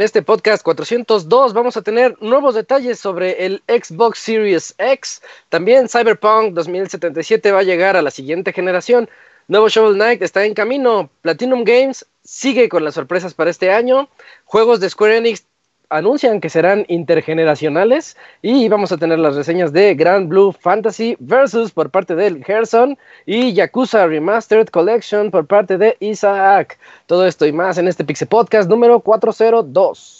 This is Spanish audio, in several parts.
En este podcast 402 vamos a tener nuevos detalles sobre el Xbox Series X. También Cyberpunk 2077 va a llegar a la siguiente generación. Nuevo Shovel Knight está en camino. Platinum Games sigue con las sorpresas para este año. Juegos de Square Enix anuncian que serán intergeneracionales y vamos a tener las reseñas de Grand Blue Fantasy Versus por parte del Gerson y Yakuza Remastered Collection por parte de Isaac. Todo esto y más en este Pixel Podcast número 402.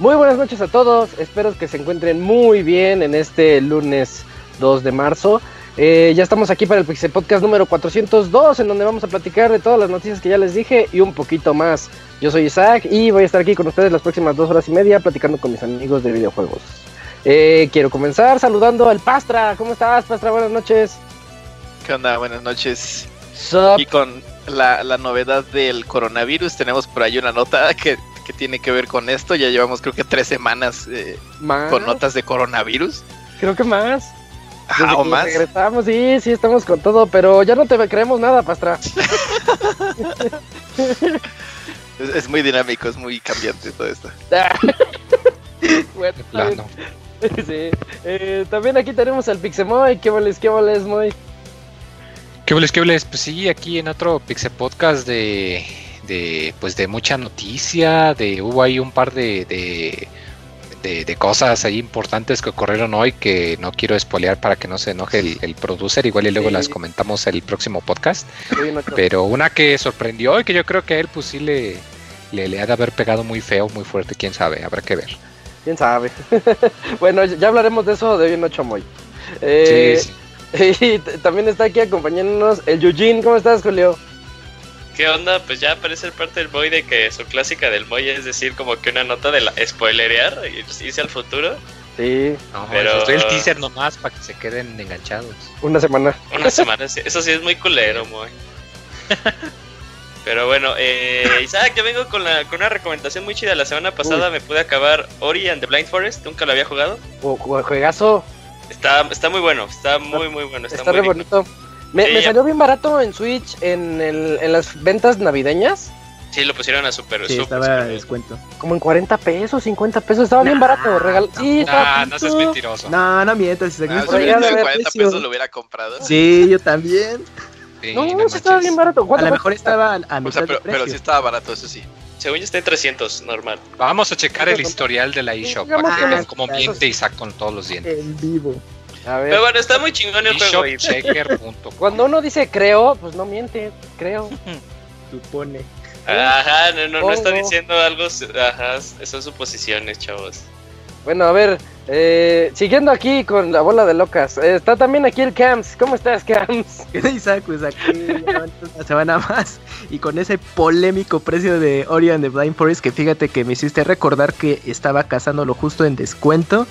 Muy buenas noches a todos, espero que se encuentren muy bien en este lunes 2 de marzo. Eh, ya estamos aquí para el Pixel Podcast número 402, en donde vamos a platicar de todas las noticias que ya les dije y un poquito más. Yo soy Isaac y voy a estar aquí con ustedes las próximas dos horas y media platicando con mis amigos de videojuegos. Eh, quiero comenzar saludando al Pastra. ¿Cómo estás, Pastra? Buenas noches. ¿Qué onda? Buenas noches. Sup? Y con la, la novedad del coronavirus, tenemos por ahí una nota que, que tiene que ver con esto. Ya llevamos creo que tres semanas eh, con notas de coronavirus. Creo que más. Desde Ah, o que más. Regresamos, sí, sí, estamos con todo, pero ya no te creemos nada, Pastra. Es, es muy dinámico, es muy cambiante todo esto. bueno, plano. sí. Eh, también aquí tenemos al Pixemoy. ¿Qué voles, qué voles, Moy? ¿Qué boles, qué boles? Pues sí, aquí en otro Pixel Podcast de, de pues de mucha noticia, de hubo ahí un par de, de, de- de cosas ahí importantes que ocurrieron hoy que no quiero espolear para que no se enoje el, el producer, igual y luego Sí. las comentamos el próximo podcast, pero una que sorprendió y que yo creo que a él pues sí le, le, le ha de haber pegado muy feo, muy fuerte, quién sabe, habrá que ver. ¿Quién sabe? bueno, ya hablaremos de eso de hoy en ocho, Moy. Eh, Sí, sí. Y también está aquí acompañándonos el Eugene. ¿Cómo estás, Julio? ¿Qué onda? Pues ya parece parte del Moy de que su clásica del Moy es decir como que una nota de la spoilerear y irse al futuro. Sí, No, Pero- les doy el teaser nomás para que se queden enganchados. una semana. Una semana, sí, eso sí es muy culero, Moy. Pero bueno, eh, Isaac, yo vengo con, la, con una recomendación muy chida. La semana pasada me pude acabar Ori and the Blind Forest, nunca lo había jugado. Ju- ju- Juegazo. Está, está muy bueno, está muy muy bueno. Está, Está, muy re bonito. Me, Sí, me ya- salió bien barato en Switch en, el, en las ventas navideñas. Sí, lo pusieron a super, Sí, super, estaba super descuento. Como en 40 pesos, 50 pesos. Estaba bien barato. Regal... Sí, estaba Ah, no seas barato. mentiroso. No, no mientas, si de sido haber 40 precio. pesos lo hubiera comprado. Sí, yo también. Sí, No, no sí estaba bien barato. A ¿Cuánto lo mejor estaba a O mitad sea, de pero, precio. pero sí estaba barato, eso sí. Según yo está en 300, normal. Vamos a checar el historial de la eShop para que vean cómo miente Isaac con todos los dientes. En vivo. A ver. Pero bueno, está muy chingón el juego. Cuando uno dice creo, pues no miente. Creo. Supone. Ajá, no, no, no está diciendo algo. Ajá, son suposiciones, chavos. Bueno, a ver, eh, siguiendo aquí con la bola de locas, eh, está también aquí el Camps. ¿Cómo estás, Camps? Isaac, pues aquí una semana más. Y con ese polémico precio de Ori and the Blind Forest, que fíjate que me hiciste recordar que estaba cazándolo justo en descuento.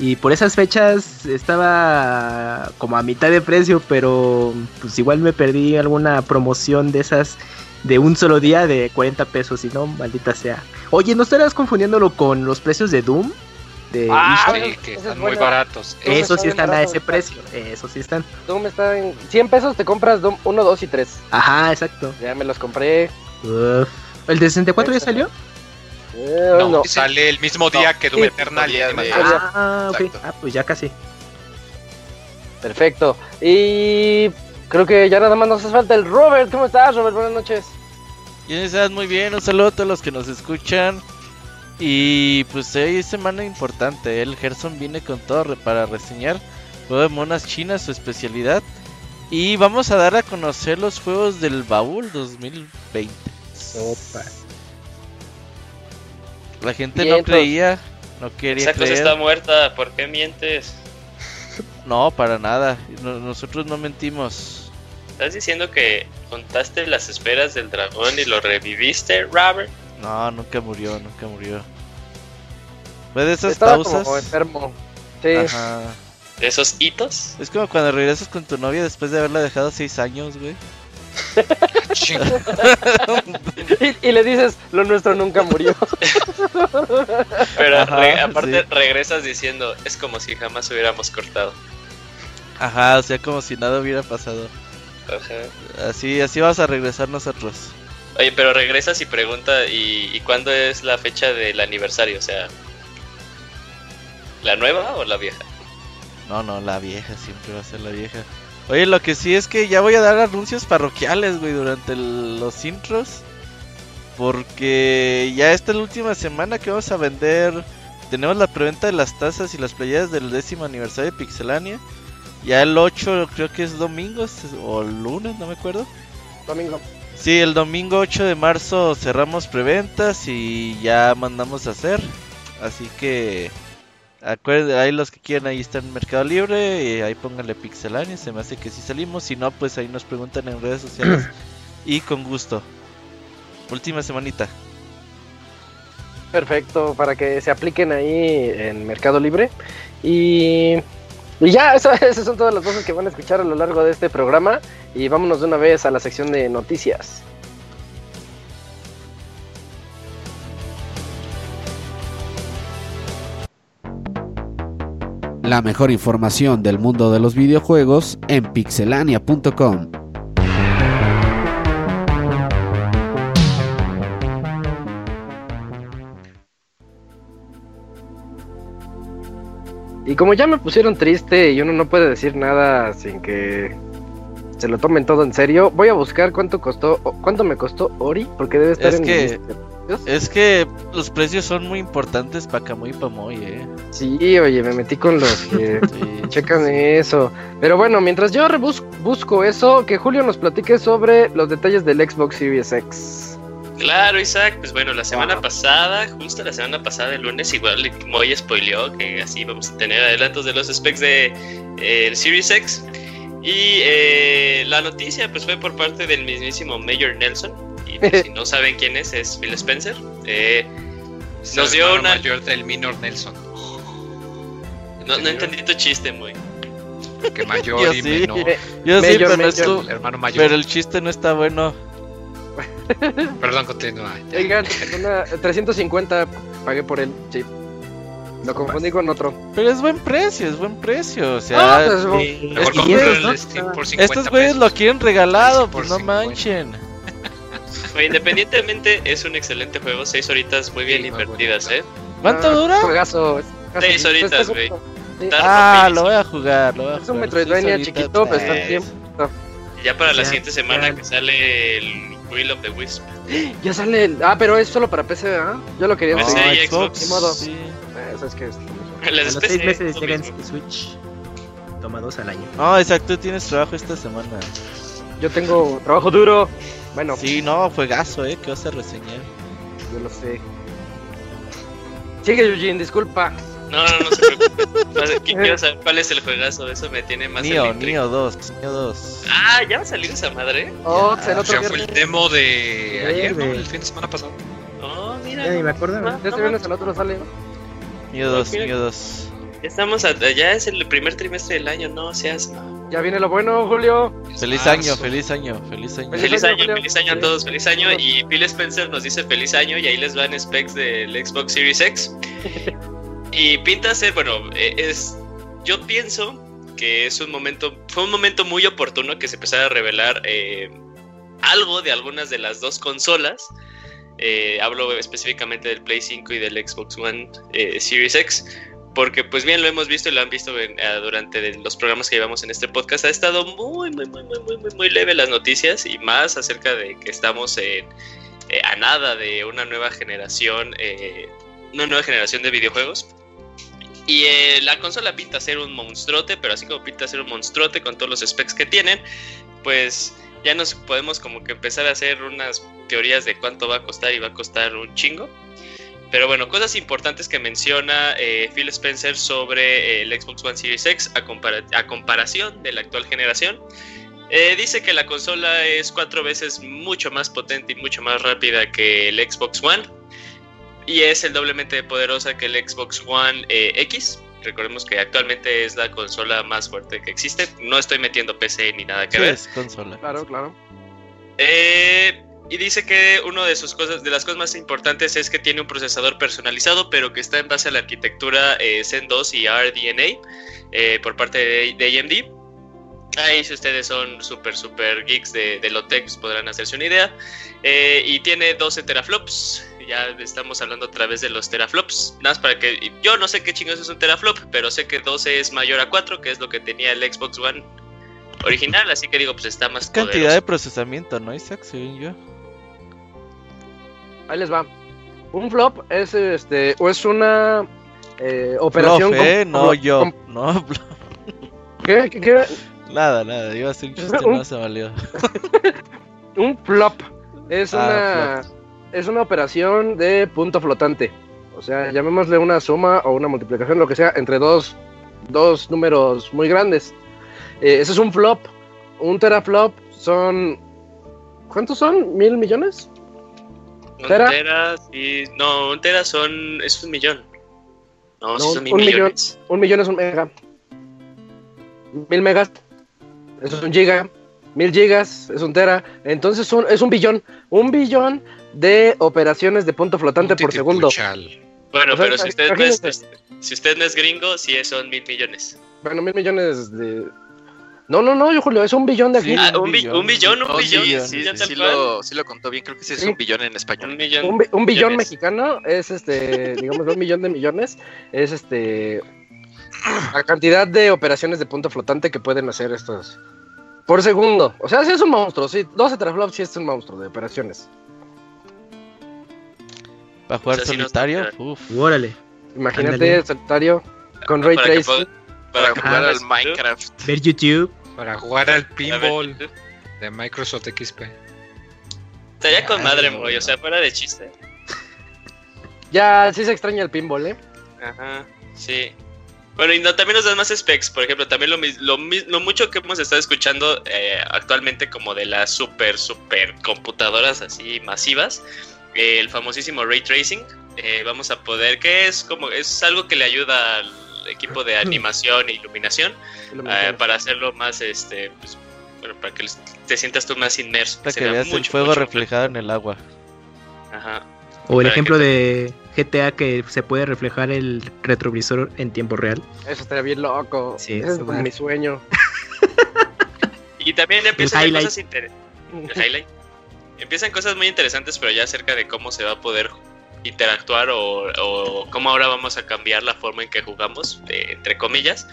Y por esas fechas estaba como a mitad de precio, pero pues igual me perdí alguna promoción de esas de un solo día de 40 pesos, y no, maldita sea. Oye, ¿no estarás confundiéndolo con los precios de Doom? De Ah, Sí, que están muy baratos. Está sí están a ese está. precio, esos sí están. Doom está en 100 pesos, te compras Doom 1, 2 y 3. Ajá, exacto. Ya me los compré. Uf. ¿El de 64 ya salió? Eh, No, no. sale el mismo día No, que Doom sí, Eternal. de-. Ah, ok. Exacto. Ah, pues ya casi. Perfecto. Y creo que ya nada más nos hace falta el Robert. ¿Cómo estás, Robert? Buenas noches. estás? Muy bien, un saludo a todos los que nos escuchan. Y pues hoy es semana importante. El Gerson viene con todo para reseñar juego de monas chinas, su especialidad. Y vamos a dar a conocer los juegos del baúl 2020. Opa. La gente no creía, no quería Esa cosa creer. está muerta, ¿por qué mientes? No, para nada. No- nosotros no mentimos. ¿Estás diciendo que contaste las esferas del dragón y lo reviviste, Robert? No, nunca murió, nunca murió. Fue de esas Estaba pausas. como enfermo. Sí. Ajá. ¿De esos hitos? Es como cuando regresas con tu novia después de haberla dejado seis años, güey. Y, y le dices, lo nuestro nunca murió. Pero Ajá, re- aparte sí. regresas diciendo, es como si jamás hubiéramos cortado. Ajá, o sea, como si nada hubiera pasado. Ajá. Así, así vamos a regresar nosotros. Oye, pero regresas y pregunta, ¿y, y cuándo es la fecha del aniversario? O sea, ¿la nueva o la vieja? No, no, la vieja, siempre va a ser la vieja. Oye, lo que sí es que ya voy a dar anuncios parroquiales, güey, durante el- los intros. Porque ya esta es la última semana que vamos a vender. Tenemos la preventa de las tazas y las playeras del décimo aniversario de Pixelania. Ya el 8 creo que es domingo o lunes, no me acuerdo. Domingo. Sí, el domingo 8 de marzo cerramos preventas y ya mandamos a hacer. Así que acuérdense, ahí los que quieran, ahí está en Mercado Libre. Y ahí pónganle Pixelania, se me hace que sí salimos. Si no, pues ahí nos preguntan en redes sociales. y con gusto. Última semanita. Perfecto, para que se apliquen ahí en Mercado Libre. Y, y ya, eso- esas son todas las cosas que van a escuchar a lo largo de este programa. Y vámonos de una vez a la sección de noticias. La mejor información del mundo de los videojuegos en pixelania.com. Y como ya me pusieron triste y uno no puede decir nada sin que se lo tomen todo en serio, voy a buscar cuánto costó, cuánto me costó Ori, porque debe estar Es en que- mi Es que los precios son muy importantes para Camuy y Pamoy, eh. Sí, oye, me metí con los que Sí. checan eso. Pero bueno, mientras yo rebus- busco eso, que Julio nos platique sobre los detalles del Xbox Series X. Claro, Isaac, pues bueno, la semana Wow. pasada, justo la semana pasada, el lunes, igual Moy spoileó que así vamos a tener adelantos de los specs de eh, el Series X. Y eh, la noticia pues fue por parte del mismísimo Mayor Nelson. Y si no saben quién es, es Phil Spencer. Eh, Nos el dio una- mayor del Minor Nelson. no, no entendí tu chiste, muy. Que mayor Yo y sí. menor. Yo sí, Mayor, pero, Mayor. esto- El hermano mayor. pero el chiste no está bueno. Perdón, continúa. Oigan, una 350 pagué por él, sí. Lo confundí con otro. Pero es buen precio, es buen precio. O sea, Ah, pues, Eh, Mejor Estos güeyes, el ¿no? Steam por 50 estos güeyes lo quieren regalado, Por pues no 50. manchen. Oye, Independientemente, es un excelente juego. Seis horitas muy bien Sí, muy invertidas, bonito. ¿eh? ¿Cuánto Ah, dura? Juegazo. Seis horitas, güey. Ah, rapidísimo. lo voy a jugar, lo voy a Es un jugar. Metroidvania chiquito, pero está bien. pues. Ya para la siguiente semana ya. que sale el Will of the Wisp. Ya sale. el- Ah, pero es solo para PC, ¿ah? Yo lo quería No, PC decir. y Xbox. Modo. sí. Eh, Eso es que es. Las A los seis meses llega en mismo. Switch. Toma dos al año. No, exacto, tienes trabajo esta semana. Yo tengo trabajo duro. Bueno, Sí, no, juegazo, eh, que vas a reseñar. yo lo sé. Sigue, Eugene, disculpa. No, no, no se preocupe. Quiero saber cuál es el juegazo, eso me tiene más Nio. Nio 2, Nio 2. Ah, ¿ya va a salir esa madre? Oh, Ya. el O otro sea, fue el demo de ayer, ¿no? El fin de semana pasado. Oh, mira. Ya ni me no, acordaba. no, Este no, viernes el otro sale. Nio 2, mira. Nio 2. Ya estamos, a- ya es el primer trimestre del año, no seas. Ya viene lo bueno, Julio. Feliz Marzo. año, feliz año, feliz año. Feliz año, feliz año a todos, feliz año. Y Phil Spencer nos dice feliz año y ahí les van specs del Xbox Series X. Y pinta ser, bueno, eh, es. Yo pienso que es un momento. Fue un momento muy oportuno que se empezara a revelar eh, algo de algunas de las dos consolas. Eh, hablo específicamente del Play 5 y del Xbox One eh, Series X. Porque pues bien lo hemos visto y lo han visto eh, durante los programas que llevamos en este podcast. Ha estado muy, muy, muy, muy, muy, muy, muy leve las noticias y más acerca de que estamos en, eh, a nada de una nueva generación, eh, una nueva generación de videojuegos. Y eh, la consola pinta ser un monstruote, pero así como pinta ser un monstruote con todos los specs que tienen, pues ya nos podemos como que empezar a hacer unas teorías de cuánto va a costar y va a costar un chingo. Pero bueno, cosas importantes que menciona eh, Phil Spencer sobre eh, el Xbox One Series X a, compara- a comparación de la actual generación. Eh, dice que la consola es cuatro veces mucho más potente y mucho más rápida que el Xbox One. Y es el doblemente poderosa que el Xbox One eh, X. Recordemos que actualmente es la consola más fuerte que existe. No estoy metiendo PC ni nada que Sí, ver. es consola. Claro, claro. Eh, y dice que una de sus cosas, de las cosas más importantes es que tiene un procesador personalizado, pero que está en base a la arquitectura eh, Zen 2 y RDNA eh, por parte de, de AMD. Ahí si ustedes son super super geeks de, de Lotec pues podrán hacerse una idea. Eh, y tiene 12 teraflops. Ya estamos hablando otra vez de los teraflops. Nada más para que... Yo no sé qué chingos es un teraflop, pero sé que 12 es mayor a 4, que es lo que tenía el Xbox One original. Así que digo, pues está más cantidad poderoso. de procesamiento, ¿no, Isaac? Según yo. Ahí les va. Un flop es este o es una eh, operación Flop, ¿eh? No, yo. No, ¿Qué, qué, qué? nada, nada. Iba a hacer un chiste, Un- no se valió. Un flop es Ah, una es una operación de punto flotante. O sea, llamémosle una suma o una multiplicación, lo que sea, entre dos, dos números muy grandes. Eh, ese es un flop. Un teraflop son. ¿Cuántos son? ¿Mil millones? Un ¿Tera? tera, sí. No, un tera son. Es un millón. No, sí No, son mil un millón. Un millón es un mega. Mil megas. Eso es un giga. Mil gigas es un tera. Entonces son, es un billón. Un billón de operaciones de punto flotante por segundo. Bueno, O sea, pero si usted, no es, si usted no es gringo, sí son mil millones. Bueno, mil millones de. No, no, no, yo Julio, es un billón de aquí. Sí. Ah, un un, bi- billón. un billón, un No, sí, billón. sí, sí cual. lo, sí lo contó bien, creo que sí es Sí. un billón en Un español. millón. Un, bi- un billón mexicano es este, digamos, un millón de millones. Es este. La cantidad de operaciones de punto flotante que pueden hacer estos. Por segundo. O sea, sí es un monstruo. Sí, 12 teraflops sí es un monstruo de operaciones. Para jugar O sea, sí nos solitario, toca. uff. Órale. Imagínate solitario con Ray Para que Tracing. pueda- Para que jugar al Minecraft. Ver YouTube. Para jugar al pinball de Microsoft XP. Estaría con madre, Moy, o sea, fuera de chiste. Ya, sí se extraña el pinball, ¿eh? Ajá, sí. Bueno, y no, también nos dan más specs, por ejemplo, también lo, lo, lo mucho que hemos estado escuchando eh, actualmente como de las super, super computadoras así masivas, eh, el famosísimo Ray Tracing, eh, vamos a poder, que es como, es algo que le ayuda al equipo de animación e iluminación eh, para hacerlo más, este, pues, bueno, para que te sientas tú más inmerso. Para que vea veas el fuego mucho reflejado en el agua. Ajá. O el Para ejemplo que- de GTA que se puede reflejar el retrovisor en tiempo real. Eso estaría bien loco. Sí, Ese es mi sueño. Y también empiezan highlight. cosas interesantes. El highlight. Empiezan cosas muy interesantes, pero ya acerca de cómo se va a poder interactuar o, o cómo ahora vamos a cambiar la forma en que jugamos, entre comillas.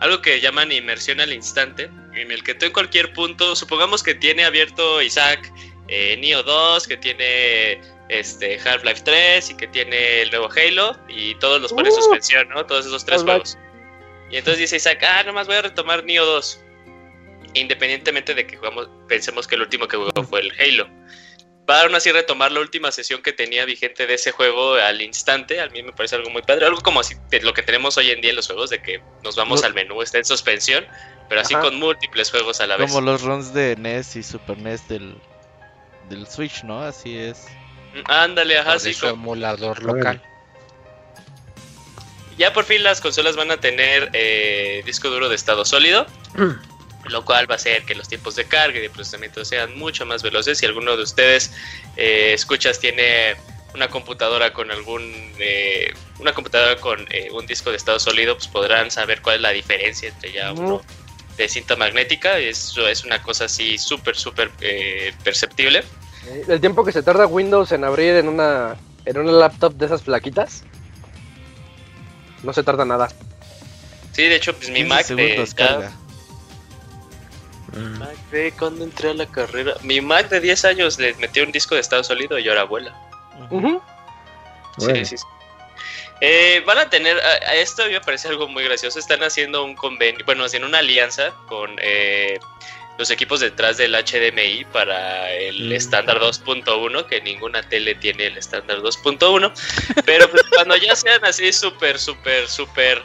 Algo que llaman inmersión al instante, en el que tú en cualquier punto, supongamos que tiene abierto Isaac eh, Neo 2, que tiene este Half-Life 3 y que tiene el nuevo Halo y todos los ponen en Uh. suspensión, ¿no? Todos esos tres juegos. Y entonces dice Isaac, ah, nomás voy a retomar Neo 2 independientemente de que jugamos, pensemos que el último que jugó fue el Halo. Va a aún así retomar la última sesión que tenía vigente de ese juego al instante. A mí me parece algo muy padre. Algo como así de lo que tenemos hoy en día en los juegos, de que nos vamos No. al menú, está en suspensión, pero así Ajá. con múltiples juegos a la vez. Como los runs de NES y Super NES del, del Switch, ¿no? Así es. Mm, Ándale, ajá, sí. su emulador local. Ya por fin las consolas van a tener eh, disco duro de estado sólido. Lo cual va a hacer que los tiempos de carga y de procesamiento sean mucho más veloces. Si alguno de ustedes eh, escuchas tiene una computadora con algún eh, una computadora con eh, un disco de estado sólido, pues podrán saber cuál es la diferencia entre ya uno de cinta magnética. Eso es una cosa así súper súper eh, perceptible. El tiempo que se tarda Windows en abrir en una en una laptop de esas flaquitas. No se tarda nada. Sí, de hecho, pues mi 15 Mac ya- carga. Mm. Mac de cuando entré a la carrera. Mi Mac de 10 años le metió un disco de estado sólido y ahora vuela. Ujú. Bueno. Sí, sí, sí. Eh, van a tener, a, a esto me parece algo muy gracioso, están haciendo un convenio, bueno, haciendo una alianza con eh, los equipos detrás del HDMI para el Mm. estándar 2.1, que ninguna tele tiene el estándar 2.1, pero pues, cuando ya sean así súper, súper, súper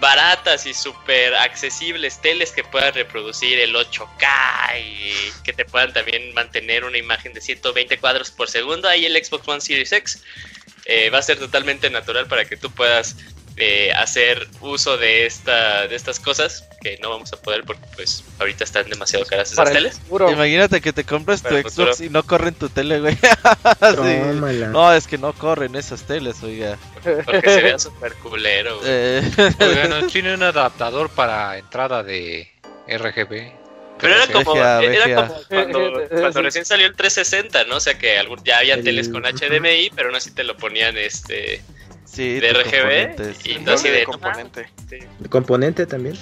baratas y súper accesibles teles que puedan reproducir el 8K y que te puedan también mantener una imagen de 120 cuadros por segundo, ahí el Xbox One Series X eh, va a ser totalmente natural para que tú puedas eh, hacer uso de esta de estas cosas que no vamos a poder porque pues ahorita están demasiado caras esas teles. Imagínate que te compras tu Para Xbox y no corren tu tele, güey. Sí. No, es que no corren esas teles, oiga. Porque se vea súper culero. güey. Eh, Oigan, ¿no tiene un adaptador para entrada de RGB. Pero era como, VGA, era como cuando, cuando recién salió el 360, ¿no? O sea que algún, ya había El- teles con HDMI, pero aún así te lo ponían este sí, de RGB y tú así de no componente. mames. ¿El componente también?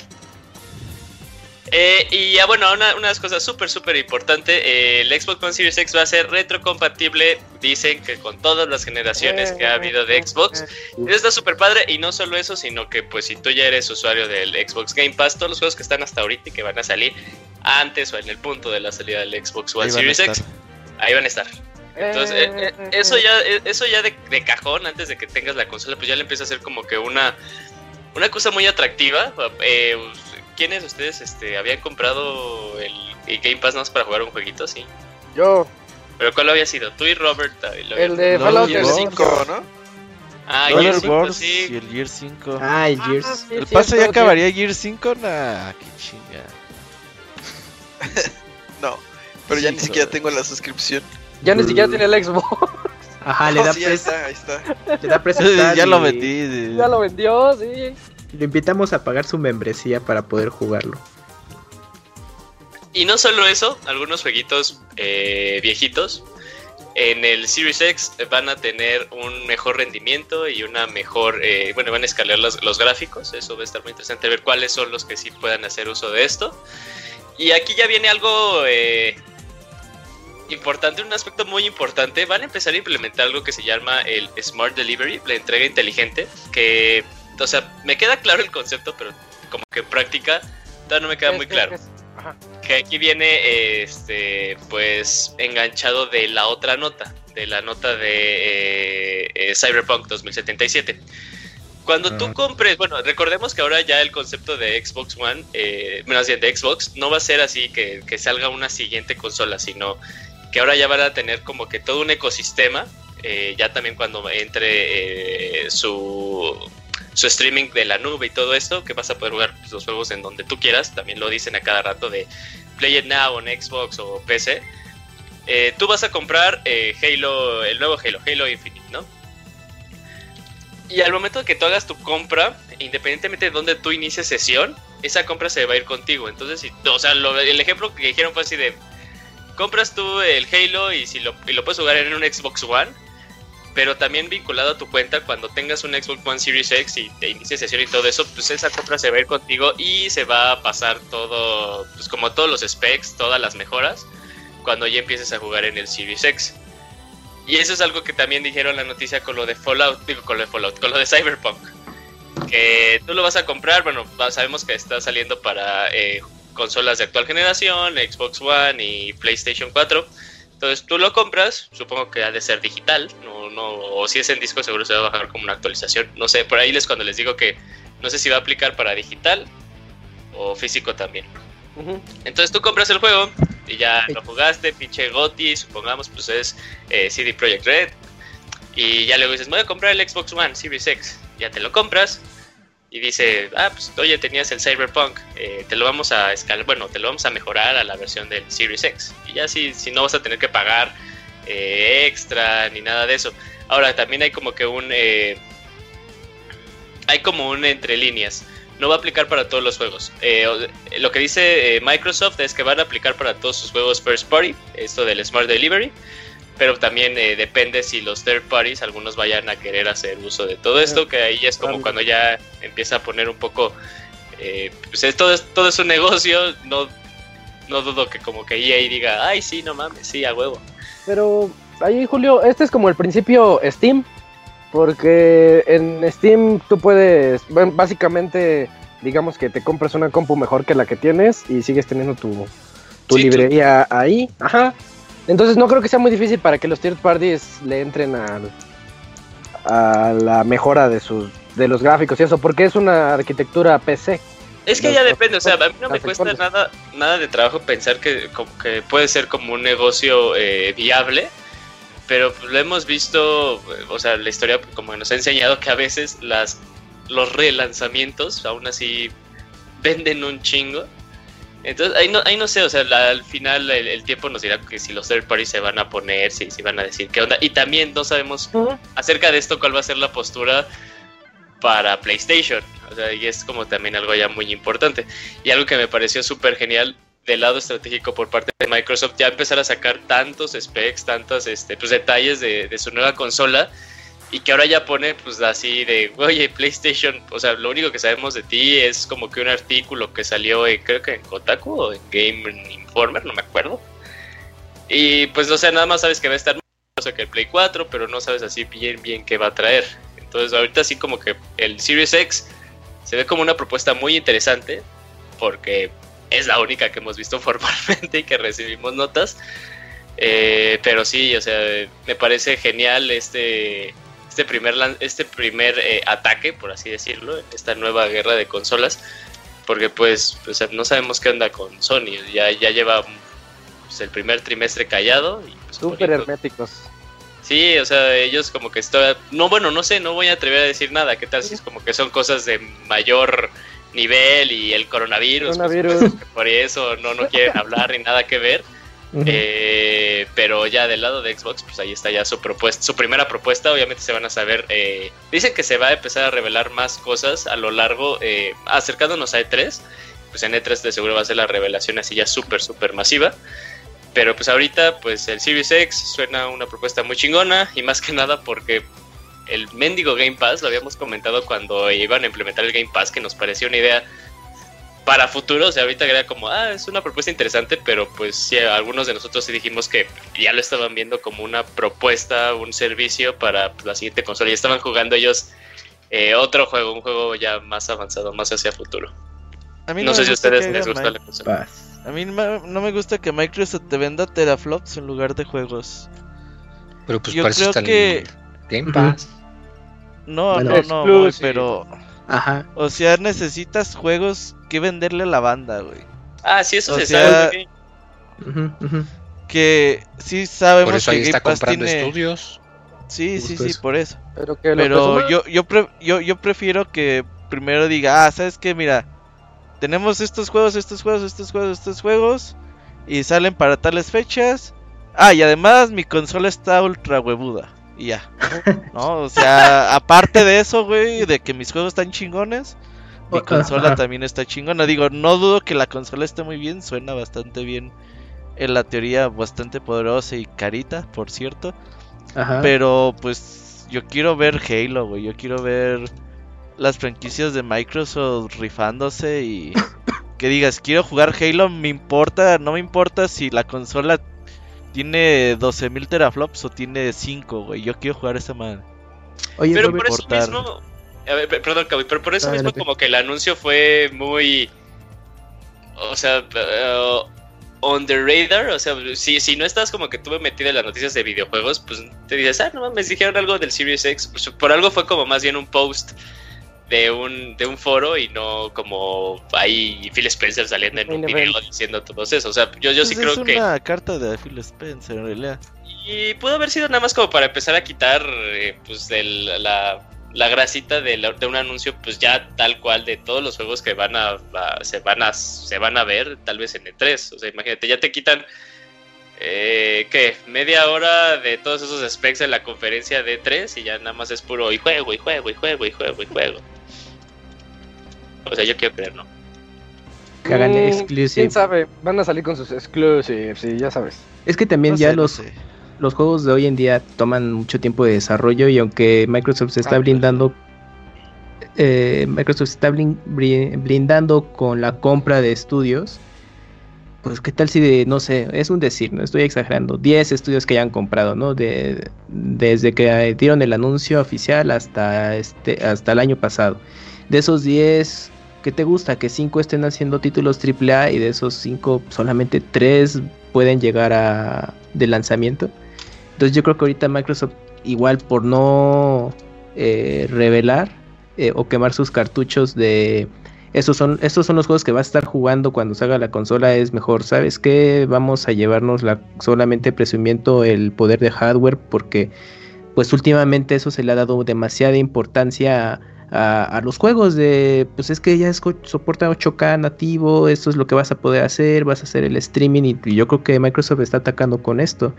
Eh, y ya bueno, una, una de las cosas súper, súper importante, eh, el Xbox One Series X va a ser retrocompatible, dicen que con todas las generaciones que ha habido de Xbox. Eso está súper padre y no solo eso, sino que pues si tú ya eres usuario del Xbox Game Pass, todos los juegos que están hasta ahorita y que van a salir antes o en el punto de la salida del Xbox One Series X, ahí van a estar. Entonces, eh, eh, eso ya, eh, eso ya de, de cajón, antes de que tengas la consola, pues ya le empieza a ser como que una, una cosa muy atractiva. Eh, ¿Quiénes de ustedes este, habían comprado el, el Game Pass nada más para jugar un jueguito? Sí. Yo, ¿Pero cuál había sido? Tú y Robert. eh, lo el de No, Fallout Gear Gear 5. 5, ¿no? Ah, Dollar Gear 5, Wars sí. y el Gear 5. Ah, el Gears. ¿El paso ya acabaría Gear 5? Nah, qué chinga. No, pero ya Sí, ni siquiera no. tengo la suscripción. Ya ni siquiera tiene el Xbox. Ajá, le Oh, da, sí, ahí está, ahí está. le da prestar ya lo sí. ya lo vendió, sí. Lo invitamos a pagar su membresía para poder jugarlo. Y no solo eso, algunos jueguitos eh, viejitos en el Series X van a tener un mejor rendimiento y una mejor, eh, bueno, van a escalar los, los gráficos, eso va a estar muy interesante ver cuáles son los que sí puedan hacer uso de esto. Y aquí ya viene algo eh, importante, un aspecto muy importante, van a empezar a implementar algo que se llama el Smart Delivery, la entrega inteligente, que, o sea, me queda claro el concepto, pero como que en práctica todavía no me queda muy claro. que aquí viene este pues enganchado de la otra nota de la nota de eh, eh, Cyberpunk 2077 cuando tú compres bueno recordemos que ahora ya el concepto de Xbox One eh, bien de Xbox no va a ser así que, que salga una siguiente consola sino que ahora ya van a tener como que todo un ecosistema eh, ya también cuando entre eh, su su streaming de la nube y todo esto, que vas a poder jugar los juegos en donde tú quieras, también lo dicen a cada rato de Play It Now en Xbox o PC. Eh, tú vas a comprar Halo, el nuevo Halo, Halo Infinite, ¿no? Y al momento que tú hagas tu compra, independientemente de dónde tú inicies sesión, esa compra se va a ir contigo. Entonces, si, o sea, el ejemplo que dijeron fue así de, compras tú el Halo y, si lo, y lo puedes jugar en un Xbox One, pero también vinculado a tu cuenta cuando tengas un Xbox One Series X y te inicies sesión y todo eso, pues esa compra se va a ir contigo y se va a pasar todo, pues como todos los specs, todas las mejoras, cuando ya empieces a jugar en el Series X. Y eso es algo que también dijeron la noticia con lo de Fallout, digo con lo de Fallout, con lo de Cyberpunk. Que tú lo vas a comprar, bueno, sabemos que está saliendo para eh, consolas de actual generación, Xbox One y PlayStation 4. Entonces tú lo compras, supongo que ha de ser digital, no, no, o si es en disco seguro se va a bajar como una actualización. No sé, por ahí les cuando les digo que no sé si va a aplicar para digital o físico también. Entonces tú compras el juego y ya lo jugaste, pinche Gotti, supongamos, pues es eh, CD Projekt Red. Y ya luego dices, voy a comprar el Xbox One Series X. Ya te lo compras y dice, ah, pues oye, tenías el Cyberpunk, eh, te lo vamos a escalar, bueno, te lo vamos a mejorar a la versión del Series X. Y ya si, si no vas a tener que pagar eh, extra ni nada de eso. Ahora, también hay como que un... eh, hay como un entre líneas no va a aplicar para todos los juegos. Lo que dice Microsoft es que van a aplicar para todos sus juegos first party, esto del Smart Delivery, pero también eh, depende si los third parties, algunos vayan a querer hacer uso de todo esto, que ahí es como cuando ya empieza a poner un poco, eh, pues es- todo, es, todo es un negocio, no no dudo que como que EA diga, ay, sí, no mames, sí, a huevo. Pero ahí, Julio, este es como el principio Steam, porque en Steam tú puedes, bueno, básicamente, digamos que te compras una compu mejor que la que tienes y sigues teniendo tu, tu Sí, librería ahí. Ajá. Entonces no creo que sea muy difícil para que los third parties le entren a la mejora de sus de los gráficos y eso, porque es una arquitectura PC. Es que Los- ya depende, o sea, a mí no me cuesta nada, nada de trabajo pensar que, como que puede ser como un negocio eh, viable, pero pues, lo hemos visto, eh, o sea, la historia como que nos ha enseñado que a veces las los relanzamientos aún así venden un chingo. Entonces, ahí no, ahí no sé, o sea, la- al final el, el tiempo nos dirá que si los third parties se van a poner, si, si van a decir qué onda. Y también no sabemos acerca de esto cuál va a ser la postura para PlayStation. O sea, y es como también algo ya muy importante. Y algo que me pareció súper genial del lado estratégico por parte de Microsoft, ya empezar a sacar tantos specs, tantos este, pues, detalles de, de su nueva consola. Y que ahora ya pone pues así de, oye, PlayStation, o sea, lo único que sabemos de ti es como que un artículo que salió creo que en Kotaku o en Game Informer, no me acuerdo. Y pues, o sea, nada más sabes que va a estar más que el Play 4, pero no sabes así bien, bien qué va a traer. Entonces, ahorita sí como que el Series X se ve como una propuesta muy interesante, porque es la única que hemos visto formalmente y que recibimos notas. Eh, pero sí, o sea, me parece genial este, este primer, este primer eh, ataque, por así decirlo, en esta nueva guerra de consolas. Porque pues, no sabemos qué onda con Sony. Ya, ya lleva pues, el primer trimestre callado. Y, pues, Súper herméticos. Sí, o sea, ellos como que está no bueno, no sé, no voy a atrever a decir nada, qué tal si es como que son cosas de mayor nivel y el coronavirus, pues, Coronavirus. pues, por eso no no quieren hablar ni nada que ver. Eh, pero ya del lado de Xbox, pues ahí está ya su propuesta, su primera propuesta. Obviamente se van a saber. eh, dicen que se va a empezar a revelar más cosas a lo largo, eh, acercándonos a E3. Pues en E3 de seguro va a ser la revelación así ya súper, súper masiva. Pero pues ahorita, pues el Series X suena una propuesta muy chingona y más que nada porque el mendigo Game Pass, lo habíamos comentado cuando iban a implementar el Game Pass, que nos pareció una idea para futuro, o sea, ahorita era como, ah, es una propuesta interesante, pero pues sí, algunos de nosotros sí dijimos que ya lo estaban viendo como una propuesta, un servicio para la siguiente consola, y estaban jugando ellos eh, otro juego, un juego ya más avanzado, más hacia futuro. A mí No, me sé si a gusta ustedes que les gusta la consola. Paz. A mí no me gusta que Microsoft te venda teraflops en lugar de juegos. Pero pues Yo creo que- Game Pass. No, Bueno, no, no, exclusive. pero... Ajá. O sea, necesitas juegos que venderle a la banda, güey. Ah, sí, eso O se sea, sabe. Que sí sabemos Por eso que ahí está Game Pass comprando tiene... estudios. Sí, sí, sí, eso. por eso. Pero que Pero yo, yo, pre- yo, yo prefiero que primero diga, ah, ¿sabes qué? Mira, tenemos estos juegos, estos juegos, estos juegos, estos juegos, y salen para tales fechas. Ah, y además mi consola está ultra huevuda. Y ya. ¿No? O sea, aparte de eso, güey, de que mis juegos están chingones, mi consola también está chingona. Digo, no dudo que la consola esté muy bien, suena bastante bien. En la teoría, bastante poderosa y carita, por cierto. Ajá. Pero pues yo quiero ver Halo, güey. Yo quiero ver las franquicias de Microsoft rifándose y que digas, quiero jugar Halo, me importa, no me importa si la consola tiene 12.000 teraflops o tiene 5, güey. Yo quiero jugar esa madre. Oye, Pero por eso cortar. mismo. a ver, pe- perdón, Cabi, pero por eso mismo, como que el anuncio fue muy. O sea, eh, on the radar. O sea, si, si no estás como que tuve metido en las noticias de videojuegos, pues te dices, ah, no mames, dijeron algo del Series X. Pues, por algo fue como más bien un post de un, de un foro y no como ahí Phil Spencer saliendo en un video diciendo todo eso. O sea, yo, yo sí Pues creo es que. una carta de Phil Spencer, en realidad. Y pudo haber sido nada más como para empezar a quitar eh, pues la, la grasita de, la- de un anuncio pues ya tal cual de todos los juegos que van a, a- se van a se van a ver tal vez en E3. O sea, imagínate, ya te quitan eh, ¿qué? Media hora de todos esos specs en la conferencia de E3 y ya nada más es puro y juego, y juego, y juego, y juego, y juego. O sea, yo quiero creer, ¿no? que hagan Mm, exclusive. ¿Quién sabe? Van a salir con sus exclusives, sí, ya sabes. Es que también No ya sé, no los, sé. los juegos de hoy en día toman mucho tiempo de desarrollo y aunque Microsoft se está Ah, blindando eh, Microsoft se está blindando con la compra de estudios pues qué tal si de, no sé, es un decir, no estoy exagerando, 10 estudios que hayan comprado, ¿no? De, desde que dieron el anuncio oficial hasta, este, hasta el año pasado. De esos 10, ¿qué te gusta? Que 5 estén haciendo títulos AAA y de esos 5 solamente 3 pueden llegar a de lanzamiento. Entonces yo creo que ahorita Microsoft igual por no eh, revelar eh, o quemar sus cartuchos de estos son, son los juegos que va a estar jugando cuando salga la consola. Es mejor, ¿sabes qué? Vamos a llevarnos la, solamente presumiendo el poder de hardware porque pues últimamente eso se le ha dado demasiada importancia a, a los juegos de pues es que ya es, soporta 8K nativo, esto es lo que vas a poder hacer, vas a hacer el streaming y, y yo creo que Microsoft está atacando con esto.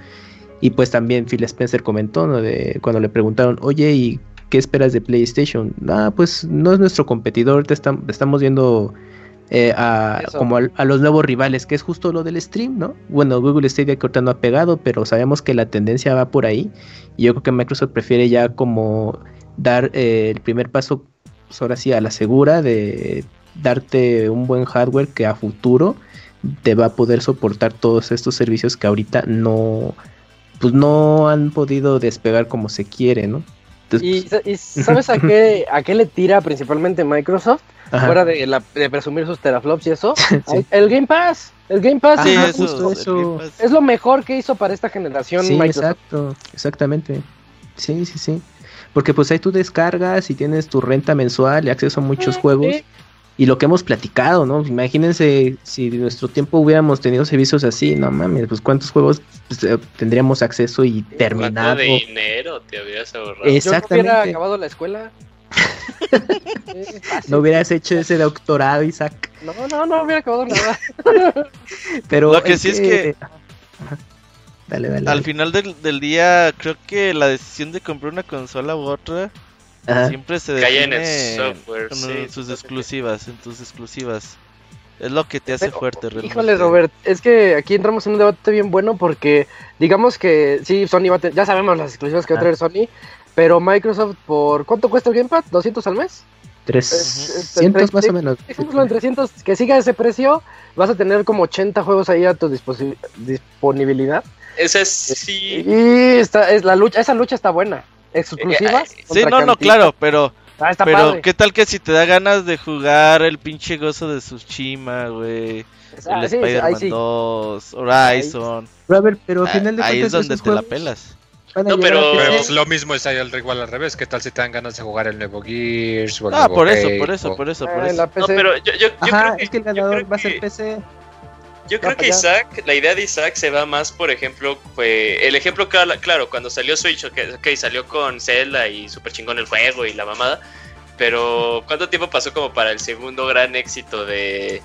Y pues también Phil Spencer comentó, ¿no? De cuando le preguntaron, oye, ¿y qué esperas de PlayStation? Ah, pues no es nuestro competidor, te estamos viendo eh, a, como a, los nuevos rivales, que es justo lo del stream, ¿no? Bueno, Google Stadia que ahorita no ha pegado, pero sabemos que la tendencia va por ahí. Y yo creo que Microsoft prefiere ya como dar eh, el primer paso, pues ahora sí, a la segura de darte un buen hardware que a futuro te va a poder soportar todos estos servicios que ahorita no pues no han podido despegar como se quiere, ¿no? ¿Y, sabes a qué, a qué le tira principalmente Microsoft? Fuera de, la, de presumir sus teraflops y eso. El Game Pass. El Game Pass. Sí, eso, eso. Es lo mejor que hizo para esta generación sí, Exacto, exactamente. Sí, sí, sí. Porque pues ahí tú descargas y tienes tu renta mensual y acceso a muchos ah, juegos y lo que hemos platicado, ¿no? Imagínense si en nuestro tiempo hubiéramos tenido servicios así, no mames, pues cuántos juegos pues, eh, tendríamos acceso y terminado. ¿Cuánto de dinero te habrías ahorrado? Exactamente. Yo no hubiera acabado la escuela. no hubieras hecho ese doctorado, Isaac. No, no, no hubiera acabado nada. Pero lo que sí es que... Dale, dale, Al final del, del día, creo que la decisión de comprar una consola u otra Siempre se define en el software, en sus exclusivas, en tus exclusivas. Es lo que te hace fuerte, realmente. Híjole, Robert, es que aquí entramos en un debate bien bueno porque digamos que sí, Sony va a ya sabemos las exclusivas que va a traer Sony, pero Microsoft por ¿cuánto cuesta el Gamepad? ¿200 al mes? 300 más o menos. Dejémoslo en 300, que siga ese precio, vas a tener como 80 juegos ahí a tu disponibilidad. Esa es sí. Y esta, es la lucha, esa lucha está buena exclusivas. Sí, no, no, claro, pero. Ah, pero, ¿qué tal que si te da ganas de jugar el pinche gozo de Tsushima, güey? el Spider-Man 2, Horizon. Robert, pero al final de Ahí es donde te la pelas. No, pero, pues, lo mismo es ahí igual al revés. ¿Qué tal si te dan ganas de jugar el nuevo Gears? O el ah, por eso, por eso, por eso, por eh, eso. No, pero yo, yo, Ajá, creo que, es que el ganador va a ser PC. Yo creo que Isaac, la idea de Isaac se va más, por ejemplo, fue el ejemplo claro, cuando salió Switch, ok, salió con Zelda y super chingón el juego y la mamada, pero ¿cuánto tiempo pasó como para el segundo gran éxito de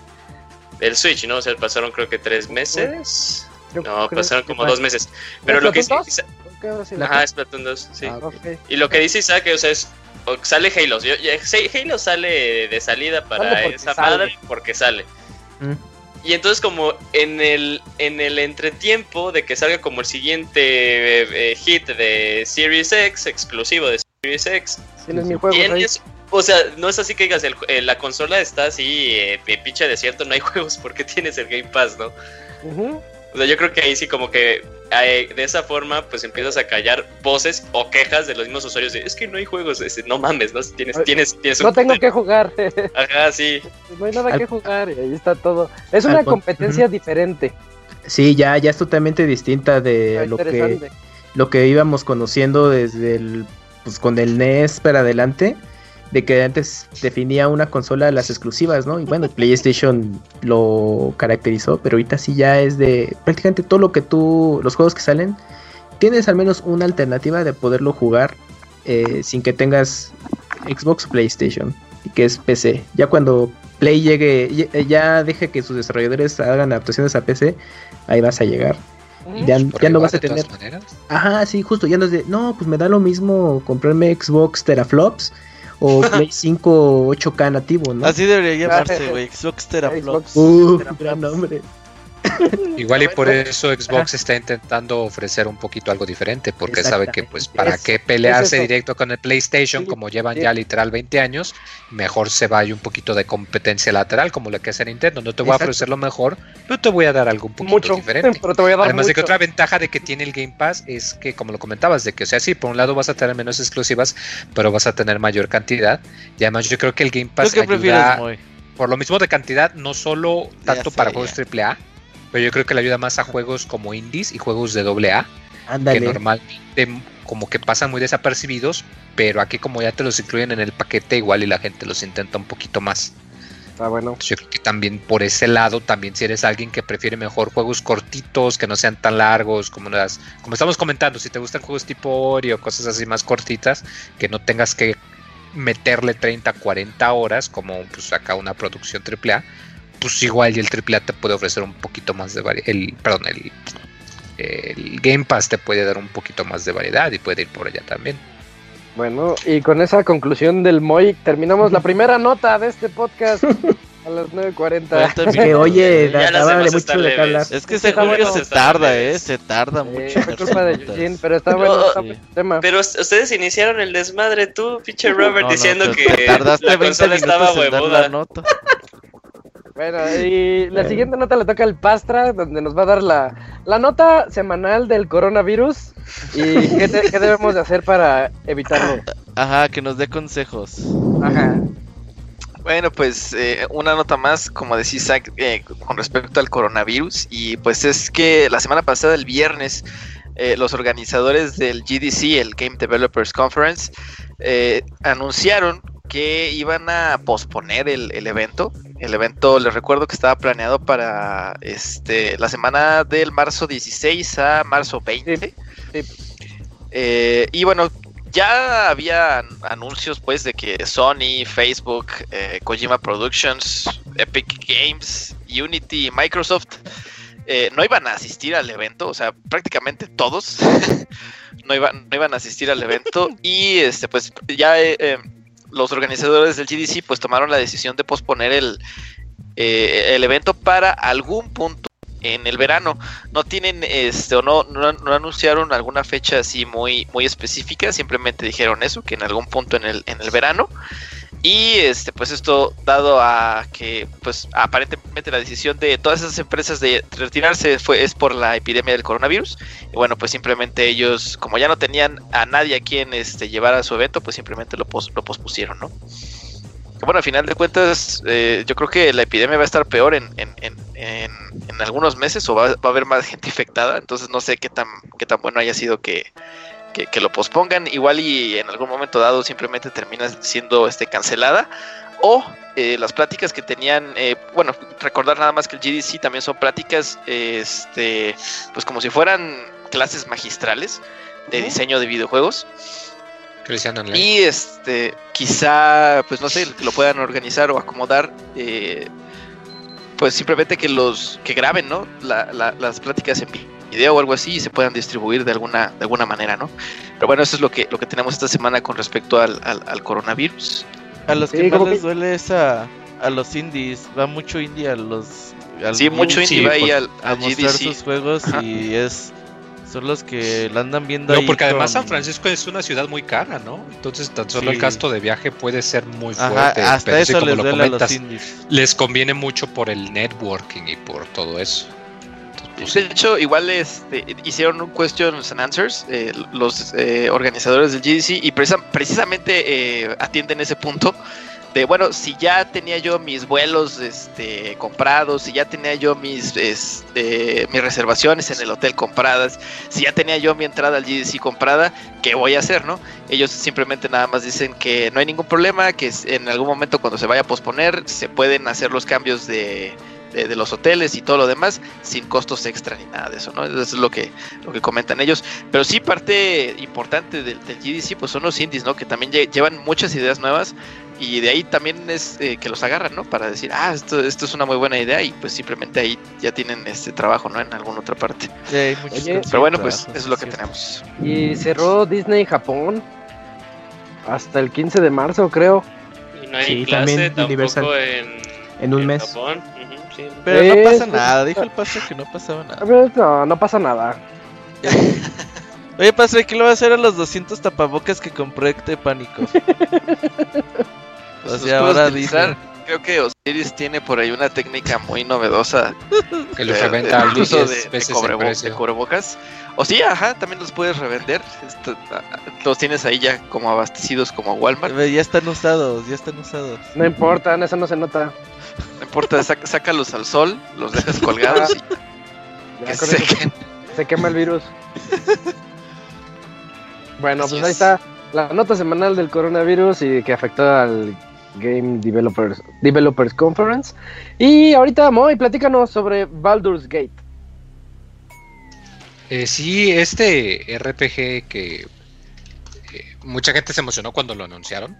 del Switch, no? O sea, pasaron creo que tres meses. no, pasaron como dos meses. Pero lo que dice Ajá, Splatoon 2, sí. Ah, y lo que dice Isaac, o sea, es sale Halo. Halo sale de salida para esa madre porque sale. Mm. Y entonces como en el, en el entretiempo de que salga como el siguiente eh, eh, hit de Series X, exclusivo de Series X, tienes mi juego. o sea, no es así que digas, el, eh, la consola está así, eh, pinche desierto, no hay juegos porque tienes el Game Pass, ¿no? O sea, yo creo que ahí sí como que de esa forma pues empiezas a callar voces o quejas de los mismos usuarios de es que no hay juegos, no mames, ¿no? Tienes, tienes, tienes No tengo que jugar. Ajá, sí. No hay nada que jugar y ahí está todo. Es una competencia diferente. Sí, ya, ya es totalmente distinta de lo que, lo que íbamos conociendo desde el, pues con el NES para adelante de que antes definía una consola las exclusivas, ¿no? Y bueno, PlayStation lo caracterizó, pero ahorita sí ya es de prácticamente todo lo que tú, los juegos que salen, tienes al menos una alternativa de poderlo jugar eh, sin que tengas Xbox o PlayStation, y que es PC. Ya cuando Play llegue, ya, deje que sus desarrolladores hagan adaptaciones a PC, ahí vas a llegar. Ya, ya no vas a tener. Ajá, sí, justo. Ya no es de. No, pues me da lo mismo comprarme Xbox teraflops o Play 5 8K nativo, ¿no? Así debería llamarse, güey. Xbox Teraflops. Uh, gran nombre. Igual y por eso Xbox está intentando ofrecer un poquito algo diferente, porque sabe que pues para qué pelearse es directo con el PlayStation, como llevan ya literal 20 años, mejor se vaya un poquito de competencia lateral, como lo que hace Nintendo. No te voy a ofrecer lo mejor, pero te voy a dar algo un poquito Mucho, diferente. pero te voy a dar Además de que otra ventaja de que tiene el Game Pass es que, como lo comentabas, de que, o sea, sí, por un lado vas a tener menos exclusivas, pero vas a tener mayor cantidad. Y además yo creo que el Game ¿Tú Pass ayuda, por lo mismo de cantidad, no solo tanto sé, para juegos AAA, pero yo creo que le ayuda más a juegos como indies y juegos de AA, que Ándale. normalmente como que pasan muy desapercibidos, pero aquí como ya te los incluyen en el paquete igual y la gente los intenta un poquito más. Está bueno. Yo creo que también por ese lado, también si eres alguien que prefiere mejor juegos cortitos, que no sean tan largos, como las, como estamos comentando, si te gustan juegos tipo Ori o cosas así más cortitas, que no tengas que meterle 30, 40 horas, como pues acá una producción AAA, pues igual y el AAA te puede ofrecer un poquito más de variedad, el, perdón, el, el Game Pass te puede dar un poquito más de variedad y puede ir por allá también. Bueno, y con esa conclusión del Moy, terminamos la primera nota de este podcast a las 9.40. 40 Que oye, Ya mucho de hablar. leves. Es que Está ese juego bueno. se tarda, eh, se tarda Eh, mucho. darse culpa de. Eugene, pero está bueno, está Sí. buen tema. Pero us- ustedes iniciaron el desmadre, tú, pinche Robert, No, no, diciendo te- que te tardaste la 20 consola estaba minutos en dar la huevuda. Bueno, y la siguiente nota le toca al Pastra, donde nos va a dar la, la nota semanal del coronavirus y qué, te- qué debemos de hacer para evitarlo. Ajá, que nos dé consejos. Ajá. Bueno, pues eh, una nota más, como decía Isaac, eh, con respecto al coronavirus. Y pues es que la semana pasada, el viernes, eh, los organizadores del GDC, el Game Developers Conference, eh, anunciaron que iban a posponer el, el evento. El evento, les recuerdo que estaba planeado para este la semana del marzo 16 a marzo 20. Eh, y bueno, ya había an- anuncios pues de que Sony, Facebook, eh, Kojima Productions, Epic Games, Unity y Microsoft eh, no iban a asistir al evento, o sea, prácticamente todos no, iban, no iban a asistir al evento y este pues ya eh, los organizadores del GDC pues tomaron la decisión de posponer el, eh, el evento para algún punto en el verano. No tienen este o no, no, no anunciaron alguna fecha así muy muy específica simplemente dijeron eso que en algún punto en el en el verano y este pues esto dado a que pues aparentemente la decisión de todas esas empresas de retirarse fue es por la epidemia del coronavirus y bueno pues simplemente ellos como ya no tenían a nadie a quien este llevar a su evento pues simplemente lo, pos- lo pospusieron no bueno, al final de cuentas, eh, yo creo que la epidemia va a estar peor en, en, en, en algunos meses o va, va a haber más gente infectada. Entonces no sé qué tan, qué tan bueno haya sido que, que, que lo pospongan. Igual y en algún momento dado simplemente termina siendo este, cancelada. O eh, las pláticas que tenían, eh, bueno, recordar nada más que el GDC también son pláticas, este, pues como si fueran clases magistrales de diseño de videojuegos. Y este, quizá, pues no sé, que lo puedan organizar o acomodar, eh, pues simplemente que los que graben, ¿no? La- la- las pláticas en video o algo así y se puedan distribuir de alguna, de alguna manera, ¿no? Pero bueno, eso es lo que, lo que tenemos esta semana con respecto al, al- al coronavirus. A los Sí, que más como les que- duele es a, a los indies. Va mucho indie a los. al Sí, mucho indie va ahí al, a mostrar GDC. sus juegos Ajá. y es. Son los que la andan viendo No, ahí porque además con- San Francisco es una ciudad muy cara, ¿no? Entonces tan solo Sí. el gasto de viaje puede ser muy Ajá, fuerte. hasta pero sí, eso como les lo duele a los comentas, indies. les conviene mucho por el networking y por todo eso. Pues, De hecho, igual este, hicieron un questions and answers eh, los eh, organizadores del GDC y precisa- precisamente eh, atienden ese punto de, bueno, si ya tenía yo mis vuelos este, comprados, si ya tenía yo mis, este, mis reservaciones en el hotel compradas, si ya tenía yo mi entrada al GDC comprada, ¿qué voy a hacer, no? Ellos simplemente nada más dicen que no hay ningún problema, que en algún momento cuando se vaya a posponer se pueden hacer los cambios de, de- de los hoteles y todo lo demás sin costos extra ni nada de eso, ¿no? Eso es lo que, lo que comentan ellos. Pero sí, parte importante del, del GDC, pues son los indies, ¿no? Que también lle- llevan muchas ideas nuevas y de ahí también es eh, que los agarran, ¿no? Para decir, ah, esto, esto es una muy buena idea y pues simplemente ahí ya tienen este trabajo, ¿no? En alguna otra parte. Sí, hay Oye, Pero bueno, pues eso es lo que sí. tenemos. Y cerró Disney Japón hasta el 15 de marzo, creo. Y no hay Sí, clase también tampoco Universal. en, En un en mes. Japón. Sí. Pero no pasa nada, dijo el pastor que no pasaba nada. No, no pasa nada. Oye, pastor, ¿qué le va a hacer a los 200 tapabocas que compró de pánico? o Los sea, puedes ahora utilizar. dice. Creo que Osiris tiene por ahí una técnica muy novedosa Que los reventa de al uso 10 de, de cobrebo- de cubrebocas. O sí, ajá, también los puedes revender. Esto, ah, los tienes ahí ya como abastecidos como Walmart. Ya están usados, ya están usados. No importa, eso no se nota. No importa, sac- sácalos al sol, los dejas colgados y Ya que con se eso sequen. se quema el virus. Bueno, Así pues ahí es. está la nota semanal del coronavirus y que afectó al Game Developers, Developers Conference. Y ahorita, Moy, platícanos sobre Baldur's Gate. Eh, sí, este RPG que eh, mucha gente se emocionó cuando lo anunciaron.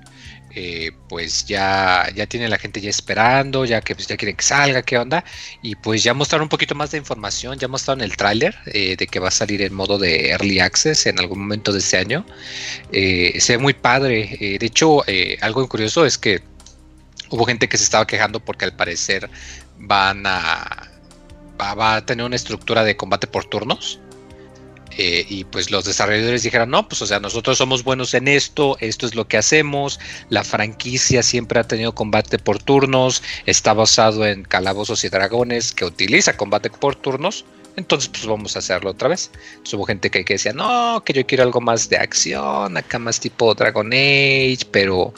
Eh, pues ya, ya tiene la gente ya esperando, ya que pues, ya quieren que salga, qué onda. Y pues ya mostraron un poquito más de información, ya mostraron el tráiler eh, de que va a salir en modo de Early Access en algún momento de este año. Eh, se ve muy padre. eh, de hecho, algo curioso es que hubo gente que se estaba quejando porque al parecer van a... Va a tener una estructura de combate por turnos. Eh, y pues los desarrolladores dijeron, no, pues o sea, nosotros somos buenos en esto, esto es lo que hacemos, la franquicia siempre ha tenido combate por turnos, está basado en calabozos y dragones que utiliza combate por turnos, entonces pues vamos a hacerlo otra vez. Hubo gente que, que decía, no, que yo quiero algo más de acción, acá más tipo Dragon Age, pero,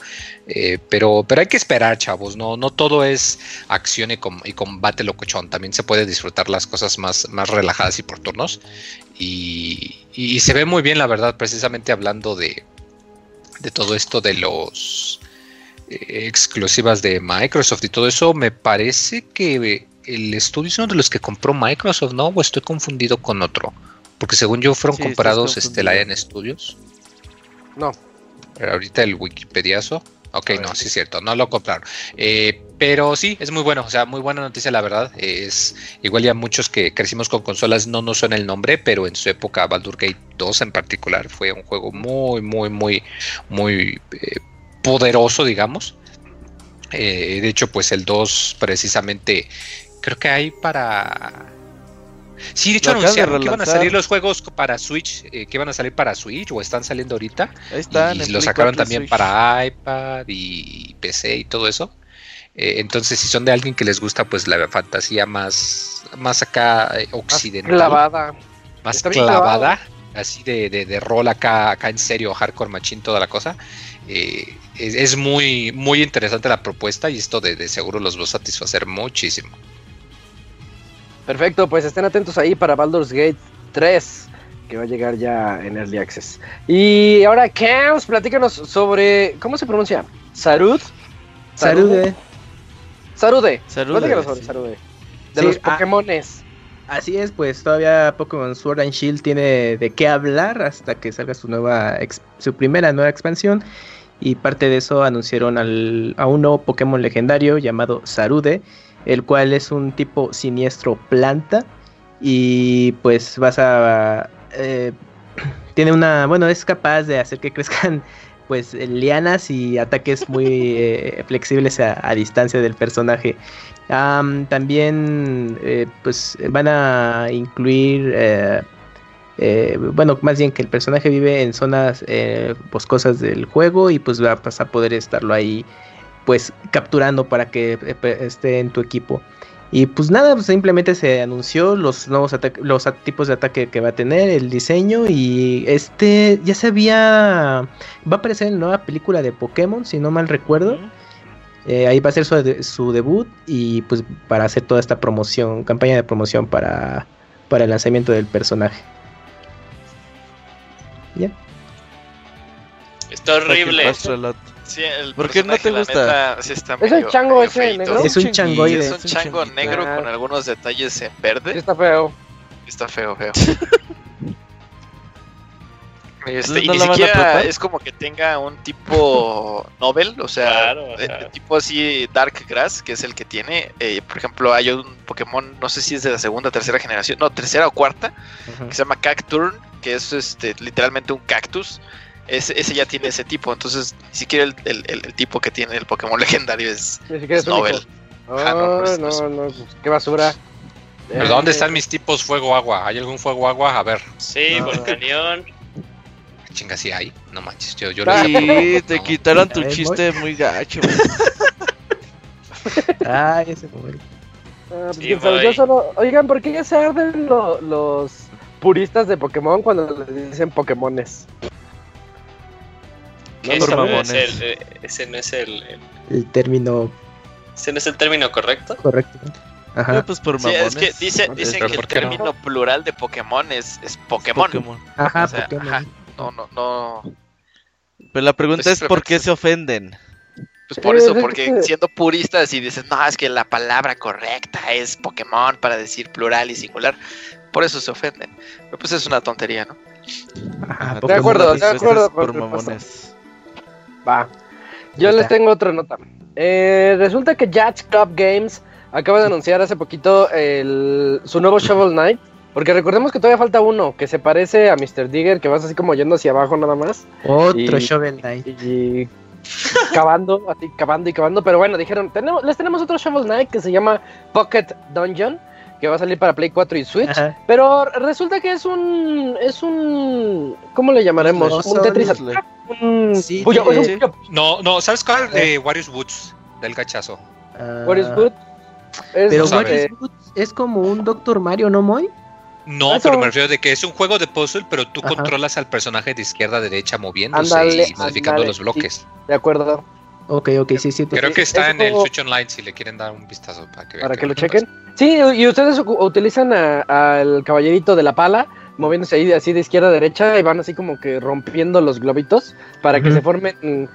eh, pero, pero hay que esperar, chavos, no, no todo es acción y combate locochón, también se puede disfrutar las cosas más, más relajadas y por turnos. Y, y se ve muy bien, la verdad, precisamente hablando de, de todo esto de los eh, exclusivas de Microsoft y todo eso, me parece que el estudio es uno de los que compró Microsoft, ¿no? O estoy confundido con otro. Porque según yo fueron Sí, comprados este, la en Studios. No, Pero ahorita el Wikipediazo. Ok, ver, no, sí es cierto, no lo compraron. Eh, pero sí, es muy bueno, o sea, muy buena noticia, la verdad. Es igual ya muchos que crecimos con consolas no nos suena el nombre, pero en su época Baldur Gate 2 en particular fue un juego muy, muy, muy, muy eh, poderoso, digamos. Eh, de hecho, pues el 2 precisamente creo que hay para... Sí, de hecho Lo acaban de anunciaron que iban a salir los juegos para Switch, eh, que iban a salir para Switch o están saliendo ahorita Ahí están. y lo sacaron 4 también Switch. para iPad y PC y todo eso. Eh, entonces, si son de alguien que les gusta, pues la fantasía más, más acá eh, más occidental, clavada. más Está bien clavada, así de, de, de rol acá, acá en serio, hardcore machine, toda la cosa. eh, es, es muy, muy interesante la propuesta y esto de, de seguro los va a satisfacer muchísimo. Perfecto, pues estén atentos ahí para Baldur's Gate 3, que va a llegar ya en Early Access. Y ahora, Camps, platícanos sobre. ¿Cómo se pronuncia? ¿Sarud? Salude. Sarude. Salude, Platícanos sobre sí. Sarude. De Sí, los ah. Pokémones. Así es, pues todavía Pokémon Sword and Shield tiene de qué hablar hasta que salga su nueva su primera nueva expansión y parte de eso anunciaron al- a un nuevo Pokémon legendario llamado Sarude, el cual es un tipo siniestro planta y pues vas a eh, tiene una bueno es capaz de hacer que crezcan pues lianas y ataques muy eh, flexibles a, distancia del personaje. Am, también eh, pues van a incluir eh, eh, bueno más bien que el personaje vive en zonas eh, boscosas del juego y pues vas a poder estarlo ahí pues capturando para que eh, esté en tu equipo y pues nada pues simplemente se anunció los nuevos los tipos de ataque que va a tener el diseño y este ya se había va a aparecer en la nueva película de Pokémon si no mal recuerdo eh, ahí va a ser su, de- su debut y pues para hacer toda esta promoción, campaña de promoción para, para el lanzamiento del personaje. Ya. Está horrible. Sí, el ¿Por qué no te gusta? neta, sí está ¿Es el medio- chango medio ese negro? Es un changoide. Es un es un chango negro con algunos detalles en Sí, verde. está feo. Está feo, feo. Este, y ¿no ni siquiera es como que tenga un tipo novel, o sea, Claro, de- ajá. de tipo así Dark Grass, que es el que tiene. eh, por ejemplo, hay un Pokémon, no sé si es de la segunda, tercera generación, no, tercera o cuarta, que se llama Cacturn, que es este literalmente un cactus. Ese, ese ya tiene ese tipo, entonces ni siquiera el, el- el- el tipo que tiene el Pokémon legendario es, es novel. Ah, no, pues, no, pues. no, pues, qué basura. ¿Pero Eh, dónde están mis tipos fuego-agua? ¿Hay algún fuego-agua? A ver, Sí, No. Volcanión. chinga, sí hay. No manches, yo, yo lo Ah, te no. quitaron tu chiste muy gacho. Ay, ese. Ah, pues, Sí, yo solo, oigan, ¿por qué ya se arden lo- los puristas de Pokémon cuando les dicen Pokémones? Que ese, no es el, eh, ese no es el, el- El término ese no es el término correcto. correcto. Ajá. pues por Sí, mamones. es que dice, dicen Pero que el término plural de Pokémon es, es Pokémon. Pokémon. Ajá, o sea, Pokémon. ajá. No, no, no. Pero la pregunta Pues es por qué se ofenden. Pues por eso, es porque que- siendo puristas y dices, no, es que la palabra correcta es Pokémon para decir plural y singular. Por eso se ofenden. Pero pues es una tontería, ¿no? Ajá, De acuerdo, de acuerdo con Por mamones. Va. Yo les tengo otra nota. Eh, resulta que Jazz Club Games acaba de anunciar hace poquito el- su nuevo Shovel Knight. Porque recordemos que todavía falta uno que se parece a Mr. Digger, que vas así como yendo hacia abajo nada más. Otro Y- Shovel Knight. Y cavando, así cavando y cavando. Pero bueno, dijeron, tenemos, les tenemos otro Shovel Knight que se llama Pocket Dungeon, que va a salir para Play 4 y Switch. Ajá. Pero resulta que es un. Es un. ¿Cómo le llamaremos? Un Tetris. Attack, un- Sí, Puyo- No, no, ¿sabes cuál? Eh, Warriors Woods, del gachazo. Ah, What is good? Es, Pero como un Doctor Mario, ¿no, Moy? No, Eso- pero me refiero de que es un juego de puzzle, pero tú Ajá. controlas al personaje de izquierda a derecha moviéndose y modificando los bloques. de acuerdo. Ok, ok, sí, sí. te- Creo que está en el Switch Online si le quieren dar un vistazo para que vean. Para que lo chequen. Sí, y ustedes utilizan a- al caballerito de la pala, moviéndose ahí de, así de izquierda a derecha, y van así como que rompiendo los globitos para que Ujú. se formen,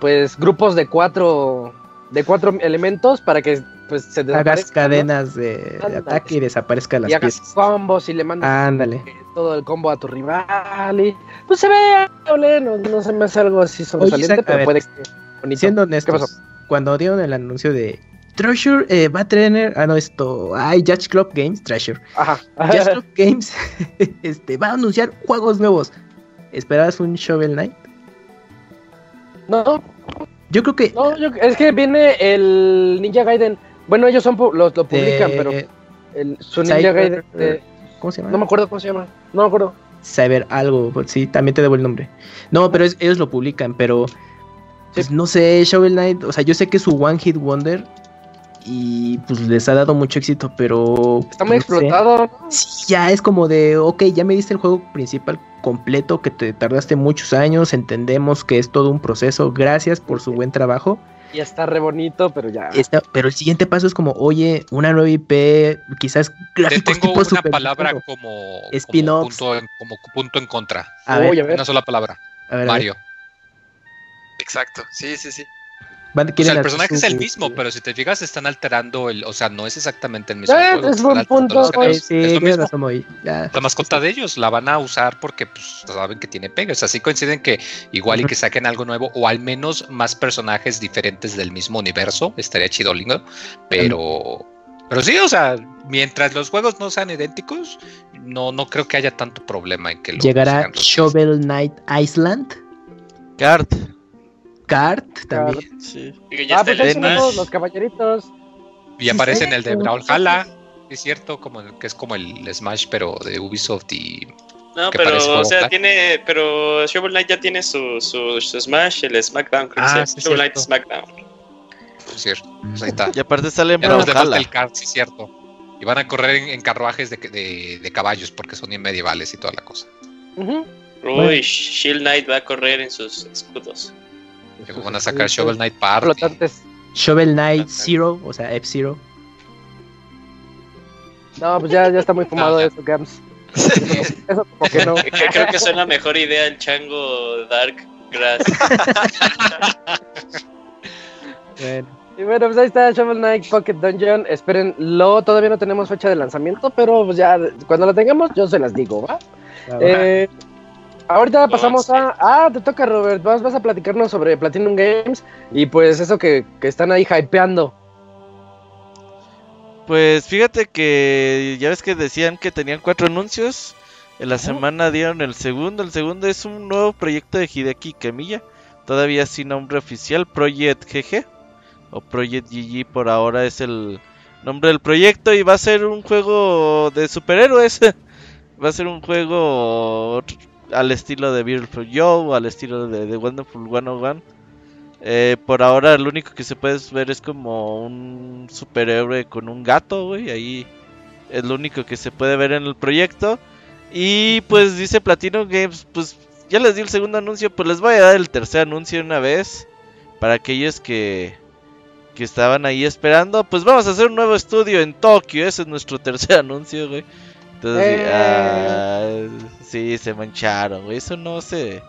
pues, grupos de cuatro, de cuatro elementos para que, pues, se Hagas desaparezcan, ¿no? cadenas de, Ándale. ataque y desaparezca las y hagas piezas. combos y le mandas Ándale. eh, todo el combo a tu rival y pues se ve no, no se me hace algo así sobresaliente, a pero ver, puede que bonito. Siendo honestos, cuando dieron el anuncio de Treasure eh, va a tener, ah no, esto, ay, Judge Club Games, Treasure. Ajá. Judge Club Games este, va a anunciar juegos nuevos. ¿Esperabas un Shovel Knight? No, Yo creo que no, yo- es que viene el Ninja Gaiden. Bueno, ellos son los lo publican, de pero el, su Ninja Cyber- Gaiden de- ¿Cómo se llama? no me acuerdo cómo se llama. No me acuerdo. Cyber algo, sí, también te debo el nombre. No, pero es- ellos lo publican, pero pues no sé, Shovel Knight, o sea, yo sé que su One Hit Wonder y pues les ha dado mucho éxito, pero Está muy no explotado. Sí, ya es como de, ok, ya me diste el juego principal completo, que te tardaste muchos años, entendemos que es todo un proceso, gracias por su buen trabajo. Y está re bonito, pero ya. Está- pero el siguiente paso es como, oye, una nueva IP, quizás Te gráficos tengo tipo una Super palabra como, como, punto en, como punto en contra. A Uy, ver, a ver. Una sola palabra. a ver, a ver. Mario. Exacto. Sí, sí, sí. Van- O sea, el personaje es el mismo, pero si te fijas están alterando el, o sea, no es exactamente el mismo Eh, juego, es están buen alterando punto, los güey. Sí, es lo mismo. La mascota de ellos la van a usar porque pues, saben que tiene pegas. Así coinciden que igual y que saquen algo nuevo o al menos más personajes diferentes del mismo universo. Estaría chido, lindo. Pero, pero sí, o sea, mientras los juegos no sean idénticos, no, no creo que haya tanto problema en que lo Llegará Shovel Knight Island, Kart. Kart también. Sí. Digo, ya Ah, pues ahí tenemos los caballeritos. Y aparece en el de Sí, Brawlhalla. Es cierto, como el- que es como el Smash, pero de Ubisoft y No, pero, o sea, tiene, pero Shovel Knight ya tiene su, su, su Smash, el SmackDown, creo que Ah, sí, Shovel Knight cierto. SmackDown. pues, sí, pues ahí está. Y aparte sale en Brawlhalla. el kart, sí, cierto. Y van a correr en, en carruajes de, de- de caballos porque son bien medievales y toda la cosa. Ujú. Uy, Bueno. Shield Knight va a correr en sus escudos. Luego van a sacar Shovel Knight Party. Flotantes. Shovel Knight. Zero, o sea, F-Zero. No, pues ya, ya está muy fumado ya. eso, Gams. Eso como que no. Que- que Creo que suena mejor idea el chango Dark Grass. Bueno, Y bueno, pues ahí está Shovel Knight Pocket Dungeon. Espérenlo, todavía no tenemos fecha de lanzamiento, pero pues ya cuando la tengamos yo se las digo, va. Eh, ahorita pasamos sí. a... Ah, te toca Robert, vas, vas a platicarnos sobre Platinum Games y pues eso que, que están ahí hypeando. Pues fíjate que ya ves que decían que tenían cuatro anuncios. En la semana dieron el segundo. El segundo es un nuevo proyecto de Hideki Kamiya. Todavía sin nombre oficial, Project GG. o Project GG por ahora es el nombre del proyecto y va a ser un juego de superhéroes. va a ser un juego al estilo de Beautiful Joe, al estilo de, de Wonderful 101. Eh, por ahora lo único que se puede ver es como un superhéroe con un gato, güey. Ahí es lo único que se puede ver en el proyecto. Y pues dice Platinum Games, pues ya les di el segundo anuncio, pues les voy a dar el tercer anuncio una vez. Para aquellos que, que estaban ahí esperando, pues vamos a hacer un nuevo estudio en Tokio. Ese es nuestro tercer anuncio, güey. Entonces, Eh. ah, sí, se mancharon, güey. Eso no se...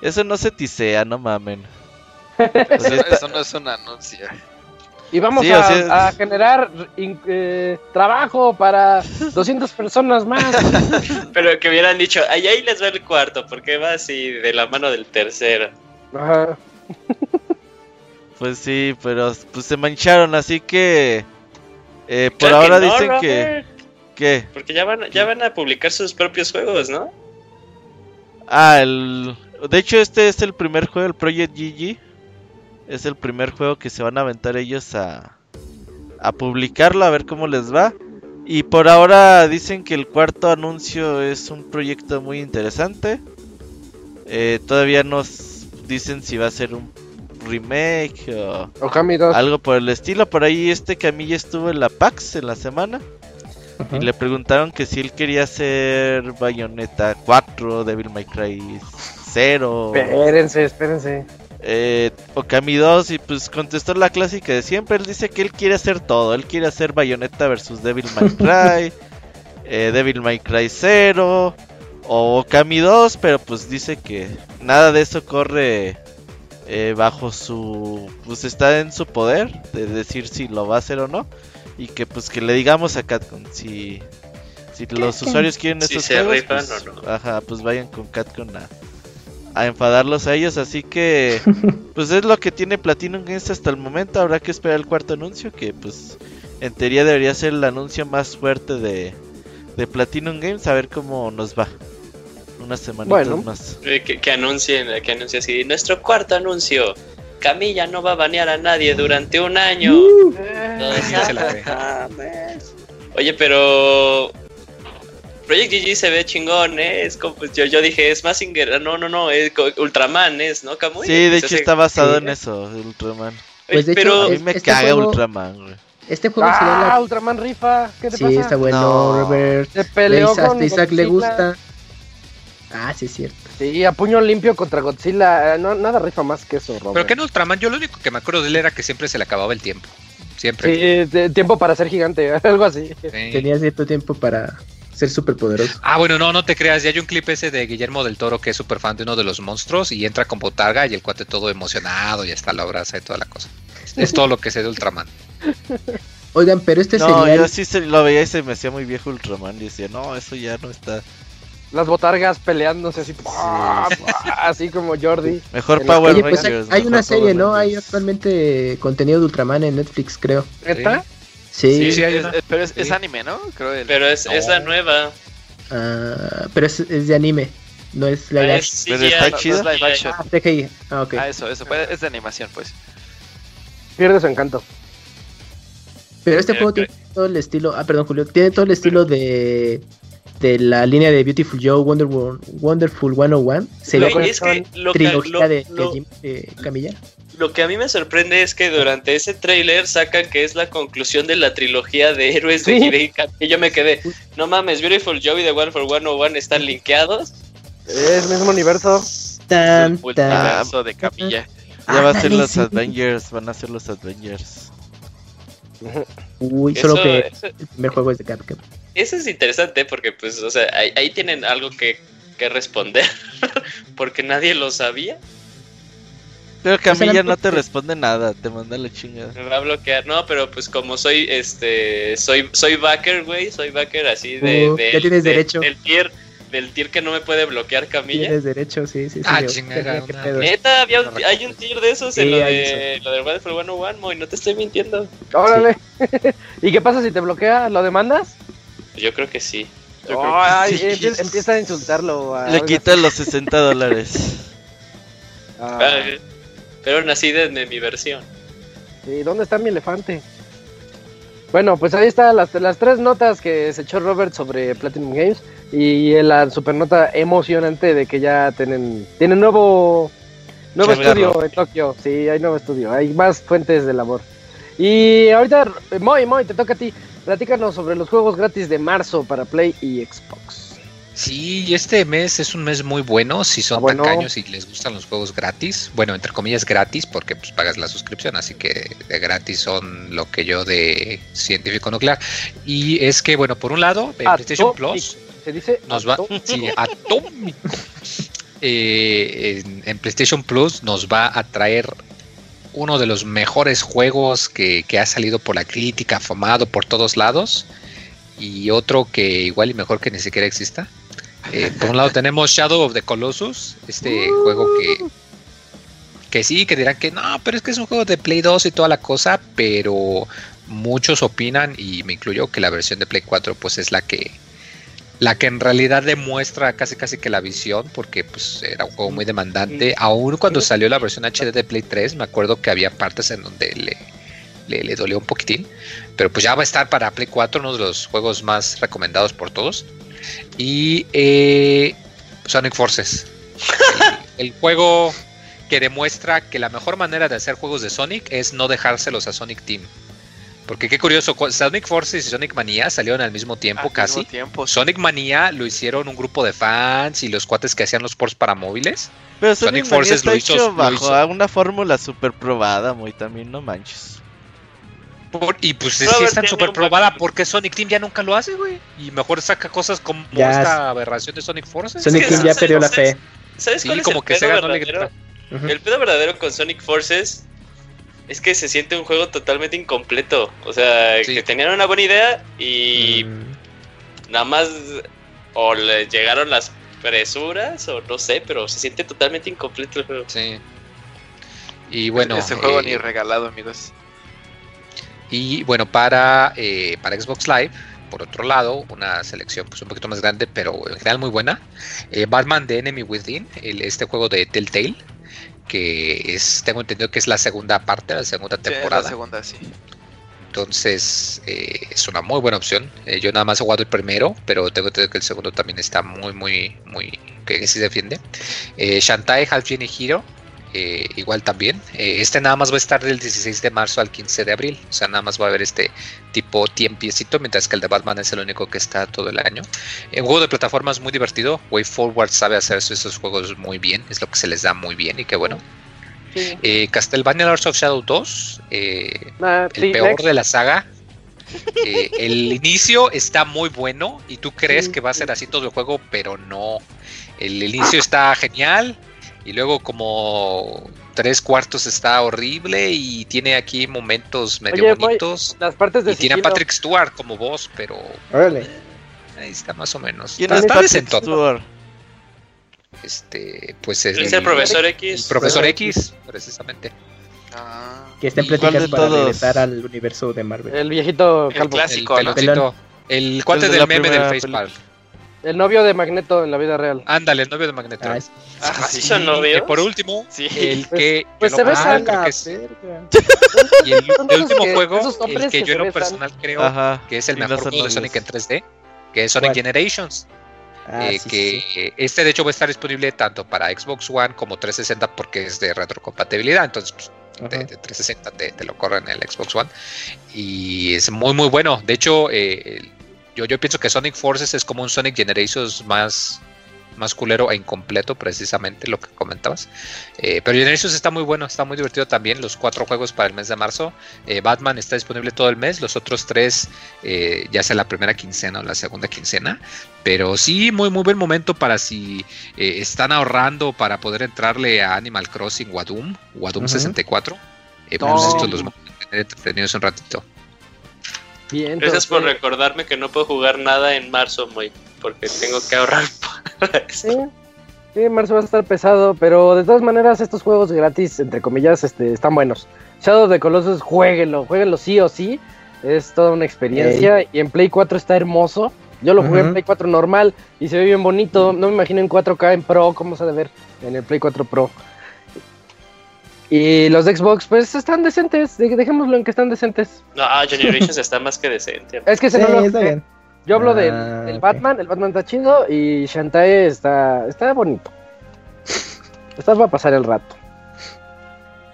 Eso no se tisea, no mamen. Eso, Sí, está- eso no es un anuncio. Y vamos Sí, a, generar eh, trabajo para 200 personas más. Pero que hubieran dicho, ahí, ahí les va el cuarto, porque va así de la mano del tercero. Ajá. Pues sí, pero pues se mancharon, así que... eh, por Claro que ahora no, dicen que... ¿Qué? Porque ya van, ya van a publicar sus propios juegos, ¿no? Ah, el... De hecho, este es el primer juego, el Project GG. Es el primer juego que se van a aventar ellos a, a publicarlo, a ver cómo les va. Y por ahora dicen que el cuarto anuncio es un proyecto muy interesante. Eh, todavía nos dicen si va a ser un remake o 2. algo por el estilo. Por ahí este Camilla estuvo en la PAX en la semana. Y le preguntaron que si él quería hacer Bayonetta 4, Devil May Cry 0, Espérense, espérense. eh, Okami 2 y pues contestó la clásica de siempre. Él dice que él quiere hacer todo. Él quiere hacer Bayonetta versus Devil May Cry, eh, Devil May Cry 0 o Okami 2, pero pues dice que nada de eso corre eh, bajo su... pues está en su poder de decir si lo va a hacer o no. Y que pues que le digamos a Catcon si... Si los usuarios quieren Si estos se juegos, rifan pues, o no. Ajá, pues vayan con Catcon a, a enfadarlos a ellos, así que pues es lo que tiene Platinum Games hasta el momento, habrá que esperar el cuarto anuncio, que pues en teoría debería ser el anuncio más fuerte de, de Platinum Games, a ver cómo nos va. Unas semanitas Bueno. más. Eh, Que, que anuncien, que anuncien así, nuestro cuarto anuncio. Camilla no va a banear a nadie durante un año. Sí, se la. Oye, pero Project GG se ve chingón, ¿eh? Es como, pues, yo, yo dije, es Mazinger, no, no, no, es Ultraman, ¿es, no, Camuy? Sí, de Se hecho hace- está basado sí. en eso, Ultraman. Pues, de hecho, A mí me este caga juego- Ultraman, güey. Este juego Ah, la... Ultraman rifa. ¿Qué te Sí, pasa? está bueno, No. Robert. Se peleó Isaac, con Isaac le gusta. Ah, sí, es cierto. Sí, a puño limpio contra Godzilla. eh, No, nada rifa más que eso, Robert. Pero que en Ultraman, yo lo único que me acuerdo de él era que siempre se le acababa el tiempo. Siempre. Sí, tiempo para ser gigante, algo así. Sí. Tenía cierto tiempo para ser súper poderoso. Ah, bueno, no, no te creas. Ya hay un clip ese de Guillermo del Toro que es súper fan de uno de los monstruos y entra con botarga y el cuate todo emocionado y hasta lo abraza y toda la cosa. Es todo lo que sé de Ultraman. Oigan, pero este No, sería... yo sí se, lo veía y se me hacía muy viejo Ultraman. Y decía, no, eso ya no está. Las botargas peleándose así, ¡pua! ¡pua! así como Jordi. Mejor Power Oye, pues hay, Rangers. hay mejor una serie, Power ¿no? Hay actualmente contenido de Ultraman en Netflix, creo. ¿Neta? Sí, Sí, sí, hay Es- es- pero es, es Sí. anime, ¿no? Creo el- Pero es, es la nueva. Ah, pero es, es de anime, no es live Es action. Pero CGI, está no, chido. no es live action. Ah, CGI. Ah, ok. Ah, eso, eso. pues, es de animación, pues. Pierde su encanto. Pero este Eh, juego tiene todo el estilo... Ah, perdón, Julio. Tiene todo el estilo de... De la línea de Beautiful Joe, Wonder Wo- Wonderful 101. Sería Güey, una es que lo que, trilogía lo- de, lo- de Jim- de Camilla. Lo que a mí me sorprende es que durante ese tráiler sacan que es la conclusión de la trilogía de héroes de Sí. Hideki Kamiya. Y yo me quedé, no mames, Beautiful Joe y The One for 101 están linkeados. Es mismo universo. Tan, el tan. multiverso de Camilla. Ya va a ser los sí. Avengers. Van a ser los Avengers. Uy, solo que eso, el primer juego es de Capcom. Eso es interesante porque, pues, o sea, ahí, ahí tienen algo que, que responder. porque nadie lo sabía. Pero Camilla la- no te responde nada. Te manda la chingada. Me va a bloquear. No, pero pues como soy, este, soy, soy backer, güey. Soy backer así de, Uh, de- ya tienes de- derecho. Del tier, del tier que no me puede bloquear Camilla. Tienes derecho, sí, sí, sí. Ah, de- chingada. Neta, había un- hay un tier de esos Sí, en lo de lo del Wonderful 101, Moy, no te estoy mintiendo. Órale. ¿Y qué pasa si te bloquea? ¿Lo demandas? Yo creo que sí. Yo creo que Ay, sí. empie- empieza a insultarlo. a- Le quitas los 60 dólares. Ah. Ah, Pero aún así desde mi versión. Sí, ¿dónde está mi elefante? Bueno, pues ahí están las, las tres notas que se echó Robert sobre Platinum Games y la super nota emocionante de que ya tienen, tienen nuevo, nuevo estudio en Tokio. Sí, hay nuevo estudio, hay más fuentes de labor. Y ahorita, Moy, Moy, te toca a ti. Platícanos sobre los juegos gratis de marzo para Play y Xbox. Sí, este mes es un mes muy bueno si son Ah, bueno. tacaños y les gustan los juegos gratis. Bueno, entre comillas gratis porque pues pagas la suscripción, así que de gratis son lo que yo de científico nuclear. Y es que, bueno, por un lado, en PlayStation. Plus Se dice nos va, atómico. sí, atómico. Eh, en, en PlayStation Plus nos va a traer uno de los mejores juegos que, que ha salido por la crítica, afamado por todos lados, y otro que igual y mejor que ni siquiera exista. Eh, por un lado tenemos Shadow of the Colossus, este juego que, que sí, que dirán que no, pero es que es un juego de Play 2 y toda la cosa, pero muchos opinan, y me incluyo, que la versión de Play 4 pues es la que la que en realidad demuestra casi casi que la visión, porque pues era un juego muy demandante. Aún cuando salió la versión HD de Play 3, me acuerdo que había partes en donde le, le, le dolió un poquitín. Pero pues ya va a estar para Play 4, uno de los juegos más recomendados por todos. Y eh, Sonic Forces. El, el juego que demuestra que la mejor manera de hacer juegos de Sonic es no dejárselos a Sonic Team. Porque qué curioso, cu- Sonic Forces y Sonic Mania salieron al mismo tiempo Al casi. mismo tiempo, sí. Sonic Mania lo hicieron un grupo de fans y los cuates que hacían los ports para móviles. Pero Sonic Sonic Forces está lo hizo- hecho lo bajo hizo. una fórmula super probada, muy también, no manches. Por- y pues si están tiene súper probada, buen- porque Sonic Team ya nunca lo hace, güey? Y mejor saca cosas como Ya esta aberración de Sonic Forces. Sonic Team ya ¿sabes- perdió la fe. ¿Sabes Sí, cuál es como el que pedo Sega no le verdadero? Ujú. El pedo verdadero con Sonic Forces es que se siente un juego totalmente incompleto. O sea, Sí. que tenían una buena idea y Mm, nada más o le llegaron las presuras o no sé, pero se siente totalmente incompleto el juego. Sí. Y bueno, Ese juego eh, ni regalado, amigos. Y bueno, para, eh, para Xbox Live, por otro lado, una selección pues un poquito más grande, pero en general muy buena. Eh, Batman The Enemy Within, el- este juego de Telltale, que es, tengo entendido que es la segunda parte, la segunda Sí, es la temporada. segunda, sí. Entonces eh, es una muy buena opción. Eh, yo nada más he jugado el primero, pero tengo entendido que el segundo también está muy, muy, muy, que, que sí defiende. Eh, Shantae Half Genie Hero, eh, igual también. Eh, este nada más va a estar del 16 de marzo al 15 de abril. O sea, nada más va a haber este tipo tiempiecito, mientras que el de Batman es el único que está todo el año. Eh, un juego de plataformas muy divertido. Way Forward sabe hacer esos juegos muy bien, es lo que se les da muy bien y qué bueno. Sí. Eh, Castlevania Lords of Shadow 2, eh, Ah, el peor next. de la saga. Eh, el inicio está muy bueno y tú crees que va a ser así todo el juego, pero no. El inicio está genial y luego como tres cuartos está horrible y tiene aquí momentos medio Oye, bonitos. Las partes de Y tiene a. Patrick Stewart como voz, pero Órale. ahí está más o menos. ¿Quién Está- es está Patrick. Stewart? Este, pues es Es el profesor X. el profesor X, precisamente. Ah, Que está en ¿Y cuál pláticas para todos? regresar al universo de Marvel. El viejito El clásico. El ¿no? El cuate El de del meme del Facepalm. El novio de Magneto en la vida real. Ándale, el novio de Magneto. Ah, es- ah, ¿Sí sí. son novios? Y por último, Sí. el Pues- que. pues que se lo- besan. ah, creo que es- y el, el último que- juego, el que que yo en lo personal creo Ajá. que es el mejor juego de. Sonic en 3D, que es Sonic ¿Cuál? Generations. Ah, eh, sí, que sí, este de hecho va a estar disponible tanto para Xbox One como 360 porque es de retrocompatibilidad, entonces pues, de, de 360 te, te lo corre en el Xbox One y es muy muy bueno. De hecho, eh, el- yo, yo pienso que Sonic Forces es como un Sonic Generations más más culero e incompleto, precisamente lo que comentabas. Eh, pero Generations está muy bueno, está muy divertido también. Los cuatro juegos para el mes de marzo. Eh, Batman está disponible todo el mes, los otros tres, eh, ya sea la primera quincena o la segunda quincena. Pero sí, muy, muy buen momento para si eh, están ahorrando para poder entrarle a Animal Crossing o a Doom, o a Doom Ujú. 64. Eh, pues estos los entretenidos un ratito. Bien, Gracias por recordarme que no puedo jugar nada en marzo, muy, porque tengo que ahorrar para eso. Sí, sí, marzo va a estar pesado, pero de todas maneras estos juegos gratis, entre comillas, este, están buenos. Shadow of the Colossus, jueguenlo, jueguenlo sí o sí. Es toda una experiencia y en Play 4 está hermoso. Yo lo jugué en. Play 4 normal y se ve bien bonito. No me imagino en 4K en Pro, cómo se ha de ver en el Play 4 Pro. Y los de Xbox, pues están decentes. de- Dejémoslo en que están decentes. No, ah, Generations está más que decente. Es que Sí, se no lo- está bien. Yo hablo del, Ah, del. Batman. El Batman está chido. Y Shantae está, está bonito. Está para pasar el rato.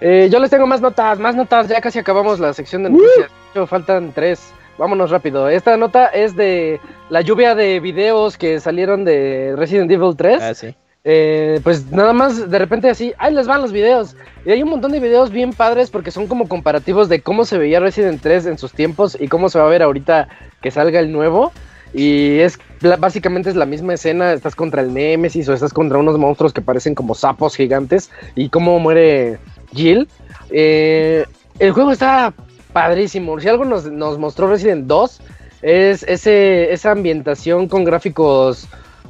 Eh, yo les tengo más notas, más notas. Ya casi acabamos la sección de noticias. De hecho, faltan tres. Vámonos rápido. Esta nota es de la lluvia de videos que salieron de Resident Evil 3. Ah, sí. Eh, pues nada más de repente así, ahí les van los videos. Y hay un montón de videos bien padres porque son como comparativos de cómo se veía Resident 3 en sus tiempos y cómo se va a ver ahorita que salga el nuevo. Y es básicamente es la misma escena, estás contra el Nemesis o estás contra unos monstruos que parecen como sapos gigantes y cómo muere Jill. Eh, el juego está padrísimo. Si algo nos, nos mostró Resident 2 es ese, esa ambientación con gráficos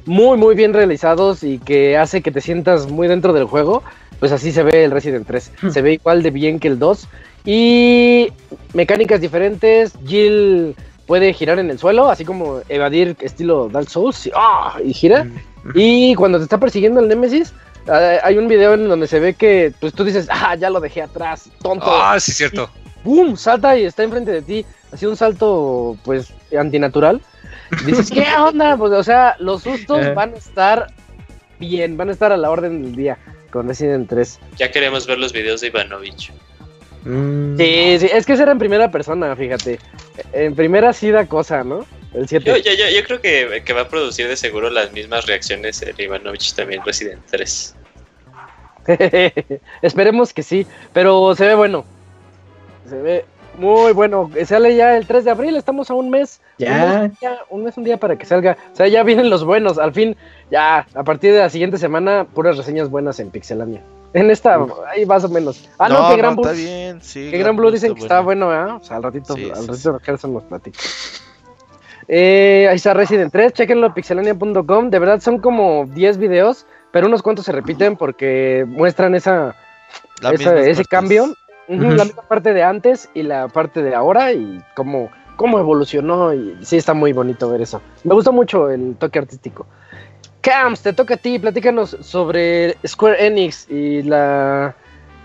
muy muy bien realizados y que hace que te sientas muy dentro del juego, pues así se ve el Resident 3. Se ve igual de bien que el 2 y mecánicas diferentes. Jill puede girar en el suelo, así como evadir estilo Dark Souls y, ¡ah! y gira. Y cuando te está persiguiendo el Nemesis, eh, hay un video en donde se ve que pues tú dices, "Ah, ya lo dejé atrás, tonto." Ah, sí, cierto. ¡Boom! Salta y está enfrente de ti. Así un salto, pues, antinatural. Dices, ¿qué onda? Pues, o sea, los sustos van a estar bien, van a estar a la orden del día con Resident 3. Ya queremos ver los videos de Ivanovich. Mm, Sí, sí, es que ese era en primera persona, fíjate. En primera sí da cosa, ¿no? El Yo, 7. yo, yo, yo creo que, que va a producir de seguro las mismas reacciones el Ivanovich también Resident 3. Esperemos que sí, pero se ve bueno. Se ve muy bueno. Sale ya el 3 de abril, estamos a un mes. Ya. Un mes, ya, un mes, un día para que salga. O sea, ya vienen los buenos. Al fin, ya, a partir de la siguiente semana, puras reseñas buenas en Pixelania. En esta, ahí más o menos. Ah, no, que Gran Blue, está bien, sí. que Gran Blue dicen que está bueno. ¿eh? O sea, al ratito, Sí, al sí, ratito Gerson nos platica. Eh, ahí está Resident 3, chequenlo pixelania.com. De verdad son como 10 videos, pero unos cuantos se repiten porque muestran esa, ese partes. cambio, La misma parte de antes y la parte de ahora y cómo, cómo evolucionó y sí está muy bonito ver eso. Me gustó mucho el toque artístico. Camps, te toca a ti, platícanos sobre Square Enix y la,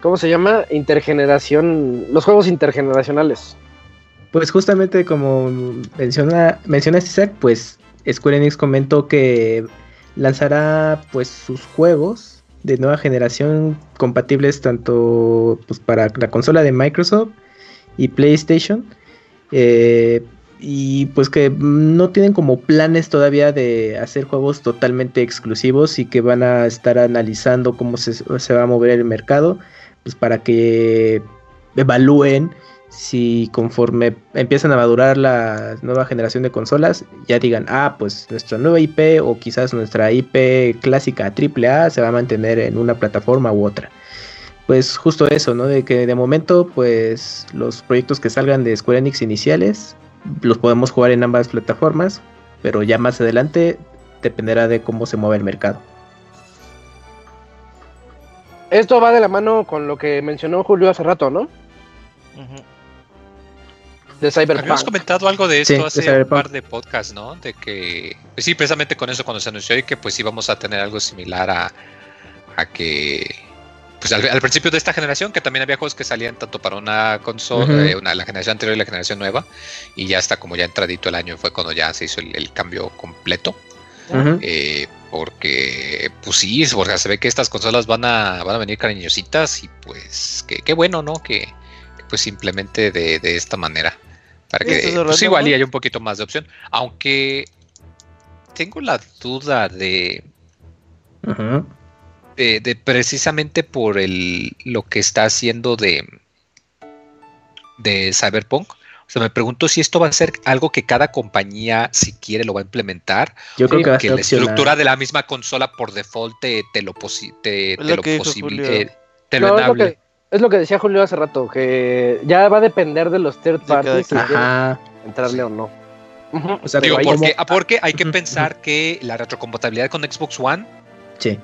¿cómo se llama? Intergeneración, los juegos intergeneracionales. Pues justamente como menciona, mencionaste Isaac, pues Square Enix comentó que lanzará pues sus juegos de nueva generación compatibles tanto pues, para la consola de Microsoft y PlayStation. eh, y pues que no tienen como planes todavía de hacer juegos totalmente exclusivos y que van a estar analizando cómo se, se va a mover el mercado, pues para que evalúen si conforme empiezan a madurar la nueva generación de consolas, ya digan, ah, pues nuestra nueva IP o quizás nuestra IP clásica AAA se va a mantener en una plataforma u otra. Pues justo eso, ¿no? De que de momento, pues los proyectos que salgan de Square Enix iniciales, los podemos jugar en ambas plataformas, pero ya más adelante dependerá de cómo se mueva el mercado. Esto va de la mano con lo que mencionó Julio hace rato, ¿no? Ujú. De Habíamos Cyberpunk. comentado algo de Sí, esto de hace un par de podcasts, ¿no? De que, pues sí, precisamente con eso cuando se anunció y que pues íbamos a tener algo similar a, a que, pues al, al principio de esta generación, que también había juegos que salían tanto para una consola, eh, una, la generación anterior y la generación nueva, y ya hasta como ya entradito el año fue cuando ya se hizo el, el cambio completo. Eh, porque, pues sí, porque se ve que estas consolas van a, van a venir cariñositas y pues qué bueno, ¿no? Que, que, pues simplemente de, de esta manera. Para que pues, igual y ¿no? haya un poquito más de opción. Aunque tengo la duda de, de, de precisamente por el lo que está haciendo de, de Cyberpunk. O sea, me pregunto si esto va a ser algo que cada compañía, si quiere, lo va a implementar Yo creo que va a que la opcional. estructura de la misma consola por default te, te lo, posi- te, te lo eh, te No, es, lo enable. Es lo que decía Julio hace rato, que ya va a depender de los third parties si Ajá. entrarle o no. O sea, Digo, porque, como- porque hay que pensar que la retrocompatibilidad con Xbox One, Sí.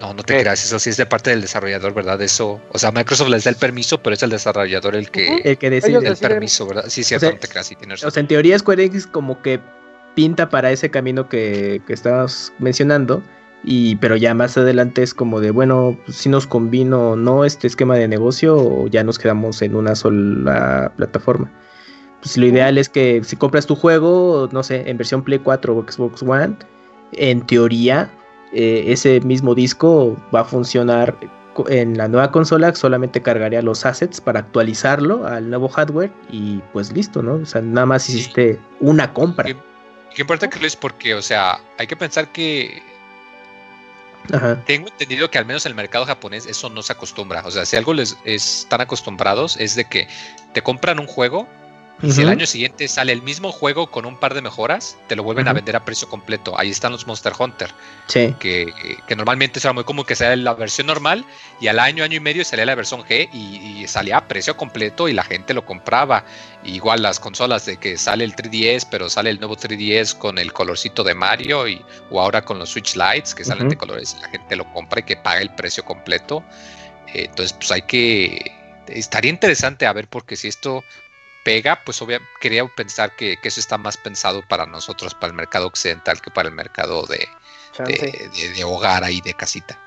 no, no te ¿Qué? creas, eso sí es de parte del desarrollador, ¿verdad? Eso, o sea, Microsoft les da el permiso, pero es el desarrollador el que. El que decide. El deciden. permiso, ¿verdad? Sí, cierto, sea, no te creas, sí tienes O sea, en teoría Square Enix como que pinta para ese camino que, que estabas mencionando, Y, pero ya más adelante es como de, bueno, si nos combino o no este esquema de negocio o ya nos quedamos en una sola plataforma. Pues lo ideal es que si compras tu juego, no sé, en versión Play 4 o Xbox One, en teoría eh, ese mismo disco va a funcionar en la nueva consola, solamente cargaría los assets para actualizarlo al nuevo hardware y pues listo, ¿no? O sea, nada más hiciste una compra. Qué, qué importante que lo es porque, o sea, hay que pensar que Tengo entendido que al menos en el mercado japonés eso no se acostumbra. O sea, si algo les están acostumbrados es de que te compran un juego y si el año siguiente sale el mismo juego con un par de mejoras, te lo vuelven a vender a precio completo. Ahí están los Monster Hunter, Sí. que, que normalmente era muy común que salía la versión normal y al año, año y medio salía la versión G y, y salía a precio completo y la gente lo compraba. Igual las consolas de que sale el 3DS, pero sale el nuevo 3DS con el colorcito de Mario y, o ahora con los Switch Lights que salen de colores y la gente lo compra y que paga el precio completo. Eh, entonces, pues hay que... Estaría interesante a ver porque si esto pega, pues obvia, quería pensar que, que eso está más pensado para nosotros, para el mercado occidental, que para el mercado de, Chance. de, de- de hogar ahí, de casita.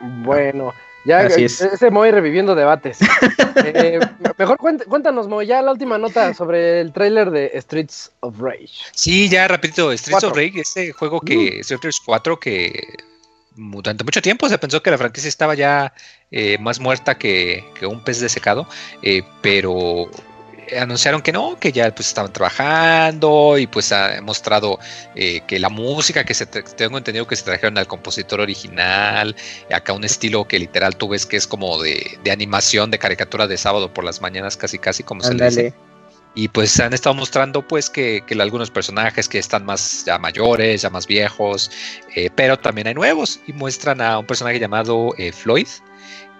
Bueno, ya Así eh, es. ese Moy reviviendo debates. Eh, mejor cuént- cuéntanos, Moy, ya la última nota sobre el tráiler de Streets of Rage. Sí, ya rapidito, Streets of. Rage, este juego que, Street Fighter 4, que durante mucho tiempo se pensó que la franquicia estaba ya eh, más muerta que, que un pez desecado, eh, pero anunciaron que no, que ya pues estaban trabajando y pues ha mostrado eh, que la música que se tengo entendido que se trajeron al compositor original, acá un estilo que literal tú ves que es como de, de animación, de caricatura de sábado por las mañanas, casi casi como se le dice. Y pues han estado mostrando pues que, que algunos personajes que están más ya mayores, ya más viejos, eh, pero también hay nuevos. Y muestran a un personaje llamado eh, Floyd,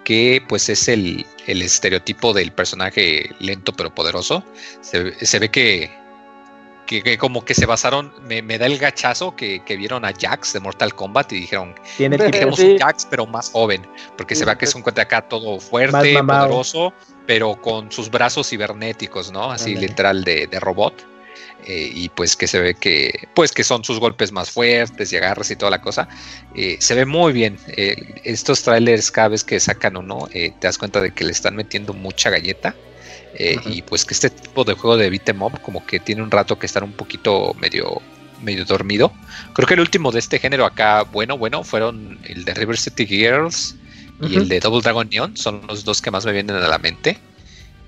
que pues es el, el estereotipo del personaje lento pero poderoso. Se, se ve que, que, que como que se basaron, me, me da el gachazo que, que vieron a Jax de Mortal Kombat y dijeron, Tiene queremos Sí. un Jax pero más joven, porque Sí, se ve que es sí. un cuate acá todo fuerte, poderoso, pero con sus brazos cibernéticos, ¿no? Así literal de, de robot. Eh, y pues que se ve que pues que son sus golpes más fuertes y agarres y toda la cosa Eh, se ve muy bien. Eh, estos trailers cada vez que sacan uno te das cuenta de que le están metiendo mucha galleta y pues que este tipo de juego de beat 'em up como que tiene un rato que estar un poquito medio medio dormido. Creo que el último de este género acá bueno bueno fueron el de River City Girls y el de Double Dragon Neon son los dos que más me vienen a la mente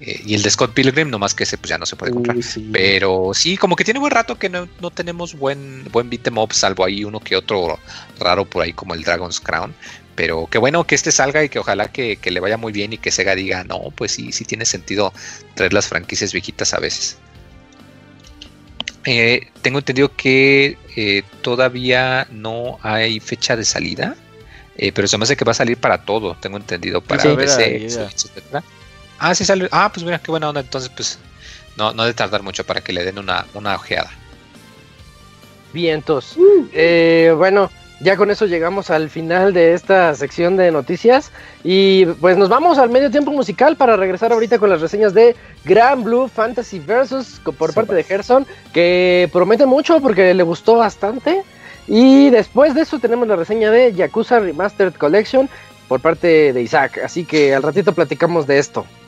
Eh, y el de Scott Pilgrim nomás que ese pues ya no se puede comprar sí. pero sí, como que tiene buen rato que no, no tenemos buen, buen beat 'em up, salvo ahí uno que otro raro por ahí como el Dragon's Crown. Pero qué bueno que este salga y que ojalá que, que le vaya muy bien y que Sega diga, no, pues sí, sí tiene sentido traer las franquicias viejitas a veces. Eh, tengo entendido que eh, todavía no hay fecha de salida, eh, pero se me hace que va a salir para todo, tengo entendido, para Sí. PC. Switch, etcétera. Ah, sí sale. Ah, pues mira, qué buena onda. Entonces, pues no, no de tardar mucho para que le den una, una ojeada. Vientos. Eh, bueno, ya con eso llegamos al final de esta sección de noticias. Y pues nos vamos al medio tiempo musical para regresar ahorita con las reseñas de Grand Blue Fantasy Versus por parte de Gerson, que promete mucho porque le gustó bastante. Y después de eso tenemos la reseña de Yakuza Remastered Collection por parte de Isaac. Así que al ratito platicamos de esto.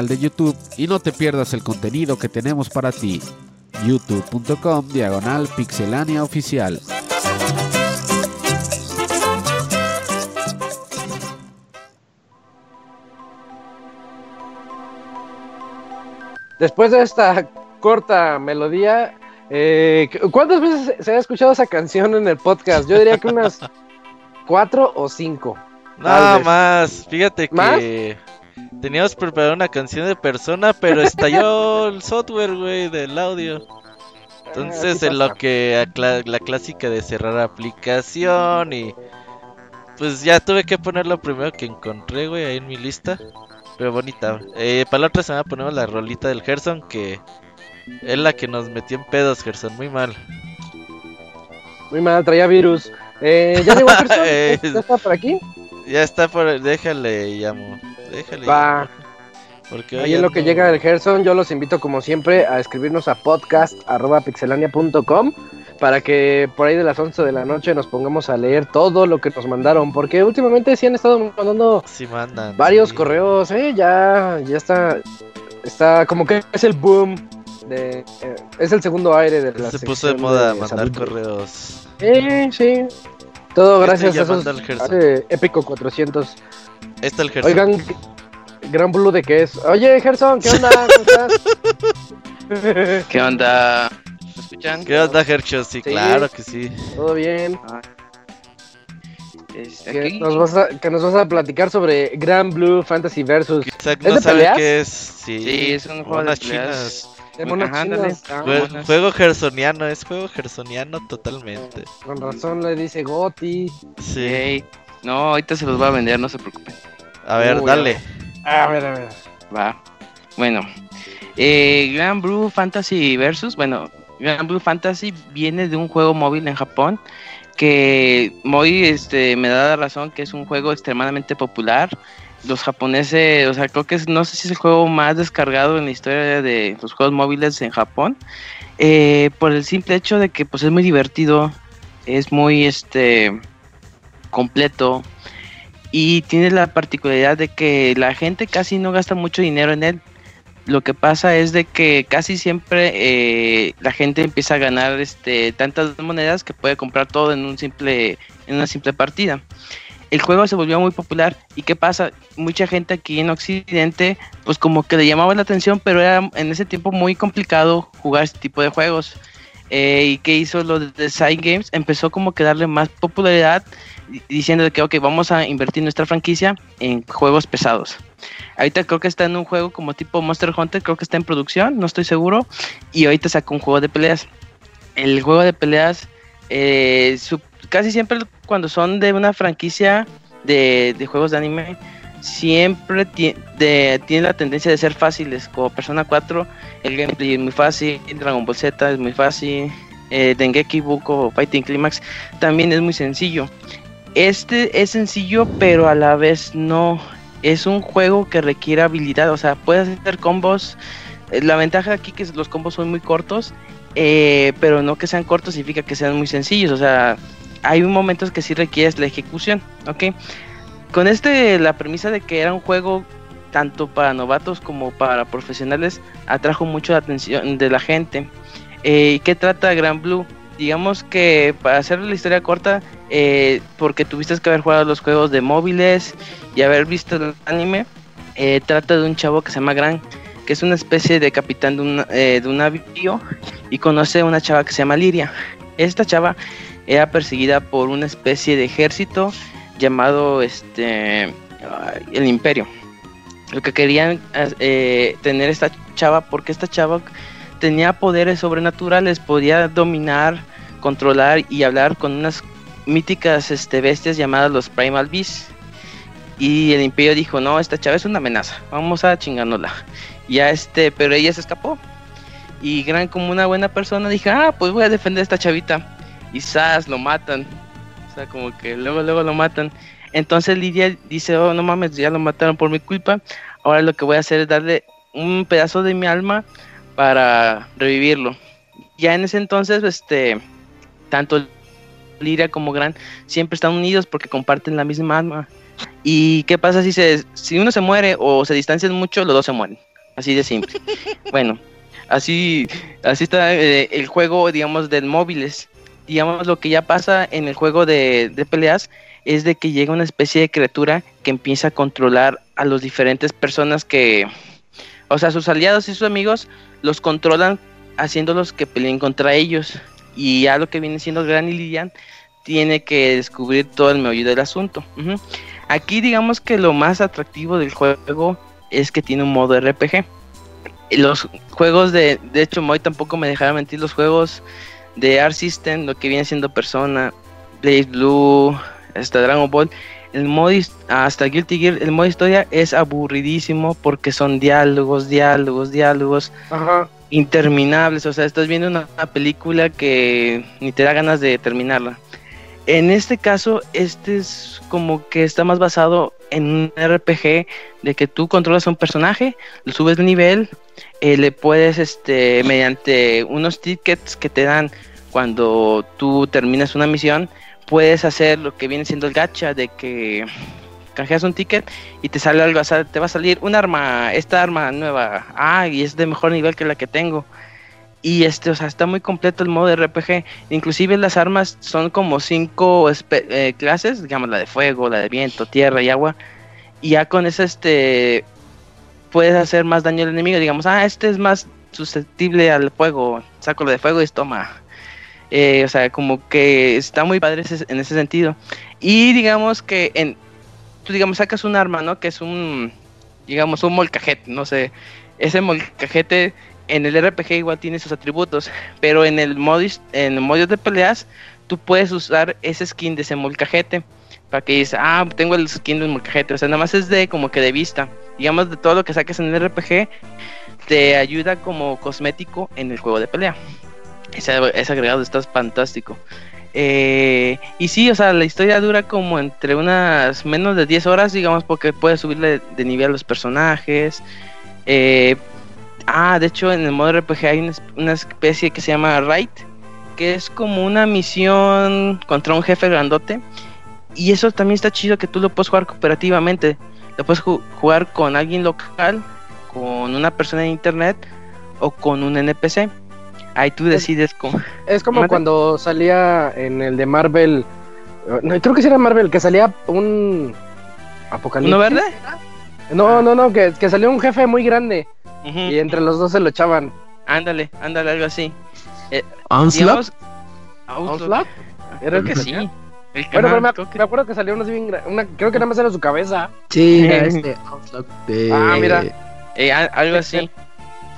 canal de YouTube y no te pierdas el contenido que tenemos para ti. youtube.com diagonal pixelania oficial. Después de esta corta melodía, eh, ¿cuántas veces se ha escuchado esa canción en el podcast? Yo diría que unas cuatro o cinco. Nada más, fíjate ¿Más? Teníamos preparado una canción de persona, pero estalló el software, güey, del audio. Entonces, en lo que la clásica de cerrar aplicación y pues ya tuve que poner lo primero que encontré, güey, ahí en mi lista. Pero bonita. Eh, para la otra semana ponemos la rolita del Gerson que es la que nos metió en pedos, Gerson, muy mal. Muy mal, traía virus. Eh, ¿Ya llegó Gerson? Eh, ¿Ya está por aquí? Ya está por déjale llamo. Déjale. Va. Porque Ahí en lo que llega el Gerson, yo los invito como siempre a escribirnos a podcast.pixelania.com para que por ahí de las 11 de la noche nos pongamos a leer todo lo que nos mandaron, porque últimamente sí han estado mandando Sí mandan. varios sí. correos, ¿eh? Ya, ya está, está como que es el boom, de, eh, es el segundo aire de la Se puso de moda de mandar salud. correos. Sí, sí. Todo Estoy gracias a esos Gerson. eh, Épico 400. Ahí está el Gerson. Oigan, Gran Blue de qué es. Oye, Gerson, ¿qué onda? ¿Cómo estás? ¿Qué onda? ¿Me escuchan? ¿Qué onda, Gercho? Sí, Sí. claro que sí. ¿Todo bien? Este, ¿Qué aquí. nos, vas a, que nos vas a platicar sobre Gran Blue Fantasy Versus Isaac ¿Es no de sabe peleas? qué es. Sí, Sí, es un juego de chinas. Ah, Jue- monas. juego gersoniano, es juego gersoniano totalmente. con razón le dice Goti. Sí. No, ahorita se los va a vender, no se preocupen. A ver, Uy, dale. A ver, a ver. Va. Bueno, eh, Grand Blue Fantasy Versus. Bueno, Grand Blue Fantasy viene de un juego móvil en Japón que muy este, me da la razón que es un juego extremadamente popular. Los japoneses, o sea, creo que es, no sé si es el juego más descargado en la historia de los juegos móviles en Japón. eh, por el simple hecho de que pues es muy divertido, es muy este completo y tiene la particularidad de que la gente casi no gasta mucho dinero en él. Lo que pasa es de que casi siempre eh, la gente empieza a ganar este tantas monedas que puede comprar todo en un simple en una simple partida. el juego se volvió muy popular. ¿Y qué pasa? Mucha gente aquí en Occidente, pues como que le llamaba la atención, pero era en ese tiempo muy complicado jugar este tipo de juegos. Eh, ¿Y qué hizo lo de Design Games? Empezó como que darle más popularidad diciendo que, ok, vamos a invertir nuestra franquicia en juegos pesados. Ahorita creo que está en un juego como tipo Monster Hunter, creo que está en producción, no estoy seguro. Y ahorita sacó un juego de peleas. El juego de peleas, eh, casi siempre cuando son de una franquicia de, de juegos de anime, siempre ti- tiene la tendencia de ser fáciles. Como Persona 4, el gameplay es muy fácil, Dragon Ball Z es muy fácil, eh, Dengeki Buko Fighting Climax también es muy sencillo. Este es sencillo, pero a la vez no. Es un juego que requiere habilidad, o sea, puedes hacer combos. Eh, La ventaja aquí que los combos son muy cortos, eh, pero no que sean cortos significa que sean muy sencillos, o sea, hay momentos que sí requieres la ejecución, ¿ok? Con este, la premisa de que era un juego tanto para novatos como para profesionales, atrajo mucho la atención de la gente. Eh, ¿y ¿Qué trata Gran Blue? Digamos que para hacer la historia corta, eh, porque tuviste que haber jugado los juegos de móviles y haber visto el anime, eh, trata de un chavo que se llama Gran, que es una especie de capitán de un, eh, de un navío y conoce a una chava que se llama Liria. Esta chava era perseguida por una especie de ejército llamado este el Imperio. Lo que querían eh, tener esta chava porque esta chava tenía poderes sobrenaturales, podía dominar, controlar y hablar con unas míticas este, bestias llamadas los Primal Beasts. Y el Imperio dijo, no, esta chava es una amenaza, vamos a chingándola. Ya este, pero ella se escapó. Y Gran como una buena persona dijo, ah, pues voy a defender a esta chavita. Y Sas lo matan. O sea, como que luego, luego lo matan. Entonces Lidia dice, oh, no mames, ya lo mataron por mi culpa. Ahora lo que voy a hacer es darle un pedazo de mi alma para revivirlo. Ya en ese entonces, este, tanto Liria como Gran siempre están unidos porque comparten la misma alma. ¿Y qué pasa si, se, si uno se muere o se distancian mucho, los dos se mueren? Así de simple. bueno, así, así está eh, el juego, digamos, de móviles. Digamos, lo que ya pasa en el juego de, de peleas es de que llega una especie de criatura que empieza a controlar a los diferentes personas que, o sea, sus aliados y sus amigos los controlan haciéndolos que peleen contra ellos. Y ya lo que viene siendo Gran y Lilian tiene que descubrir todo el meollo del asunto. Aquí digamos que lo más atractivo del juego es que tiene un modo RPG. Los juegos de, de hecho, Moy tampoco me dejará mentir, los juegos de Art System, lo que viene siendo Persona, Blaze Blue, hasta Dragon Ball, el modo hasta Guilty Gear, el modo historia es aburridísimo porque son diálogos, diálogos, diálogos Ajá. Interminables. O sea, estás viendo una, película que ni te da ganas de terminarla. En este caso, este es como que está más basado en un RPG de que tú controlas a un personaje, lo subes de nivel, eh, le puedes, este, mediante unos tickets que te dan cuando tú terminas una misión, puedes hacer lo que viene siendo el gacha de que canjeas un ticket y te sale algo, te va a salir un arma, esta arma nueva, ah, y es de mejor nivel que la que tengo. Y este, o sea, está muy completo el modo de RPG. Inclusive las armas son como cinco eh, clases, digamos la de fuego, la de viento, tierra y agua. Y ya con eso, este, puedes hacer más daño al enemigo. Digamos, ah, este es más susceptible al fuego. Saco lo de fuego y toma. Eh, o sea, como que está muy padre ese- en ese sentido. Y digamos que en, tú digamos sacas un arma, ¿no? Que es un, digamos, un molcajete, no sé. Ese molcajete en el RPG igual tiene sus atributos, pero en el modo, his- en el modo de peleas tú puedes usar ese skin de ese molcajete para que dices, ah, tengo el skin del molcajete, o sea, nada más es de como que de vista. Digamos de todo lo que saques en el RPG te ayuda como cosmético en el juego de pelea. Ese, ese agregado está fantástico. Eh, y sí, o sea, la historia dura como entre unas menos de 10 horas, digamos, porque puedes subirle de nivel a los personajes. Eh, ah, de hecho, en el modo RPG hay una, es- una especie que se llama Raid, que es como una misión contra un jefe grandote. Y eso también está chido que tú lo puedes jugar cooperativamente. Lo puedes ju- jugar con alguien local, con una persona en internet o con un NPC. Ahí tú decides cómo. Es como cuando salía en el de Marvel No, creo que sí era Marvel, que salía un apocalipsis. ¿Uno verde? No, no, no, que, que salió un jefe muy grande y entre los dos se lo echaban. Ándale, ándale, algo así. Onslaught. Digamos- ¿Onslaught? Era Creo que sí. El Bueno, pero me, creo que- me acuerdo que salió uno así bien una, creo que nada más era su cabeza. Sí, era este Onslaught de... Ah, mira. eh, algo así.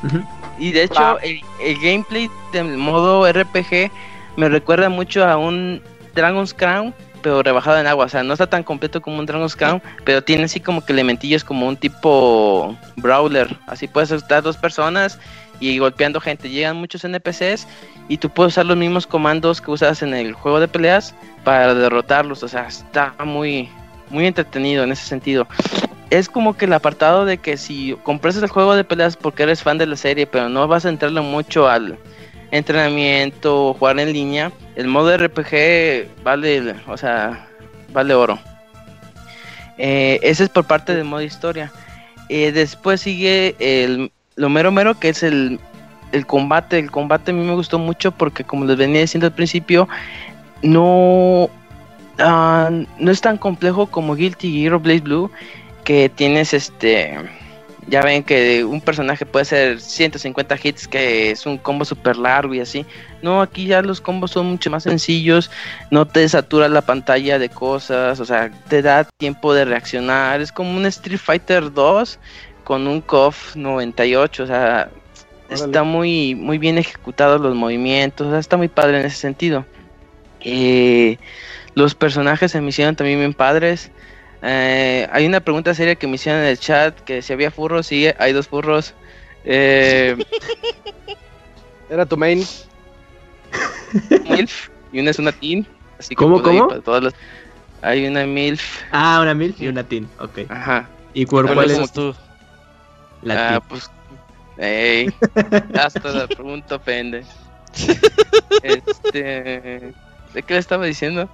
Ujú. Y de hecho, el, el gameplay del modo RPG me recuerda mucho a un Dragon's Crown, pero rebajado en agua. O sea, no está tan completo como un Dragon's Crown, pero tiene así como que elementillos como un tipo brawler. Así puedes estar dos personas y golpeando gente. Llegan muchos NPCs y tú puedes usar los mismos comandos que usas en el juego de peleas para derrotarlos. O sea, está muy, muy entretenido en ese sentido es como que el apartado de que si compras el juego de peleas porque eres fan de la serie, pero no vas a entrarle mucho al entrenamiento o jugar en línea, el modo RPG vale, o sea, vale oro. Eh, ese es por parte del modo historia. Eh, después sigue el lo mero mero que es el, el combate. El combate a mí me gustó mucho porque como les venía diciendo al principio, no, ah, no es tan complejo como Guilty Gear o Blaze Blue que tienes este ya ven que un personaje puede hacer 150 hits que es un combo super largo y así. No aquí ya los combos son mucho más sencillos no te satura la pantalla de cosas o sea te da tiempo de reaccionar. Es como un Street Fighter 2 con un KOF 98 o sea está muy muy bien ejecutados los movimientos o sea, está muy padre en ese sentido. Eh, los personajes se me hicieron también bien padres eh, hay una pregunta seria que me hicieron en el chat que si había furros, sí, hay dos furros. Eh, Era tu main. MILF y una es una teen. Así que ¿Cómo, ahí cómo? para todas las- Hay una MILF. Ah, una MILF y una teen, ok. Ajá. ¿Y por ¿Cuál cuál es tú? la Ah, teen? pues. Ey, hasta la pregunta ofende. Este. ¿De qué le estaba diciendo?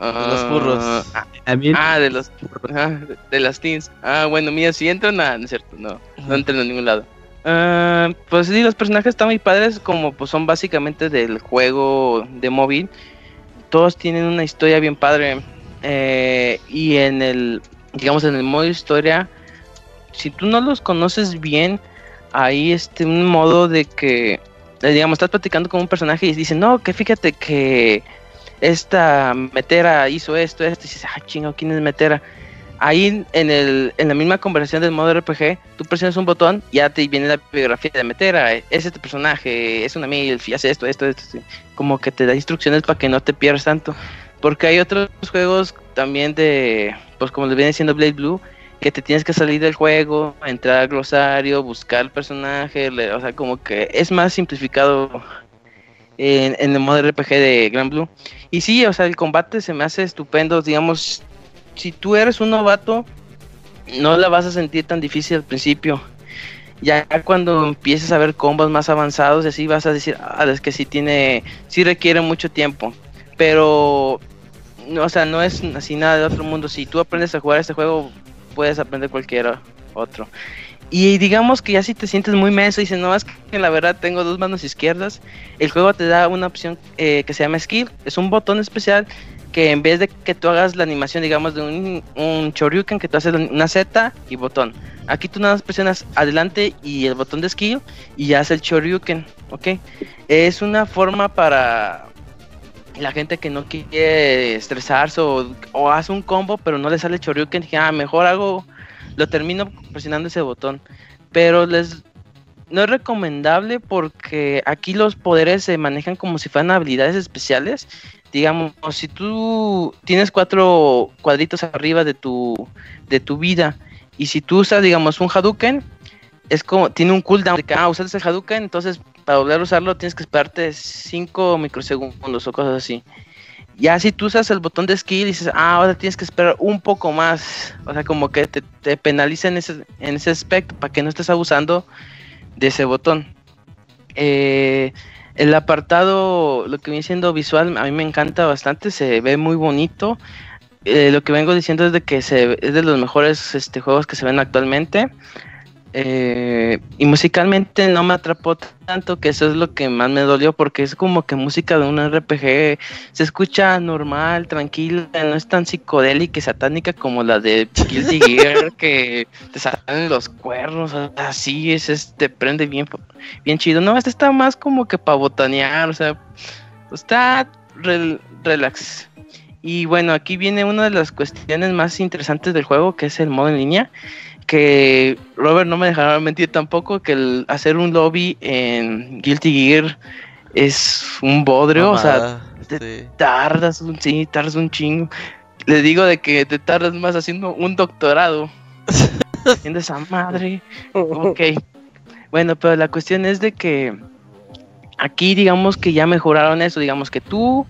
Los Ah, furros. ah, A mí, Ah, de los de, de las teens. Ah, bueno, mira, si entro, nada, no es cierto, no, no entro en ningún lado. Ah, pues sí, los personajes están muy padres, como pues son básicamente del juego de móvil. Todos tienen una historia bien padre. eh, y en el, digamos, en el modo historia, si tú no los conoces bien, hay este un modo de que, eh, digamos, estás platicando con un personaje y dicen, no, que fíjate que esta Metera hizo esto, esto, y dices, ah, chingo, ¿quién es Metera? Ahí en, el, en la misma conversación del modo RPG, tú presionas un botón ya te viene la biografía de Metera. Es este personaje, es una MILF, y hace esto, esto, esto. Como que te da instrucciones para que no te pierdas tanto. Porque hay otros juegos también de, pues como les viene diciendo Blade Blue, que te tienes que salir del juego, entrar al glosario, buscar el personaje, le- o sea, como que es más simplificado en, en el modo RPG de Grand Blue. Y sí, o sea, el combate se me hace estupendo. Digamos, si tú eres un novato, no la vas a sentir tan difícil al principio. Ya cuando empieces a ver combos más avanzados, así vas a decir, ah, es que sí tiene, sí requiere mucho tiempo. Pero, no, o sea, no es así nada de otro mundo. Si tú aprendes a jugar este juego, puedes aprender cualquier otro. Y digamos que ya si te sientes muy menso y dices, no, es que la verdad tengo dos manos izquierdas, el juego te da una opción eh, que se llama Skill. Es un botón especial que en vez de que tú hagas la animación, digamos, de un, un que tú haces una Z y botón. Aquí tú nada más presionas adelante y el botón de Skill y ya hace el Shoryuken, ¿ok? Es una forma para la gente que no quiere estresarse o, o hace un combo pero no le sale el Shoryuken, ah, mejor hago, lo termino presionando ese botón. Pero les no es recomendable porque aquí los poderes se manejan como si fueran habilidades especiales. Digamos, si tú tienes cuatro cuadritos arriba de tu, de tu vida y si tú usas, digamos, un Hadouken, es como, tiene un cooldown de que, ah, usaste el Hadouken, entonces para volver a usarlo tienes que esperarte 5 microsegundos o cosas así. Ya si tú usas el botón de skill y dices, ah, ahora tienes que esperar un poco más, o sea, como que te, te penaliza en ese, en ese aspecto para que no estés abusando de ese botón. Eh, el apartado, lo que viene siendo visual, a mí me encanta bastante, se ve muy bonito. Eh, lo que vengo diciendo es de que se, es de los mejores este, juegos que se ven actualmente. Eh, y musicalmente no me atrapó tanto, que eso es lo que más me dolió, porque es como que música de un RPG se escucha normal, tranquila, no es tan psicodélica y satánica como la de Guilty Gear, que te salen los cuernos, así es, es, te prende bien, bien chido. No, este está más como que para botanear, o sea, está rel- relax. Y bueno, aquí viene una de las cuestiones más interesantes del juego, que es el modo en línea que Robert no me dejará mentir tampoco que el hacer un lobby en Guilty Gear es un bodrio, o sea, sí. tardas un sí, tardas un chingo. Le digo de que te tardas más haciendo un doctorado. Haciendo esa madre. Ok. Bueno, pero la cuestión es de que aquí digamos que ya mejoraron eso, digamos que tú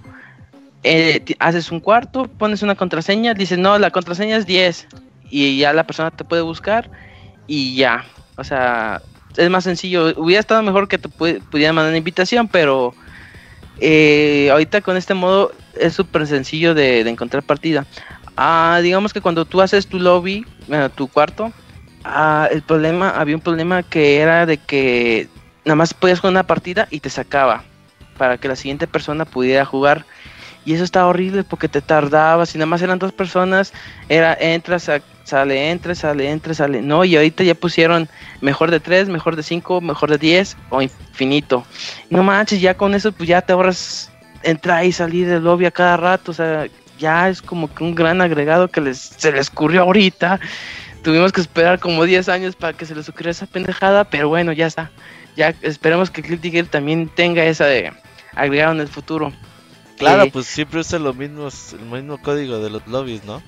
eh, haces un cuarto, pones una contraseña, dices, no, la contraseña es 10 y ya la persona te puede buscar y ya. O sea, es más sencillo. Hubiera estado mejor que te pu- pudieran mandar una invitación, pero eh, ahorita con este modo es súper sencillo de, encontrar partida. Ah, digamos que cuando tú haces tu lobby, bueno, tu cuarto, ah, el problema, había un problema que era de que nada más podías jugar una partida y te sacaba para que la siguiente persona pudiera jugar. Y eso estaba horrible porque te tardabas y nada más eran dos personas. Era entra, sa- sale, entra, sale, entra, sale. No, y ahorita ya pusieron mejor de 3, mejor de 5, mejor de 10 o infinito. No manches, ya con eso pues ya te ahorras entrar y salir del lobby a cada rato. O sea, ya es como que un gran agregado que les, se les ocurrió ahorita. Tuvimos que esperar como 10 años para que se les ocurriera esa pendejada, pero bueno, ya está. Ya esperemos que Gear también tenga esa de agregado en el futuro. Claro, Eh, pues siempre usa los mismos, el mismo código de los lobbies, ¿no?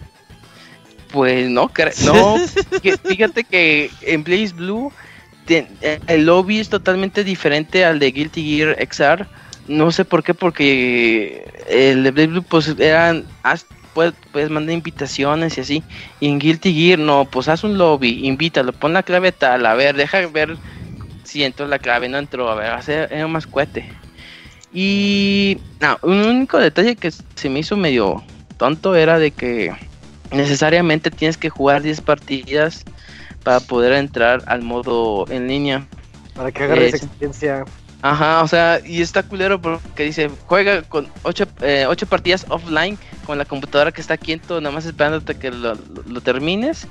Pues no, no. fí- Fíjate que en Blaze Blue te- eh, el lobby es totalmente diferente al de Guilty Gear XR. No sé por qué, porque el de Blaze Blue pues eran haz- puedes, puedes mandar invitaciones y así. Y en Guilty Gear no, pues haz un lobby, invítalo, pon la clave tal, a ver, deja ver si entró la clave, no entró, a ver, hacer más cohete. Y no, un único detalle que se me hizo medio tonto era de que necesariamente tienes que jugar 10 partidas para poder entrar al modo en línea. Para que agarres Eh, experiencia. Ajá, o sea, y está culero porque dice, juega con 8 partidas offline con la computadora que está quieto, nada más esperándote que lo, lo- lo termines.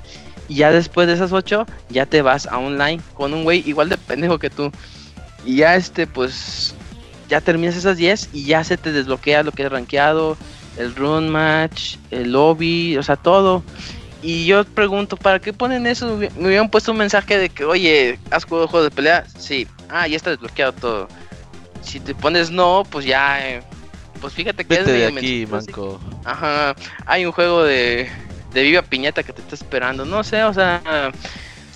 Y ya después de esas 8, ya te vas a online con un güey igual de pendejo que tú. Y ya este, pues, ya terminas esas 10 y ya se te desbloquea lo que es rankeado, el run match, el lobby, o sea, todo. Y yo pregunto, ¿para qué ponen eso? Me hubieran puesto un mensaje de que, oye, ¿has jugado juegos de pelea? Sí. Ah, ya está desbloqueado todo. Si te pones no, pues ya... eh, pues fíjate que es Vete de medio aquí, manco. Ajá, hay un juego de, de Viva Piñata que te está esperando. No sé, o sea,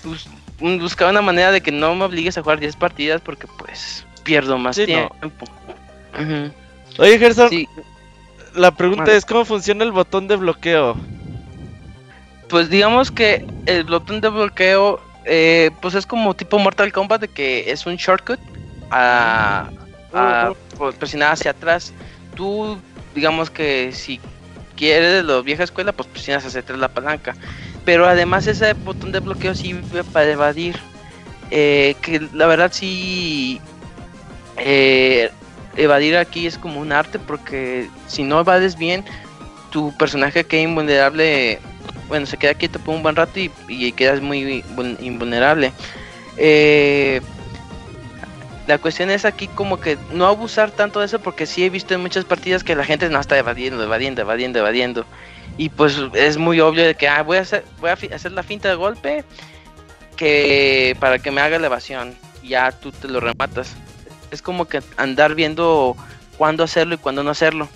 bus- un- buscar una manera de que no me obligues a jugar 10 partidas porque pues pierdo más Sí, no. tiempo. Oye, Gerson, Sí, la pregunta es, ¿cómo funciona el botón de bloqueo? pues digamos que el botón de bloqueo, eh, pues es como tipo Mortal Kombat, de que es un shortcut a, a pues, presionar hacia atrás. Tú, digamos que si quieres de la vieja escuela, pues presionas hacia atrás la palanca. Pero además ese botón de bloqueo sirve para evadir. eh, que la verdad sí... eh, evadir aquí es como un arte porque si no evades bien, tu personaje queda invulnerable bueno, se queda quieto por un buen rato y, y quedas muy vul- invulnerable. Eh, la cuestión es aquí como que no abusar tanto de eso porque sí he visto en muchas partidas que la gente no está evadiendo, evadiendo, evadiendo, evadiendo. Y pues es muy obvio de que ah, voy a hacer, voy a hacer la finta de golpe que para que me haga la evasión. Ya tú te lo rematas. Es como que andar viendo cuándo hacerlo y cuándo no hacerlo.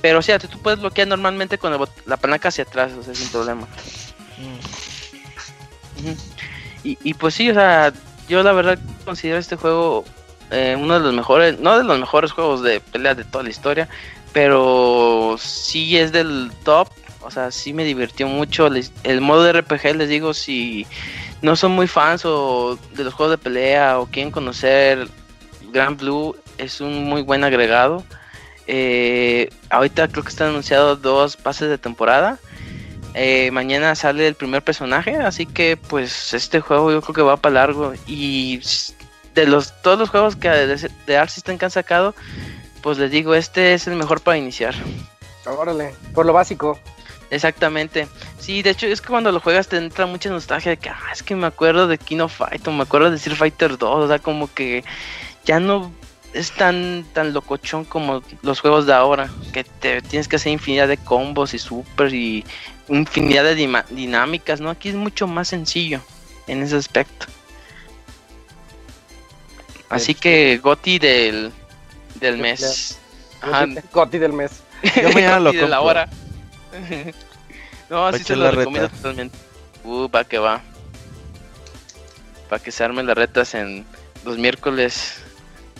Pero o sea, tú puedes bloquear normalmente con el la palanca hacia atrás, o sea, sin problema. Ujú. Y, y pues sí, o sea, yo la verdad considero este juego eh, uno de los mejores, no de los mejores juegos de pelea de toda la historia, pero sí es del top, o sea, sí me divirtió mucho. les- el modo de RPG, les digo, si no son muy fans o de los juegos de pelea o quieren conocer Grand Blue, es un muy buen agregado. Eh, ahorita creo que están anunciados dos pases de temporada. Eh, mañana sale el primer personaje, así que pues este juego yo creo que va para largo. Y de los todos los juegos que de, de Arc System que han sacado, pues les digo, este es el mejor para iniciar. Órale, por lo básico. Exactamente. Sí, de hecho es que cuando lo juegas te entra mucha nostalgia de que, ah, es que me acuerdo de King of Fight o me acuerdo de Street Fighter 2, o sea, como que ya no es tan tan locochón como los juegos de ahora, que te tienes que hacer infinidad de combos y super y infinidad de dinámicas, ¿no? Aquí es mucho más sencillo en ese aspecto. Así que Goti del del mes. Ajá, Coti del mes. Yo mañana lo y de la hora. no, Pa' sí se lo recomiendo reta. totalmente. Uh, pa' que va. Para que se armen las retas en los miércoles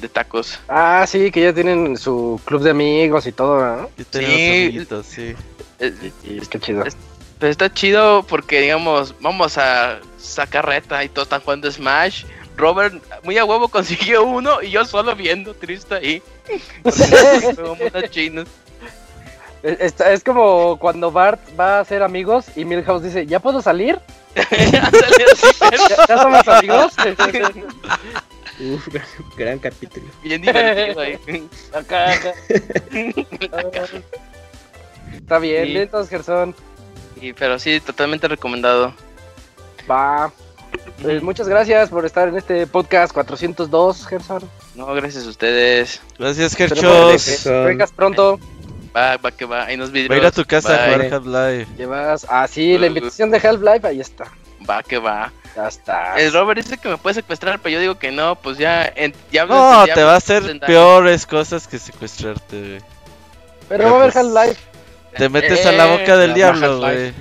de tacos. Ah, sí, que ya tienen su club de amigos y todo, ¿no? Tenemos Sí. amiguitos, sí. Eh, Y qué chido. Es- Pero está chido porque, digamos, vamos a sacar reta y todos están jugando Smash. Robert, muy a huevo, consiguió uno y yo solo viendo, triste ahí. Chinos. Es, es- es como cuando Bart va a hacer amigos y Milhouse dice, ¿ya puedo salir? ¿Ya, ya somos amigos? Uf, gran, gran capítulo. Bien divertido ahí. acá, acá. Está bien, Sí. bien, entonces, Gerson. Y, pero sí, totalmente recomendado. Va. Pues muchas gracias por estar en este podcast 402, Gerson. No, gracias a ustedes. Gracias, que vengas pronto. Va, va que va. Ahí nos Va a ir a tu casa a jugar Half-Life. Llevas. Ah, sí, la invitación de Half-Life, ahí está. Va que va. Ya está. El Robert dice que me puede secuestrar, pero yo digo que no, pues ya. En, Diablo No, te va a hacer peores cosas que secuestrarte, güey. Pero va a haber pues, Half-Life. Te metes a la boca del la diablo, güey.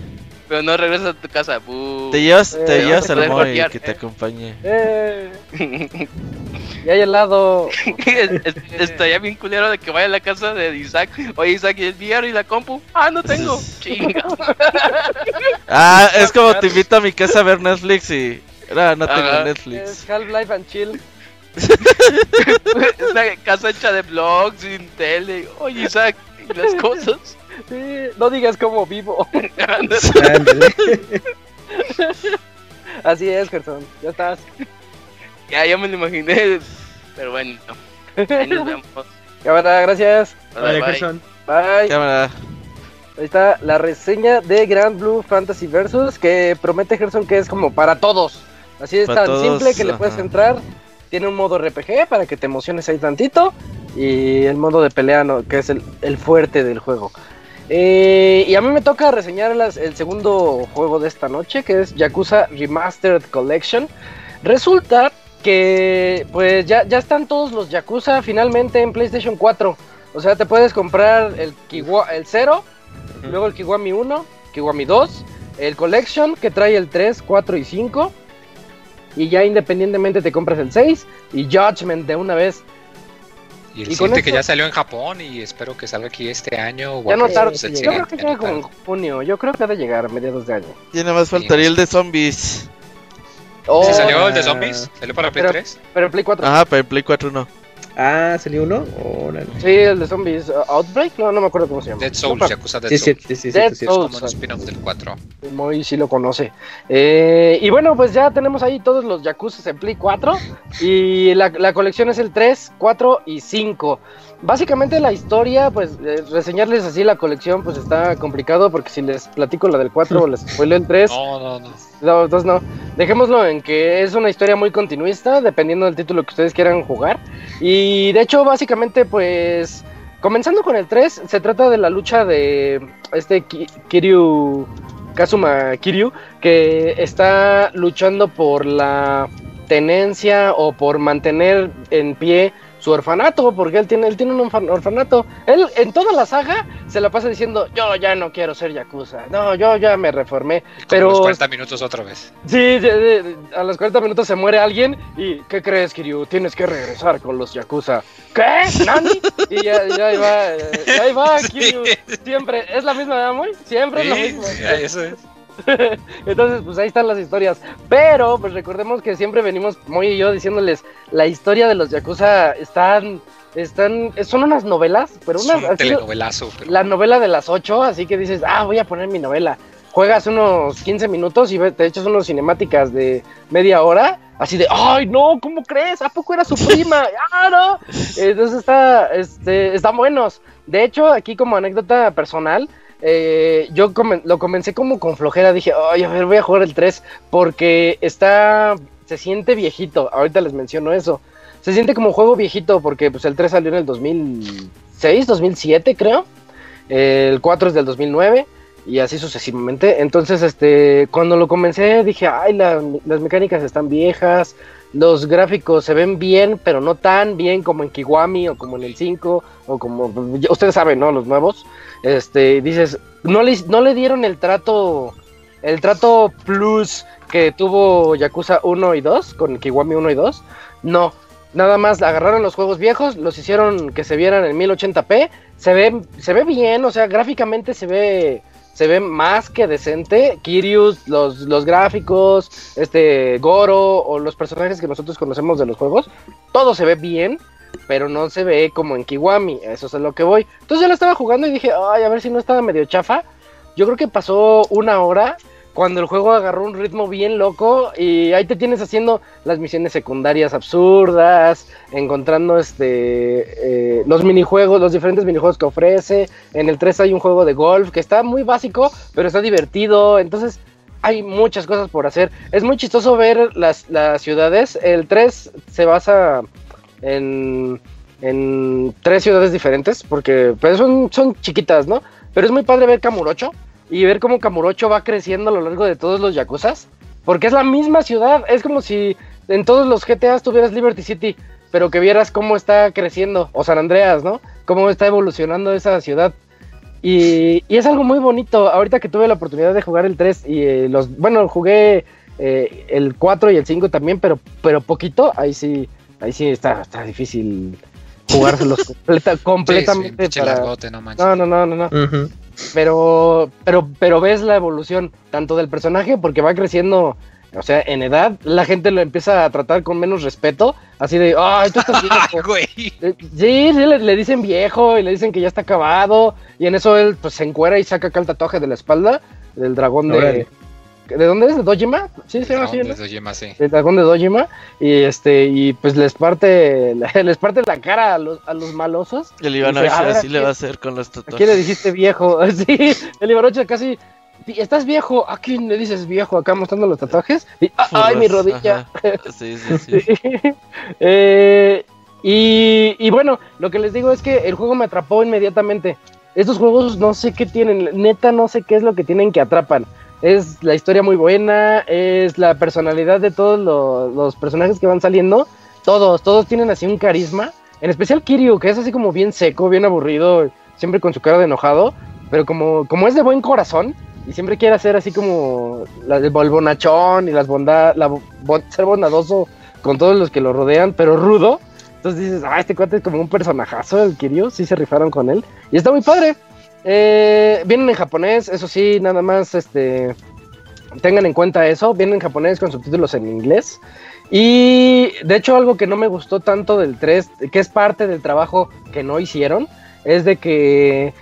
Pero no regresas a tu casa. bu. Te llevas, Eh, te llevas al golpear, que te acompañe. Eh, y hay helado. Es- es- Estaría bien culero de que vaya a la casa de Isaac. Oye, Isaac, ¿y el VR y la compu? Ah, no tengo. Chinga. Ah, es como te invito a mi casa a ver Netflix y. No, no tengo Ajá. Netflix. Es Half-Life and Chill. Es una casa hecha de blogs, sin tele. Oye, Isaac, ¿y las cosas? Sí, no digas cómo vivo. Así es, Gerson. Ya estás. ya, ya me lo imaginé. Pero bueno, ahí nos vemos. Cámara, gracias. Bye, Vale, bye. Gerson. Bye. Cámara. Ahí está la reseña de Grand Blue Fantasy Versus que promete Gerson que es como para todos. Así es Para tan todos, simple que le puedes entrar. Tiene un modo RPG para que te emociones ahí tantito. Y el modo de pelea, no, que es el, el fuerte del juego. Eh, y a mí me toca reseñar las- el segundo juego de esta noche, que es Yakuza Remastered Collection. Resulta que pues ya, ya están todos los Yakuza finalmente en PlayStation 4. O sea, te puedes comprar el, Kiwa, el 0, luego el Kiwami 1, Kiwami 2, el Collection que trae el 3, 4 y 5. Y ya independientemente te compras el 6 y Judgment de una vez. Y el Y con siguiente que esto- ya salió en Japón y espero que salga aquí este año. o Ya no del Yo creo que llega como en junio. Yo creo que ha de llegar a mediados de año. Ya nada más faltaría el de zombies. Oh, ¿Sí salió el de zombies? ¿Salió para Play Pero- 3? Pero en Play 4. Ajá, pero en Play 4 no. Ah, ¿salió uno? Órale. Sí, el de zombies. uh, Outbreak, no, no me acuerdo cómo se llama. Dead Souls, Yakuza Dead Sí, sí, Souls. sí, sí, Dead sí, sí. Souls. Como un spin-off del 4. Muy sí lo conoce. Eh, y bueno, pues ya tenemos ahí todos los Yakuza en Play 4. Y la, la colección es el 3, 4 y 5. Básicamente la historia, pues eh, reseñarles así la colección, pues está complicado porque si les platico la del 4 o les spoileo el 3, No, no, no. no, entonces no. Dejémoslo en que es una historia muy continuista, dependiendo del título que ustedes quieran jugar. Y de hecho, básicamente, pues, comenzando con el 3, se trata de la lucha de este Ki- Kiryu, Kazuma Kiryu, que está luchando por la tenencia o por mantener en pie su orfanato, porque él tiene, él tiene un orfan- orfanato. Él en toda la saga se la pasa diciendo, yo ya no quiero ser Yakuza, no, yo ya me reformé. Como Pero los 40 minutos otra vez. Sí, a los 40 minutos se muere alguien y ¿qué crees, Kiryu? Tienes que regresar con los Yakuza. ¿Qué? ¿Nani? Y ya, ya ahí va, eh, ahí va, Kiryu. Siempre, es la misma, ¿verdad, Moy? Siempre es lo mismo. sí, eso es. Entonces, pues ahí están las historias. Pero, pues recordemos que siempre venimos, Moy y yo, diciéndoles, la historia de los Yakuza están, están, son unas novelas, pero Es unas, un así, telenovelazo. Pero... la novela de las ocho, así que dices, ah, voy a poner mi novela. juegas unos 15 minutos y te echas unas cinemáticas de media hora, así de, ay, no, ¿cómo crees? ¿A poco era su prima? ¡Ah, no! Entonces está, este, están buenos. De hecho, aquí como anécdota personal, eh, yo lo comencé como con flojera, dije, voy a jugar el 3, porque está, se siente viejito, ahorita les menciono eso. Se siente como juego viejito, porque pues el 3 salió en el 2006, 2007 creo. El 4 es del 2009 y así sucesivamente. Entonces, este, cuando lo comencé dije, ay, la- las mecánicas están viejas, los gráficos se ven bien, pero no tan bien como en Kiwami o como en el 5 o como ya ustedes saben, ¿no? Los nuevos. Este, dices, no le, no le dieron el trato el trato plus que tuvo Yakuza 1 y 2 con Kiwami 1 y 2. No, nada más agarraron los juegos viejos, los hicieron que se vieran en 1080p, se ve se ve bien, o sea, gráficamente se ve se ve más que decente. Kirius, los, los gráficos, este Goro o los personajes que nosotros conocemos de los juegos, todo se ve bien, pero no se ve como en Kiwami, eso es a lo que voy. Entonces yo lo estaba jugando y dije, ay, a ver si no estaba medio chafa. Yo creo que pasó una hora cuando el juego agarró un ritmo bien loco y ahí te tienes haciendo las misiones secundarias absurdas, encontrando este eh, los minijuegos, los diferentes minijuegos que ofrece. En el 3 hay un juego de golf que está muy básico, pero está divertido. Entonces hay muchas cosas por hacer. Es muy chistoso ver las, las ciudades. El 3 se basa en, en tres ciudades diferentes, porque pues, son, son chiquitas, ¿no? Pero es muy padre ver Kamurocho y ver cómo Kamurocho va creciendo a lo largo de todos los Yakuzas, porque es la misma ciudad, es como si en todos los GTAs tuvieras Liberty City, pero que vieras cómo está creciendo, o San Andreas, ¿no? Cómo está evolucionando esa ciudad. Y, y es algo muy bonito. Ahorita que tuve la oportunidad de jugar el 3 y eh, los. Bueno, jugué eh, el 4 y el 5 también, pero, pero poquito. Ahí sí, ahí sí está, está difícil jugárselos completa- completamente. para- no. No, no, no, no. Pero, pero, pero ves la evolución tanto del personaje porque va creciendo. O sea, en edad, la gente lo empieza a tratar con menos respeto. Así de, ay, tú estás viejo. Sí, sí, le, le dicen viejo y le dicen que ya está acabado. Y en eso él pues se encuera y saca acá el tatuaje de la espalda del dragón de. ¿De dónde es? ¿De Dojima? Sí, se llama así, doy más, sí. El dragón de Dojima. Y este, y pues les parte, les parte la cara a los, a los malosos. El Ivanovich "A ver, así ¿a le va a hacer con los ¿A quién le tatuajes. dijiste viejo? Sí, el Ivanovich casi. ¿Estás viejo? ¿A quién le dices viejo? Acá mostrando los tatuajes. Y, "Ah, ¡Ay, mi rodilla! ajá. Sí, sí, sí. Sí. Eh, y, y bueno, lo que les digo es que el juego me atrapó inmediatamente. Estos juegos no sé qué tienen, neta no sé qué es lo que tienen que atrapan. Es la historia muy buena, es la personalidad de todos los, los personajes que van saliendo. Todos, todos tienen así un carisma. En especial Kiryu, que es así como bien seco, bien aburrido, siempre con su cara de enojado. Pero como, como es de buen corazón y siempre quiere hacer así como la, el bonachón y las bondad, la, ser bondadoso con todos los que lo rodean, pero rudo. Entonces dices, ah, este cuate es como un personajazo, el Kiryu, sí se rifaron con él. Y está muy padre. Eh, vienen en japonés, eso sí, nada más, este, tengan en cuenta eso. Vienen en japonés con subtítulos en inglés. Y de hecho algo que no me gustó tanto del 3, que es parte del trabajo que no hicieron, es de que,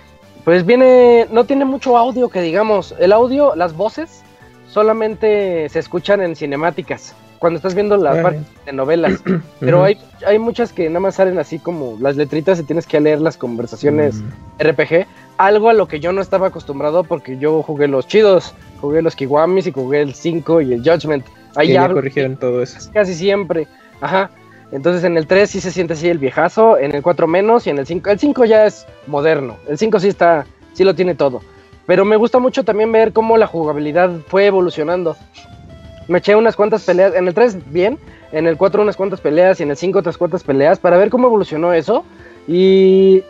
pues viene, no tiene mucho audio que digamos. El audio, las voces, solamente se escuchan en cinemáticas. Cuando estás viendo la Órale. parte de novelas. Pero hay, hay muchas que nada más salen así como las letritas y tienes que leer las conversaciones Mm. RPG. Algo a lo que yo no estaba acostumbrado porque yo jugué los chidos. Jugué los Kiwamis y jugué el 5 y el Judgment. Ahí ya corrigieron todo eso. casi siempre. Ajá. Entonces en el 3 sí se siente así el viejazo, en el 4 menos y en el 5. El 5 ya es moderno. El 5 sí está, sí lo tiene todo. Pero me gusta mucho también ver cómo la jugabilidad fue evolucionando. Me eché unas cuantas peleas, en el 3 bien, en el 4 unas cuantas peleas y en el 5 otras cuantas peleas para ver cómo evolucionó eso. Y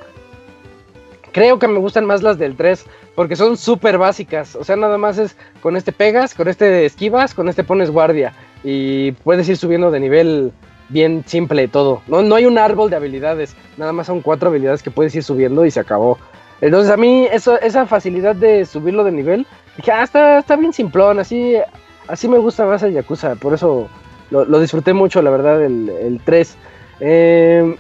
creo que me gustan más las del 3 porque son súper básicas. O sea, nada más es con este pegas, con este esquivas, con este pones guardia y puedes ir subiendo de nivel bien simple todo. No, no hay un árbol de habilidades, nada más son cuatro habilidades que puedes ir subiendo y se acabó. Entonces a mí esa facilidad de subirlo de nivel, dije, ah, está, está bien simplón, así, así me gusta más el Yakuza, por eso lo, lo disfruté mucho, la verdad, el, el 3. Eh,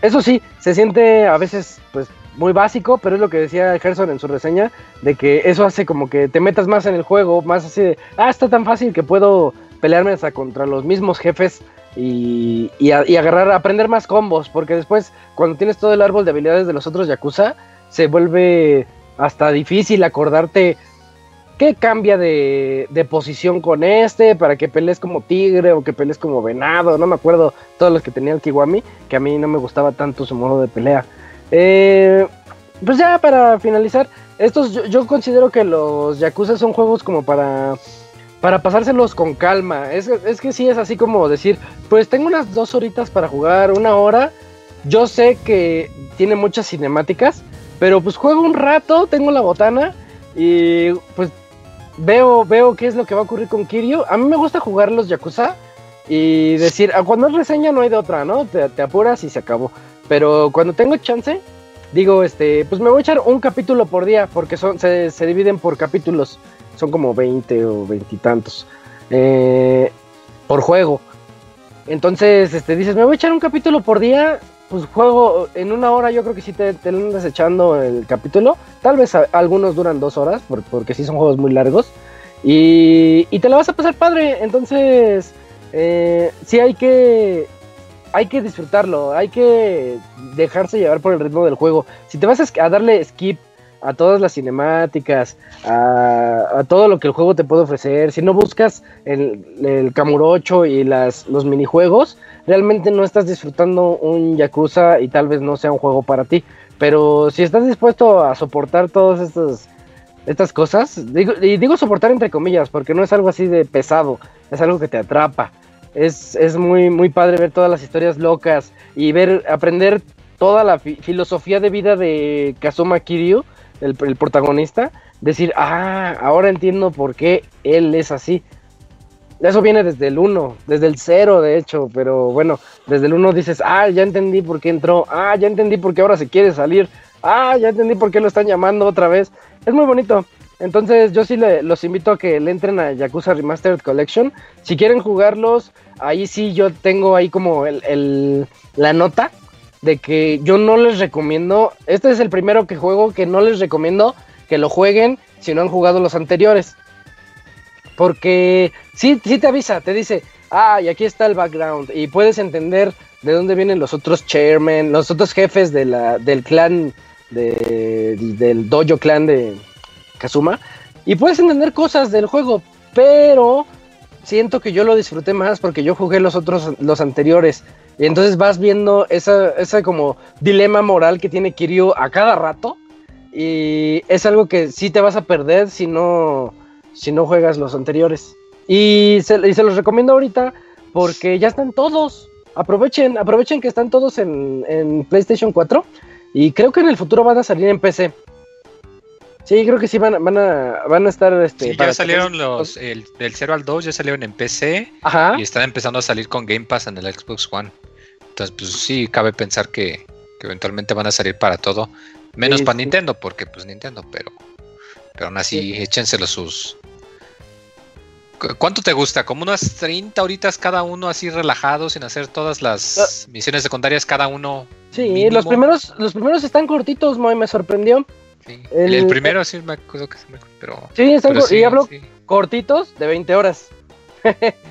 eso sí, se siente a veces pues muy básico, pero es lo que decía Gerson en su reseña, de que eso hace como que te metas más en el juego, más así de, ah, está tan fácil que puedo pelearme hasta contra los mismos jefes y, y, a- agarrar, aprender más combos, porque después cuando tienes todo el árbol de habilidades de los otros Yakuza, se vuelve hasta difícil acordarte qué cambia de, de posición con este, para que pelees como tigre o que pelees como venado, no me acuerdo todos los que tenía el Kiwami, que a mí no me gustaba tanto su modo de pelea. Eh, pues ya para finalizar, estos yo, considero que los Yakuza son juegos como para para pasárselos con calma. Es, es que sí es así como decir, pues tengo unas dos horitas para jugar, una hora. Yo sé que tiene muchas cinemáticas, pero pues juego un rato, tengo la botana y pues veo, veo qué es lo que va a ocurrir con Kiryu. A mí me gusta jugar los Yakuza y decir, ah, cuando es reseña no hay de otra, ¿no? Te, te apuras y se acabó. Pero cuando tengo chance, digo, este, pues me voy a echar un capítulo por día, porque son, se, se dividen por capítulos, son como 20 o veintitantos eh, por juego. Entonces, este, dices, me voy a echar un capítulo por día, pues juego en una hora, yo creo que sí te, te andas echando el capítulo. Tal vez algunos duran dos horas, por- porque sí son juegos muy largos. Y, y te la vas a pasar padre. Entonces, eh, sí hay que, hay que disfrutarlo, hay que dejarse llevar por el ritmo del juego. Si te vas a, darle skip a todas las cinemáticas, a, todo lo que el juego te puede ofrecer, si no buscas el, el Kamurocho y las, los minijuegos, realmente no estás disfrutando un Yakuza y tal vez no sea un juego para ti. Pero si estás dispuesto a soportar todas estas, estas cosas, digo, y digo soportar entre comillas, porque no es algo así de pesado, es algo que te atrapa. Es, es muy, muy padre ver todas las historias locas y ver, aprender toda la fi- filosofía de vida de Kazuma Kiryu, el, el protagonista. Decir, ah, ahora entiendo por qué él es así. Eso viene desde el 1, desde el 0 de hecho, pero bueno, desde el 1 dices, ah, ya entendí por qué entró, ah, ya entendí por qué ahora se quiere salir, ah, ya entendí por qué lo están llamando otra vez. Es muy bonito. Entonces yo sí los invito a que le entren a Yakuza Remastered Collection. Si quieren jugarlos, ahí sí yo tengo ahí como el, la nota de que yo no les recomiendo, este es el primero que juego que no les recomiendo que lo jueguen si no han jugado los anteriores. Porque sí, sí te avisa, te dice, ah, y aquí está el background. Y puedes entender de dónde vienen los otros chairmen, los otros jefes de la, del clan, de, del dojo clan de Kazuma. Y puedes entender cosas del juego, pero siento que yo lo disfruté más porque yo jugué los otros, los anteriores. Y entonces vas viendo esa, esa como dilema moral que tiene Kiryu a cada rato. Y es algo que sí te vas a perder si no, si no juegas los anteriores. Y se, los recomiendo ahorita porque ya están todos. Aprovechen, aprovechen que están todos en, en PlayStation 4. Y creo que en el futuro van a salir en PC. Sí, creo que sí van, a- van, a, van a estar. Este, Sí, para ya salieron que- los, el, del 0 al 2 ya salieron en PC Ajá. y están empezando a salir con Game Pass en el Xbox One. Entonces, pues sí, cabe pensar que, que eventualmente van a salir para todo. Menos Sí, para sí. Nintendo, porque pues Nintendo, pero, pero aún así, échenselo sus... ¿Cu- ¿Cuánto te gusta? ¿Como unas 30 horitas cada uno así relajado sin hacer todas las misiones secundarias cada uno? Sí, mínimo? los primeros, los primeros están cortitos, Moy, me sorprendió. Sí. el- El, primero sí me acuerdo que se me... Pero, Sí, están pero cor- y hablo sí. cortitos de 20 horas.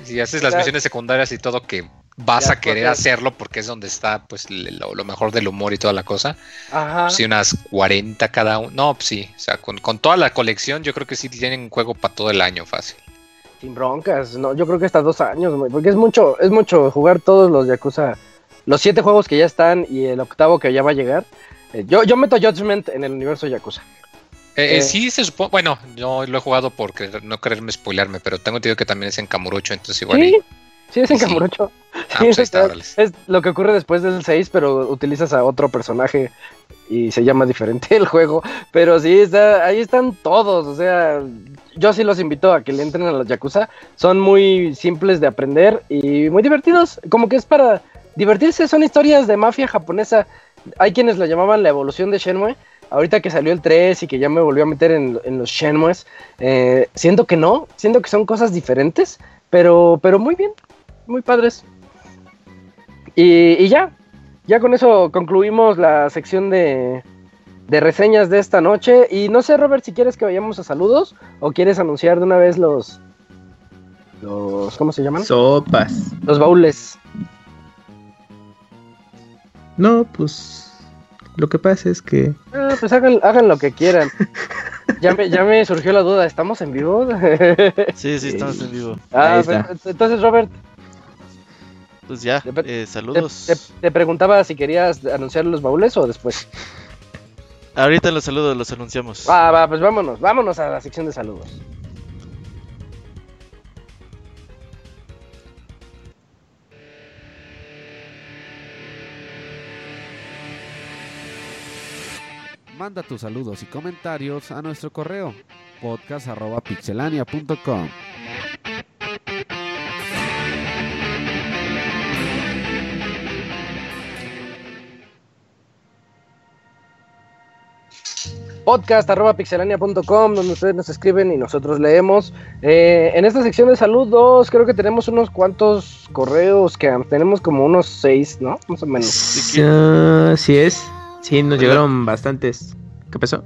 Si haces las misiones secundarias y todo que vas Ya, a querer pues, hacerlo porque es donde está pues lo, lo mejor del humor y toda la cosa. Ajá. Sí, unas 40 cada uno. No, pues sí, o sea, con, con toda la colección yo creo que sí tienen un juego para todo el año fácil. Sin broncas, no, yo creo que hasta dos años, porque es mucho, es mucho jugar todos los Yakuza, los siete juegos que ya están y el octavo que ya va a llegar. Eh, yo, yo meto Judgment en el universo Yakuza. Eh, eh, Eh. sí, se supone, bueno, yo lo he jugado por querer- no quererme spoilearme, pero tengo entendido que también es en Kamurocho, entonces igual. Sí, y- sí, es en sí. Ah, Sí, pues es, está, órale. es lo que ocurre después del 6, pero utilizas a otro personaje y se llama diferente el juego. Pero sí, está, ahí están todos. O sea, yo sí los invito a que le entren a los Yakuza. Son muy simples de aprender y muy divertidos. Como que es para divertirse. Son historias de mafia japonesa. Hay quienes la llamaban la evolución de Shenmue. Ahorita que salió el 3 y que ya me volvió a meter en, en los Shenmues, eh, siento que no, siento que son cosas diferentes, pero, pero muy bien, muy padres. Y, y ya, ya con eso concluimos la sección de, de reseñas de esta noche. Y no sé, Robert, si quieres que vayamos a saludos o quieres anunciar de una vez los. los ¿Cómo se llaman? Sopas. Los baúles. No, pues. Lo que pasa es que. Ah, pues hagan, hagan lo que quieran. Ya me, ya me surgió la duda, ¿estamos en vivo? Sí, sí, estamos en vivo. Ah, pues, entonces, Robert, Pues ya, Te- eh, saludos. te- te preguntaba si querías anunciar los baúles o después. Ahorita los saludos los anunciamos. Va, va, pues vámonos, vámonos a la sección de saludos. Manda tus saludos y comentarios a nuestro correo podcast.pixelania.com. podcast arroba pixelania.com donde ustedes nos escriben y nosotros leemos. Eh, en esta sección de saludos creo que tenemos unos cuantos correos que tenemos como unos seis, ¿no? Más o menos. Qui- Ah, sí es. Sí, nos llegaron bastantes. ¿Qué pasó?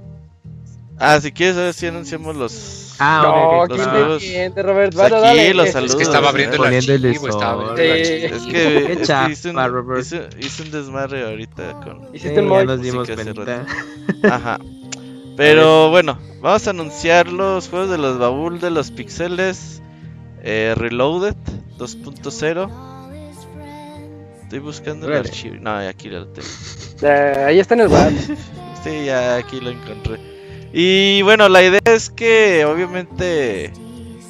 Ah, si quieres, a ver si anunciamos los. Ah, no, los ¿quién saludos. te entiende, Robert? Bueno, aquí dale. los saludos. Es que estaba abriendo el archivo, estaba Sí. Es que, es que hice, un, Robert. hice- hice un desmadre ahorita con. Hiciste Sí, un ya mod. nos dimos. Ajá. Pero bueno, vamos a anunciar los juegos de los baúl de los pixeles eh, Reloaded 2.0. Estoy buscando el archivo. No, aquí lo tengo. Eh, ahí está en el web. Sí, ya aquí lo encontré. Y bueno, la idea es que obviamente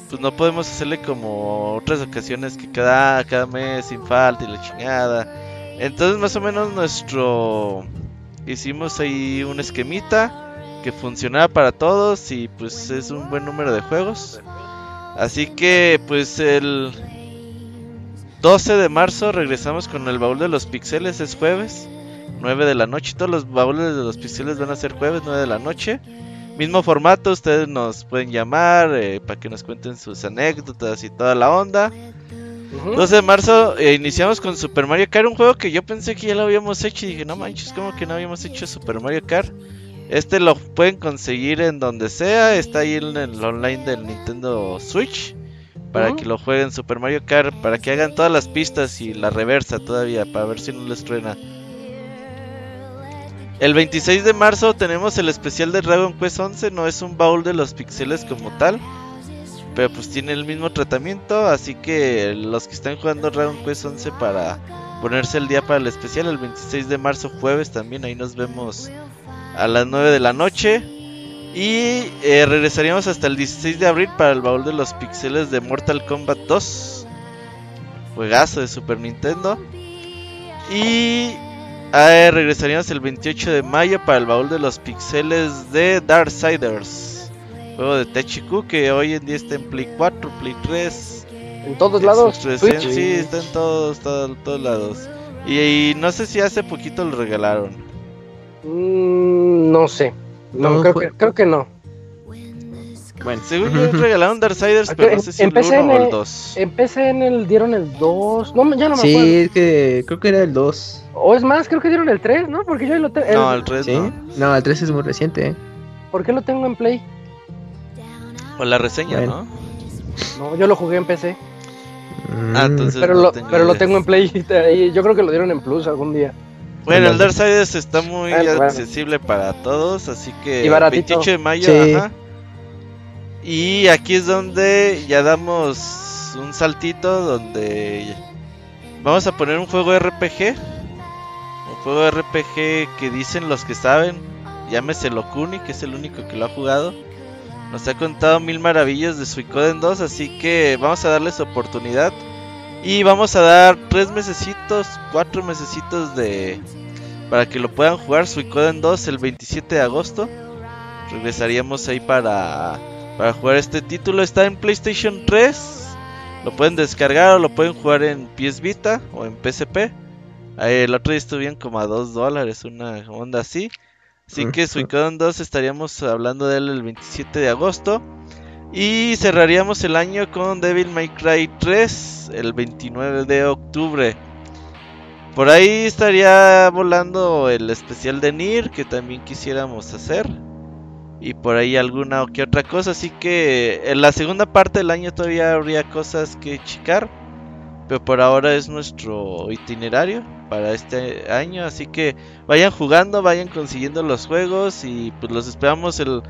pues no podemos hacerle como otras ocasiones que cada, cada mes sin falta y la chingada. Entonces más o menos nuestro... Hicimos ahí un esquemita que funcionaba para todos y pues es un buen número de juegos. Así que pues el 12 de marzo regresamos con el baúl de los pixeles, es jueves. 9 de la noche. Todos los baúles de los pixeles van a ser jueves 9 de la noche. Mismo formato, ustedes nos pueden llamar eh, para que nos cuenten sus anécdotas y toda la onda. Ujú. 12 de marzo eh, iniciamos con Super Mario Kart, un juego que yo pensé que ya lo habíamos hecho y dije, no manches, como que no habíamos hecho Super Mario Kart. Este lo pueden conseguir en donde sea, está ahí en el online del Nintendo Switch. Para que lo jueguen Super Mario Kart, para que hagan todas las pistas y la reversa todavía, para ver si no les truena. El 26 de marzo tenemos el especial de Dragon Quest 11, no es un baúl de los pixeles como tal, pero pues tiene el mismo tratamiento, así que los que están jugando Dragon Quest 11 para ponerse el día para el especial, el 26 de marzo jueves también, ahí nos vemos a las 9 de la noche. Y eh, regresaríamos hasta el 16 de abril para el baúl de los pixeles de Mortal Kombat 2. Juegazo de Super Nintendo. Y eh, regresaríamos el 28 de mayo para el baúl de los pixeles de Darksiders. Juego de Techiku que hoy en día está en Play 4, Play 3. En todos lados. Switch. Sí, está en todos, todos, todos lados. Y, y no sé si hace poquito lo regalaron. Mm, no sé. No, No, creo, fue- que, creo que no. Bueno, Según yo regalaron Darksiders, pero no sé si el Empecé 1 o en el el- 2. En PCN el, dieron el 2. No, ya no me sí, acuerdo. es que creo que era el 2. O es más, creo que dieron el 3, ¿no? Porque yo ahí lo tengo. No, el 3 ¿Sí? no. No, el 3 es muy reciente. ¿eh? ¿Por qué lo tengo en Play? O la reseña, Bueno. ¿no? No, yo lo jugué en PC. Ah, Mm, entonces Pero, no lo, tengo pero lo tengo en Play. y yo creo que lo dieron en Plus algún día. Bueno, el. Darksiders está muy Bueno, bueno. accesible para todos, así que Y baratito. 28 de mayo, Sí. ajá. Y aquí es donde ya damos un saltito donde vamos a poner un juego RPG. Un juego RPG que dicen los que saben, llámese Lokuni, que es el único que lo ha jugado. Nos ha contado mil maravillas de Suicoden 2, así que vamos a darles oportunidad. Y vamos a dar tres mesecitos, cuatro mesecitos de para que lo puedan jugar Suicoden 2 el 27 de agosto. Regresaríamos ahí para para jugar este título. Está en PlayStation 3. Lo pueden descargar o lo pueden jugar en PS Vita o en PSP. El otro día estuvieron como a 2 dólares, una onda así. Así que Suicoden 2 estaríamos hablando de él el 27 de agosto. Y cerraríamos el año con Devil May Cry 3 el 29 de octubre. Por ahí estaría volando el especial de Nier que también quisiéramos hacer. Y por ahí alguna o que otra cosa. Así que en la segunda parte del año todavía habría cosas que checar. Pero por ahora es nuestro itinerario para este año. Así que vayan jugando, vayan consiguiendo los juegos. Y pues los esperamos el...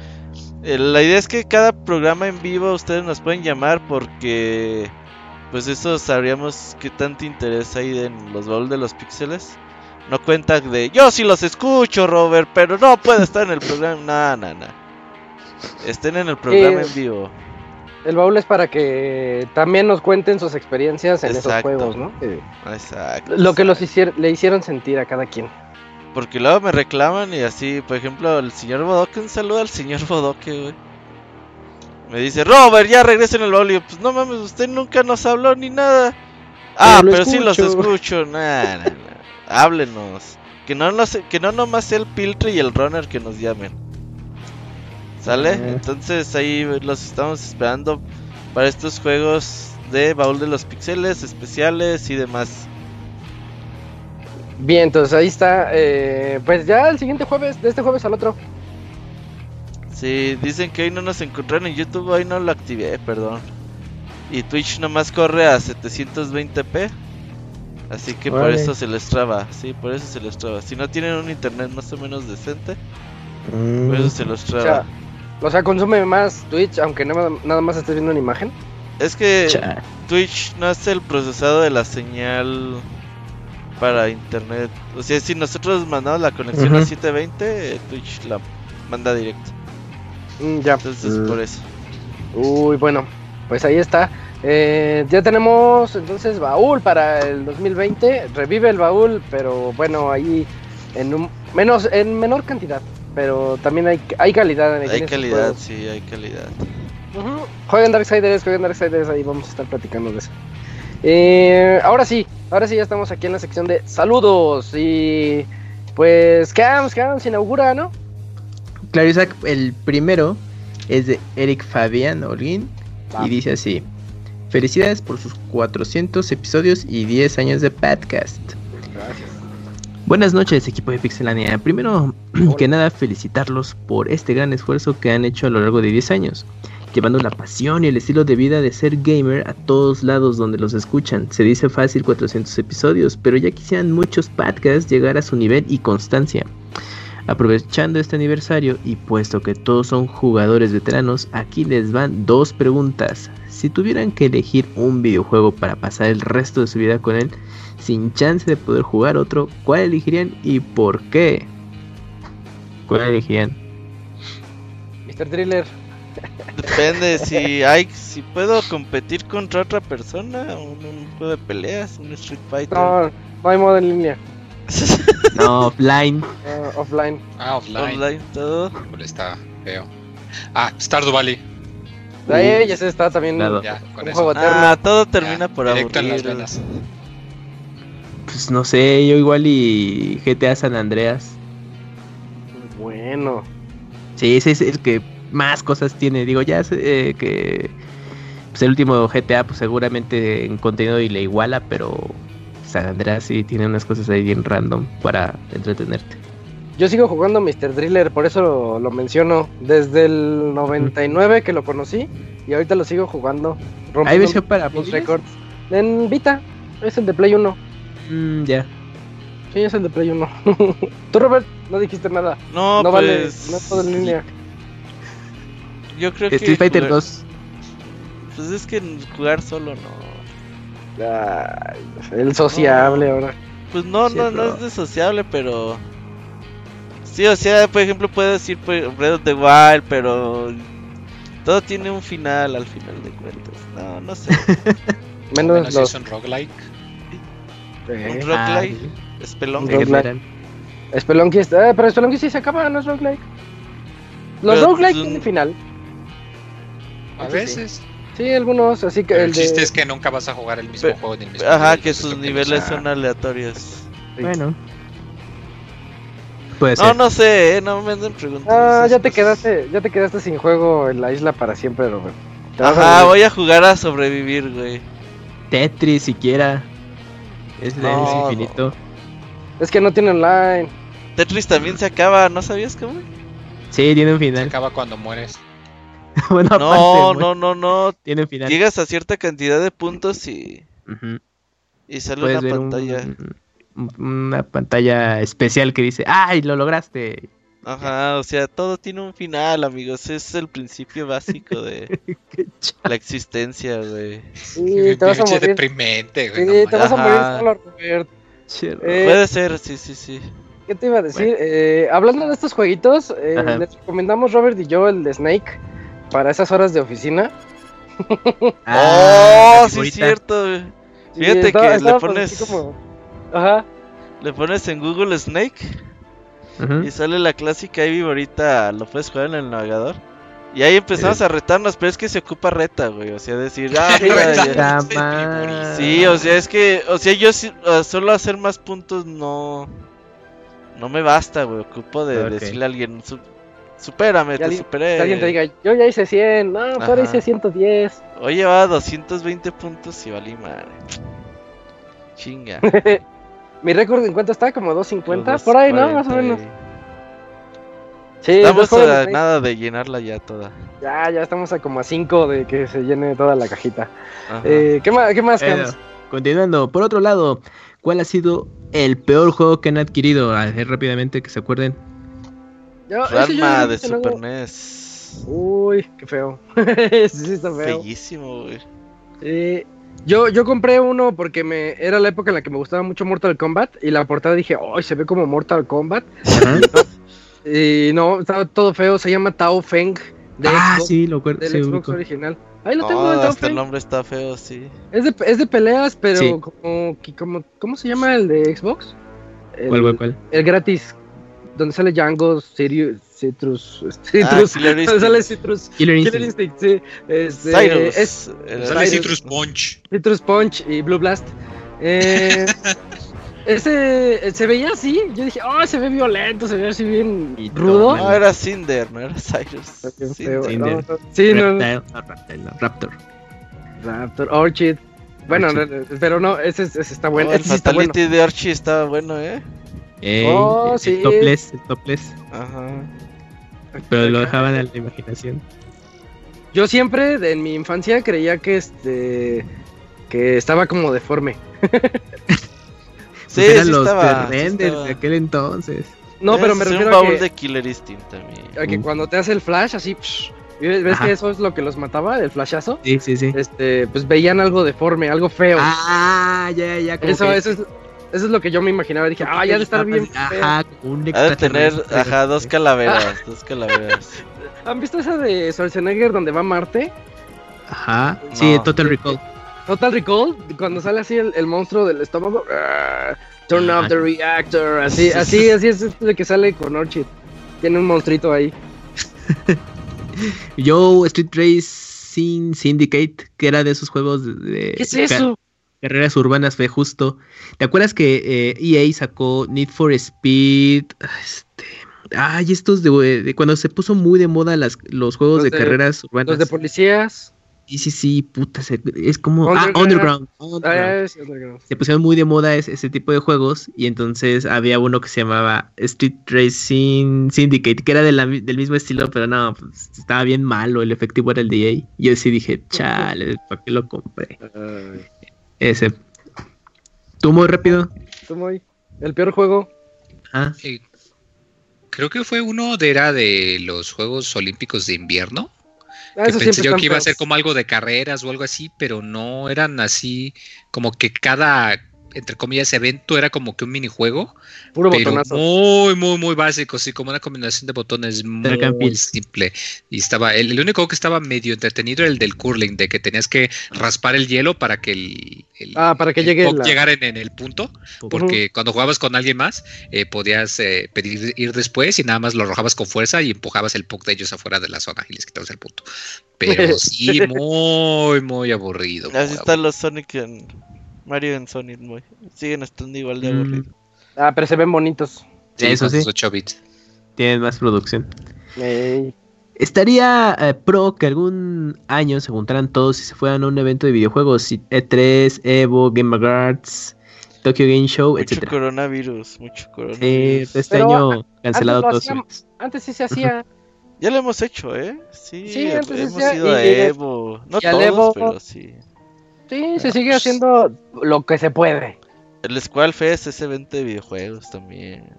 el- la idea es que cada programa en vivo ustedes nos pueden llamar porque... Pues eso sabríamos qué tanto interés hay en los baúl de los píxeles. No cuenta de yo sí los escucho, Robert, pero no puedo estar en el programa. No, no, no. Estén en el programa Eh, en vivo. El baúl es para que también nos cuenten sus experiencias en esos juegos, ¿no? Eh, Exacto. Lo que los exacto. hicier- le hicieron sentir a cada quien. Porque luego me reclaman y así, por ejemplo, el señor Bodoque, un saludo al señor Bodoque, güey. Me dice, Robert, ya regresa en el baúl. Y yo, pues no mames, usted nunca nos habló ni nada. Ah, Pero pero sí los escucho. escucho. Nah, nah, nah. Háblenos. Que no, nos, que no nomás sea el Piltre y el Runner que nos llamen. ¿Sale? Entonces ahí los estamos esperando para estos juegos de baúl de los pixeles especiales y demás. Bien, entonces ahí está. eh, pues ya el siguiente jueves, de este jueves al otro. Sí, dicen que hoy no nos encontraron en YouTube, hoy no lo activé, perdón. Y Twitch nomás corre a 720p. Así que por eso se les traba, sí, por eso se les traba. Si no tienen un internet más o menos decente, Mm. por eso se los O traba. sea, o sea, consume más Twitch, aunque nada, nada más estés viendo una imagen. Es que Cha. Twitch no hace el procesado de la señal para internet. O sea, si nosotros mandamos la conexión a Ujú. 720, eh, Twitch la manda directo. Mm, ya. Entonces, Mm. por eso. Uy, bueno, pues ahí está. Eh, ya tenemos entonces baúl para el 2020. Revive el baúl, pero bueno, ahí en un menos en menor cantidad. Pero también hay, hay calidad en en Hay calidad, sí, hay calidad. Ujú. Jueguen Darksiders, jueguen Darksiders, ahí vamos a estar platicando de eso. Eh, ahora sí, ahora sí ya estamos aquí en la sección de saludos y pues Cams, Cams inaugura, ¿no? Claro, Isaac, el primero es de Eric Fabián Holguín Va. y dice así: Felicidades por sus 400 episodios y 10 años de podcast. Gracias. Buenas noches, equipo de Pixelania. Primero que nada, felicitarlos por este gran esfuerzo que han hecho a lo largo de 10 años, llevando la pasión y el estilo de vida de ser gamer a todos lados donde los escuchan. Se dice fácil 400 episodios, pero ya quisieran muchos podcasts llegar a su nivel y constancia. Aprovechando este aniversario y puesto que todos son jugadores veteranos, aquí les van dos preguntas. Si tuvieran que elegir un videojuego para pasar el resto de su vida con él, sin chance de poder jugar otro, ¿cuál elegirían y por qué? ¿Cuál elegirían? Mr. Driller. Depende si hay, si puedo competir contra otra persona, un, un juego de peleas, un Street Fighter. No, no hay modo en línea, No, offline. eh, offline. Ah, offline. Online, todo. Está feo. Ah, Stardew Valley. Ahí ya se está también Claro. Ya, con un eso. juego eterno. Ah, todo termina Ya, por directo en las aburrir. venas. Pues no sé, yo igual y GTA San Andreas. Bueno. Sí, ese es el que más cosas tiene. Digo, ya sé eh, que pues el último GTA pues seguramente en contenido y le iguala, pero San Andreas sí tiene unas cosas ahí bien random para entretenerte. Yo sigo jugando Mr. Driller, por eso lo, lo menciono. Desde el 99 que lo conocí y ahorita lo sigo jugando. ¿Hay versión para los récords. En Vita, es el de Play 1. Mm, ya. Sí, es el de Play 1. Tú, Robert, no dijiste nada. No, No, vale, pues. no es todo en línea. Yo creo que. Street Fighter jugar- 2. Pues es que jugar solo no. Ay, el sociable No. ahora. Pues no, Sí, no, no es desociable, pero. Sí, o sea, por ejemplo, puedo decir pues, Breath of the Wild, pero. Todo tiene un final al final de cuentas. No, no sé. Menos Menos si los. es un roguelike. Eh, un roguelike. Ah, Spelunky. Spelunky está. eh, pero Spelunky sí se acaba, no es roguelike. Los Pero, roguelike pues, un- tienen final. A veces. Sí, algunos, así que Pero el el chiste de. es que nunca vas a jugar el mismo Pe- juego en el mismo Ajá, nivel, que sus que niveles son aleatorios. Bueno. Puede No, ser. no sé, eh, no me anden preguntando. Ah, ya te cosas. quedaste, ya te quedaste sin juego en la isla para siempre, Robert. A Ajá, morir. voy a jugar a sobrevivir, güey. Tetris siquiera. Es, No, es infinito. Es que no tiene online. Tetris también se acaba, ¿no sabías cómo? Sí, tiene un Se final. acaba cuando mueres. bueno, No, aparte, no, no, no. Tiene un final. Llegas a cierta cantidad de puntos y, y sale Puedes una ver un- pantalla. un- una pantalla especial que dice, ¡ay, lo lograste! Ajá, o sea, todo tiene un final, amigos. Es el principio básico de la existencia, güey. Sí, te vas a Pinche morir. deprimente, güey. Sí, no te vas a morir solo. Eh, Puede ser, sí, sí, sí. ¿Qué te iba a decir? Eh, hablando de estos jueguitos, eh, les recomendamos Robert y yo el de Snake para esas horas de oficina. Ah, oh, sí, favorita. cierto, güey. Sí, Fíjate estaba- que le estaba, pones- así como- Ajá. Le pones en Google Snake Y sale la clásica Ivy ahorita, lo puedes jugar en el navegador. Y ahí empezamos a retarnos, pero es que se ocupa reta, güey. O sea, decir, ah, Sí, mira, Sí, o sea, es que, o sea, yo sí- uh, solo hacer más puntos no no me basta, güey. Ocupo de decirle a alguien, "Su- supérame, Que te alguien- superé. Que alguien te diga, yo ya hice 100, no, tú ahora hice 110. Hoy llevaba 220 puntos y valí madre. Chinga. Mi récord en cuánto está, como 250, por ahí, ¿no? Más o 240 menos. Sí, Estamos a nada de llenarla ya toda. ya, ya estamos a como a 5 de que se llene toda la cajita. Eh, ¿Qué más, qué más Cams? continuando, por otro lado, ¿cuál ha sido el peor juego que han adquirido? A ver rápidamente que se acuerden. Yo- de. Super NES. Uy, qué feo. sí, sí está feo. Bellísimo, güey. Eh, yo, yo compré uno porque me era la época en la que me gustaba mucho Mortal Kombat y la portada dije, ¡ay, se ve como Mortal Kombat! Y no, estaba todo feo, se llama Tao Feng de ah, Xbox, sí, lo acuerdo. del sí, Xbox ubico. original. Ahí lo tengo, No, el Tao hasta el Feng. nombre está feo, sí. Es de, es de peleas, pero Sí. como, como, ¿cómo se llama el de Xbox? El, ¿Cuál, cuál, cuál? el gratis, donde sale Django, Sirius, Citrus, Ah, Citrus, donde sale. Citrus, Killer Killer Instinct. Sí, este, Cyrus. es Sale Cyrus. Citrus Punch. Citrus Punch y Blue Blast. Eh, ese eh, se veía así. Yo dije, oh, se ve violento, se ve así bien Y rudo. No, era Cinder, no era Cyrus. Está Cinder. Cinder. no, no. Sí, no, Raptor. Raptor, Orchid. Bueno, pero no, ese, ese está bueno. Oh, el ese sí está bueno. Fatality de Archie estaba bueno, ¿eh? Ey, Oh, el sí. topless, el topless. Ajá. Pero lo dejaban a la imaginación. Yo siempre, de- en mi infancia, creía que este. que estaba como deforme. Sí, Pues eran sí los estaba, de sí aquel entonces. No, pero me Es un refiero a que, de Killer Instinct también. a que Uh. cuando te hace el flash, así. psh, ¿Ves Ajá. que eso es lo que los mataba, el flashazo? Sí, sí, sí. Este, pues veían algo deforme, algo feo. Ah, ya, ya. como Eso, que- eso, es, eso es lo que yo me imaginaba. Dije, ah, ya de estar bien. feo". Ajá, un Ha de tener, ajá, dos calaveras, dos calaveras. ¿Han visto esa de Schwarzenegger donde va a Marte? Ajá, sí. Total Recall. Total Recall, cuando sale así el, el monstruo del estómago. ah, turn off the reactor. Así, así, así es el que sale con Orchid. Tiene un monstruito ahí. Yo, Street Racing Syndicate, que era de esos juegos de, ¿Qué es eso? Carreras urbanas, fue justo. ¿Te acuerdas que eh, EA sacó Need for Speed? Este. Ay, estos de, de cuando se puso muy de moda las, los juegos Los de, de- carreras urbanas. Los de policías. Sí, sí, sí, puta, se- es como... Underground. Ah, Underground. Underground. Ah, es Underground. se pusieron muy de moda ese, ese tipo de juegos y entonces había uno que se llamaba Street Racing Syndicate, que era de la del mismo estilo, pero no, pues, estaba bien malo, el efectivo era el de EA. Y yo sí dije, chale, ¿para qué lo compré? Ay, Ese. ¿Tú muy rápido? tú, Moy. El peor juego. Ah, creo que fue uno de era de los Juegos Olímpicos de invierno. Ah, que pensé yo que iba a ser como algo de carreras o algo así, pero no eran así, como que cada, entre comillas, evento era como que un minijuego, Puro pero botonazo. muy, muy, muy básico, así como una combinación de botones muy simple. Y estaba, el, el único que estaba medio entretenido era el del curling, de que tenías que raspar el hielo para que el, el- Ah, para que el llegue la- llegara en, en el punto, porque cuando jugabas con alguien más, eh, podías eh, pedir ir después y nada más lo arrojabas con fuerza y empujabas el puck de ellos afuera de la zona y les quitabas el punto. Pero sí, muy, muy aburrido. Así están los Sonic en Mario en Sonic, muy. Siguen estando igual de Mm. aburridos. Ah, pero se ven bonitos. Sí, Eso sí. sus 8 bits. tienen más producción. Ey. Estaría eh, pro que algún año se juntaran todos y se fueran a un evento de videojuegos, y E3, Evo, Game Awards, Tokyo Game Show, Mucho etcétera. coronavirus, mucho coronavirus. este Pero año cancelado todos. Antes sí se hacía. Ya lo hemos hecho, ¿eh? Sí, Sí, antes hemos ido a y- Evo. No todos, Evo- pero sí. Sí, se sigue haciendo lo que se puede. El Squall Fest es evento de videojuegos también.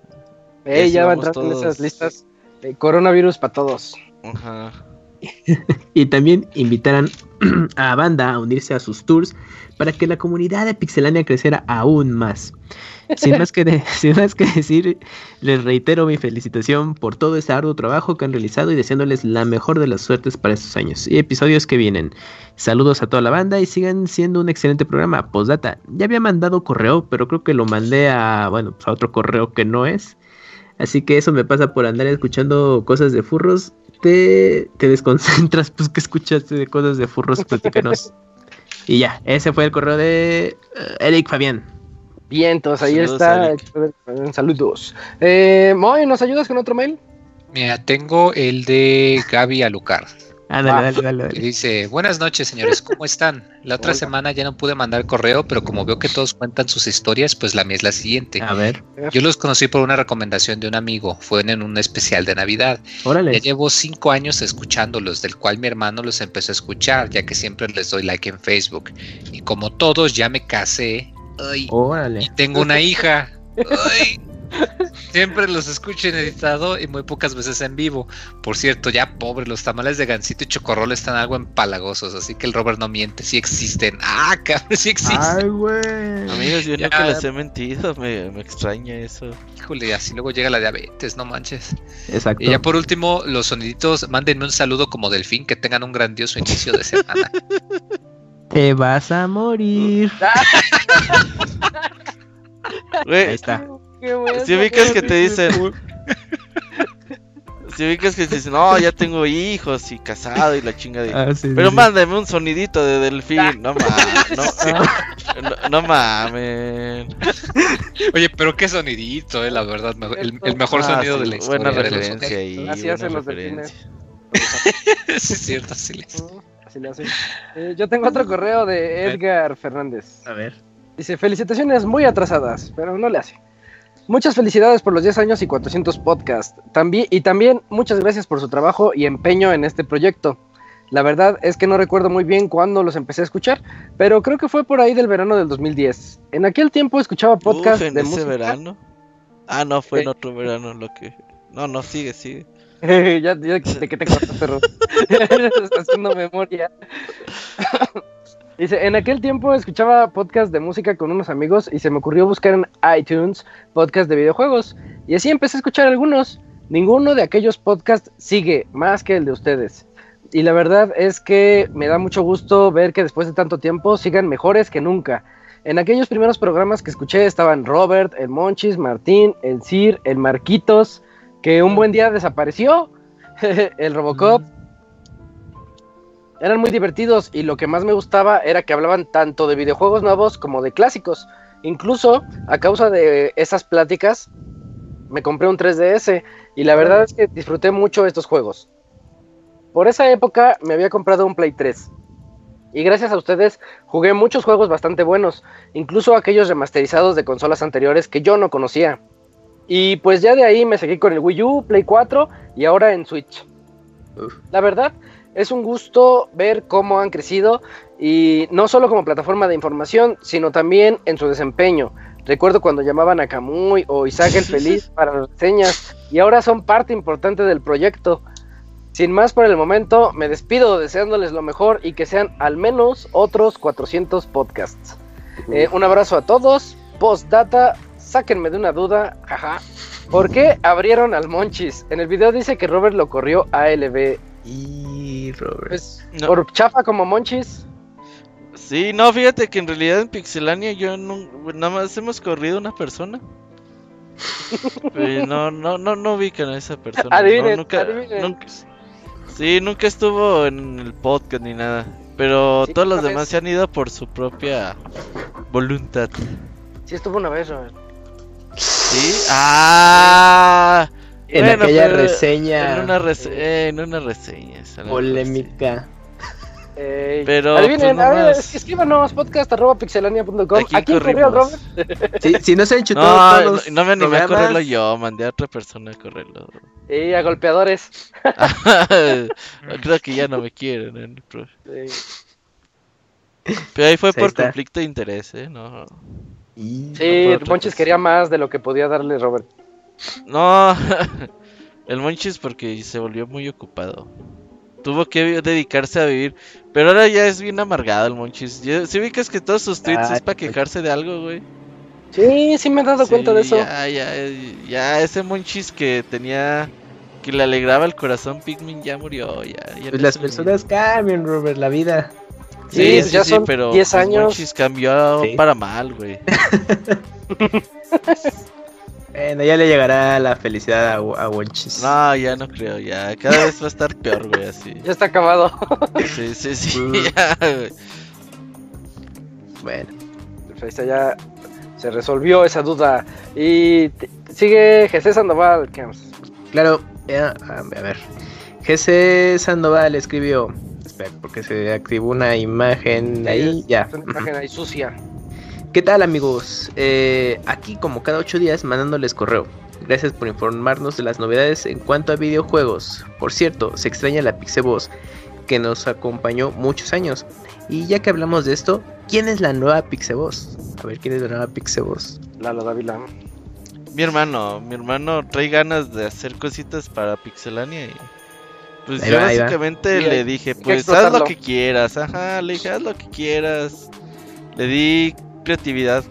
Eh, ya va a entrar en esas listas. de coronavirus para todos. Ajá. Y también invitarán a banda a unirse a sus tours para que la comunidad de Pixelania creciera aún más. Sin más, que sin más que decir, les reitero mi felicitación por todo ese arduo trabajo que han realizado y deseándoles la mejor de las suertes para estos años y episodios que vienen. Saludos a toda la banda y sigan siendo un excelente programa. Postdata, ya había mandado correo, pero creo que lo mandé a, bueno, pues a otro correo que no es. Así que eso me pasa por andar escuchando cosas de furros. Te, te desconcentras, pues que escuchaste de cosas de furros, platícanos. y ya, ese fue el correo de eh, Eric Fabián. Bien, entonces ahí Saludos, está. Eric. Saludos. Eh, Moy, ¿nos ayudas con otro mail? Mira, tengo el de Gaby Alucar. Ándale, Ah. dale, dale, que dale. dice, buenas noches señores, ¿cómo están? La otra Hola. semana ya no pude mandar correo, pero como veo que todos cuentan sus historias, pues la mía es la siguiente. A ver, Yo los conocí por una recomendación de un amigo, fue en un especial de Navidad. Ya órale. llevo cinco años escuchándolos, del cual mi hermano los empezó a escuchar, ya que siempre les doy like en Facebook. Y como todos ya me casé, ay, Órale. tengo una hija. ay, siempre los escucho en editado y muy pocas veces en vivo. Por cierto, ya pobre, los tamales de gansito y chocorrol están algo empalagosos, así que el Robert no miente, sí existen. Ah, cabrón, sí existen. Ay, güey. Amigos, yo Ya. nunca les he mentido, me, me extraña eso. Híjole, así luego llega la diabetes, no manches. Exacto. Y ya por último, los soniditos, mándenme un saludo como delfín, que tengan un grandioso inicio de semana. Te vas a morir. Ahí está. Qué bueno. si ubicas que te dicen. Si ubicas que te dicen, no, ya tengo hijos y casado y la chinga de. Ah, sí, Pero sí. mándame un sonidito de delfín. No mames. No, no, no mames. Oye, pero qué sonidito, eh, la verdad, el, el mejor Ah, sonido sí, de la historia. Buena referencia ahí. Así hacen los referencia. sí, es cierto, sí les- Así le hacen. Eh, yo tengo otro correo de Edgar Fernández. A ver. Dice, felicitaciones muy atrasadas, pero no le hace. Muchas felicidades por los 10 años y 400 podcasts. También, y también muchas gracias por su trabajo y empeño en este proyecto. La verdad es que no recuerdo muy bien cuándo los empecé a escuchar, pero creo que fue por ahí del verano del 2010. En aquel tiempo escuchaba podcast Uf, en de ese música. verano. Ah, no, fue en Eh. otro verano lo que. No, no, sigue, sigue. ya, ya, ¿de qué te cortaste? Estás haciendo memoria. Dice, en aquel tiempo escuchaba podcast de música con unos amigos y se me ocurrió buscar en iTunes podcast de videojuegos. Y así empecé a escuchar algunos. Ninguno de aquellos podcasts sigue más que el de ustedes. Y la verdad es que me da mucho gusto ver que después de tanto tiempo sigan mejores que nunca. En aquellos primeros programas que escuché estaban Robert, el Monchis, Martín, el Sir, el Marquitos, que un buen día desapareció, el Robocop. Eran muy divertidos y lo que más me gustaba era que hablaban tanto de videojuegos nuevos como de clásicos. Incluso a causa de esas pláticas me compré un 3DS y la verdad es que disfruté mucho estos juegos. Por esa época me había comprado un Play 3. Y gracias a ustedes jugué muchos juegos bastante buenos, incluso aquellos remasterizados de consolas anteriores que yo no conocía. Y pues ya de ahí me seguí con el Wii U, Play 4 y ahora en Switch. La verdad, es un gusto ver cómo han crecido y no solo como plataforma de información, sino también en su desempeño. Recuerdo cuando llamaban a Kamui o Isaac el Feliz para las reseñas y ahora son parte importante del proyecto. Sin más por el momento, me despido deseándoles lo mejor y que sean al menos otros 400 podcasts. Eh, un abrazo a todos. Postdata, sáquenme de una duda, jaja. ¿Por qué abrieron al Monchis? En el video dice que Robert lo corrió a LB. Y Robert. Pues, No. por chafa como Monchis. Sí, no, fíjate que en realidad en Pixelania yo no, nada más hemos corrido una persona. Pero no, no, no, no ubican a esa persona. no, Adivinen, nunca, adivinen. nunca- sí, nunca estuvo en el podcast ni nada. Pero Sí, todos los demás vez. se han ido por su propia voluntad. Sí estuvo una vez, Robert. ¿Sí? ¡Ah! En bueno, aquella reseña En una, rese- eh, en una reseña. polémica. Ey. Pero, Adivinen, pues, a ver, nomás- es- escríbanos podcast arroba pixelania.com. ¿A quién ¿A quién corrió el corrimos? Robert? Sí, si no se han chutado No, todos no, los no me animé a correrlo yo, mandé a otra persona a correrlo. Y a golpeadores. Creo que ya no me quieren. ¿eh? Pero Sí, pero ahí fue Pues por está. conflicto de interés, ¿eh? No, Y- Sí, cosa. quería más de lo que podía darle Robert. No. el Monchis porque se volvió muy ocupado. Tuvo que dedicarse a vivir. Pero ahora ya es bien amargado el Monchis. Si ubicas que todos sus tweets Ay, es para quejarse de algo, güey. Sí, sí me he dado cuenta de Sí, eso. Ya, ya, ya, ese Monchis que tenía. Que le alegraba el corazón Pikmin ya murió. Ya, ya Pues las personas cambian, Robert, la vida. Sí, ya son 10 pues, años. Monchis cambió Sí. para mal, güey. Bueno, ya le llegará la felicidad a, a Wonchis. No, ya no creo, ya. Cada vez va a estar peor, güey, así. Ya está acabado. Sí, sí, sí, Mm. ya, güey. Bueno, Perfecto, ya se resolvió esa duda. Y sigue Jesús Sandoval. ¿qué más? claro, ya, a ver. GC Sandoval escribió. Espera, porque se activó una imagen ahí. Ya. Es una imagen ahí sucia. ¿Qué tal amigos? Eh, aquí como cada ocho días mandándoles correo. Gracias por informarnos de las novedades en cuanto a videojuegos. Por cierto, se extraña la Pixeboss que nos acompañó muchos años. Y ya que hablamos de esto, ¿quién es la nueva Pixeboss? A ver, ¿quién es la nueva Pixeboss? Lalo Dávila. Mi hermano, mi hermano trae ganas de hacer cositas para Pixelania y pues Ahí yo va, ahí va. básicamente le dije, pues haz lo que quieras, ajá, le dije, haz lo que quieras. Le di creatividad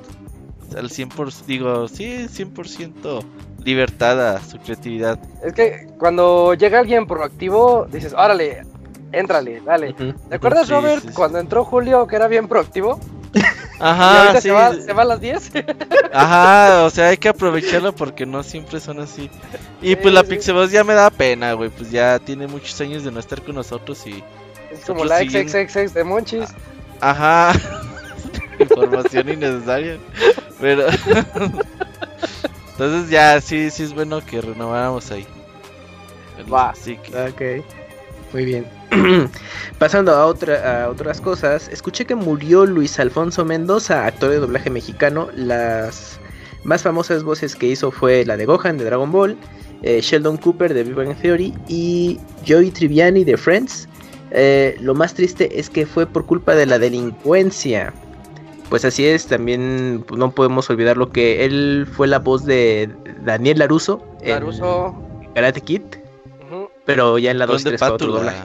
al 100%, digo, sí, 100% libertad a su creatividad. Es que cuando llega alguien proactivo, dices, órale, éntrale, dale. Ujú. ¿Te acuerdas, Sí, Robert, sí, sí. cuando entró Julio, que era bien proactivo? y Ajá, ahorita se, va, se va a las 10. ajá, o sea, hay que aprovecharlo porque no siempre son así. Y pues Sí, la sí. Pixeboss ya me da pena, güey, pues ya tiene muchos años de no estar con nosotros y... es como la siguen- XXX de Monchis. Ajá. Información innecesaria. Pero. Entonces ya sí, sí es bueno que renováramos ahí. Va. Así que. Ok, muy bien. Pasando a, otra, a otras cosas, escuché que murió Luis Alfonso Mendoza, actor de doblaje mexicano. Las más famosas voces que hizo fue la de Gohan de Dragon Ball, eh, Sheldon Cooper de Big Bang Theory y Joey Triviani de Friends. Eh, lo más triste es que fue por culpa de la delincuencia. Pues así es, también no podemos olvidar lo que él fue la voz de Daniel Laruso en Laruso. Karate Kid. Pero ya en la 2 Conde 3 fue otro doblaje.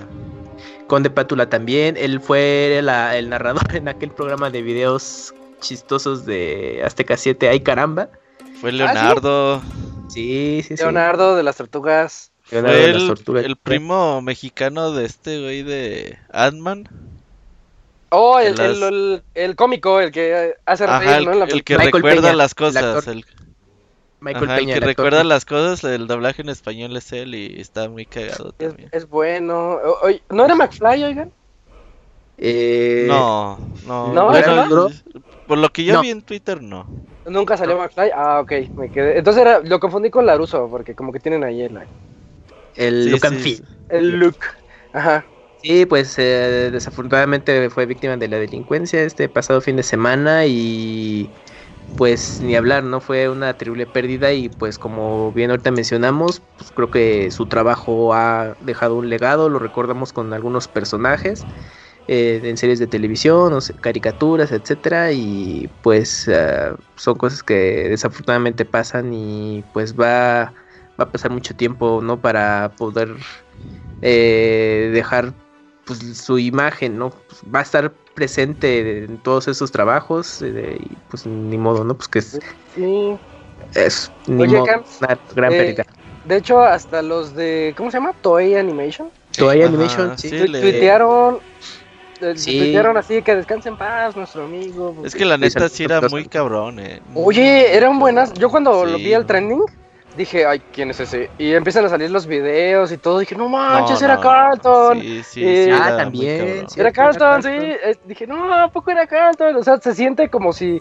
Conde Pátula también. Él fue la- el narrador en aquel programa de videos chistosos de Azteca 7. ¡Ay caramba! Fue Leonardo. Sí, sí, sí. Leonardo de las Tortugas. Leonardo Fue de las el, Tortugas. el primo mexicano de este güey de Ant-Man. Oh, el, Las- el, el- el cómico, el que hace reír, Ajá, el, ¿no? La el que Michael recuerda Peña, las cosas. El, Michael ajá, el Peña. que el recuerda las cosas, el doblaje en español es él y está muy cagado Es, también. es bueno. O- oye, ¿No era McFly, oigan? Eh, No, no, ¿No? bueno, por lo que yo No. vi en Twitter, no. Nunca salió McFly. Ah, ok, me quedé. Entonces era, lo confundí con Laruso, porque como que tienen ahí el, El Sí, look sí, and feel. el look. Ajá. Sí, pues eh, desafortunadamente fue víctima de la delincuencia este pasado fin de semana y pues ni hablar, ¿no? Fue una terrible pérdida y pues como bien ahorita mencionamos, pues creo que su trabajo ha dejado un legado, lo recordamos con algunos personajes eh, en series de televisión, o sea, caricaturas, etcétera y pues eh, son cosas que desafortunadamente pasan y pues va, va a pasar mucho tiempo, ¿no? Para poder eh, dejar pues su imagen, ¿no? Pues, va a estar presente en todos esos trabajos eh, y pues ni modo, ¿no? Pues que es, Sí. es ni Oye, modo, Camps, una gran eh, pérdida. De hecho, hasta los de. ¿Cómo se llama? Toei Animation. Toei Ajá, Animation, sí. le- Tuitearon. eh, Sí. Tuitearon así que descanse en paz, nuestro amigo. Es que la neta Sí, era son- muy cabrón, eh. Oye, eran buenas. Yo cuando lo vi al no. trending, dije, ay, ¿quién es ese? Y empiezan a salir los videos y todo. Dije, no manches, No, era no, Carlton. Sí, sí, Eh, sí, Ah, era también, sí. Era Era Carlton, sí. Eh, dije, no, ¿a poco era Carlton? O sea, se siente como si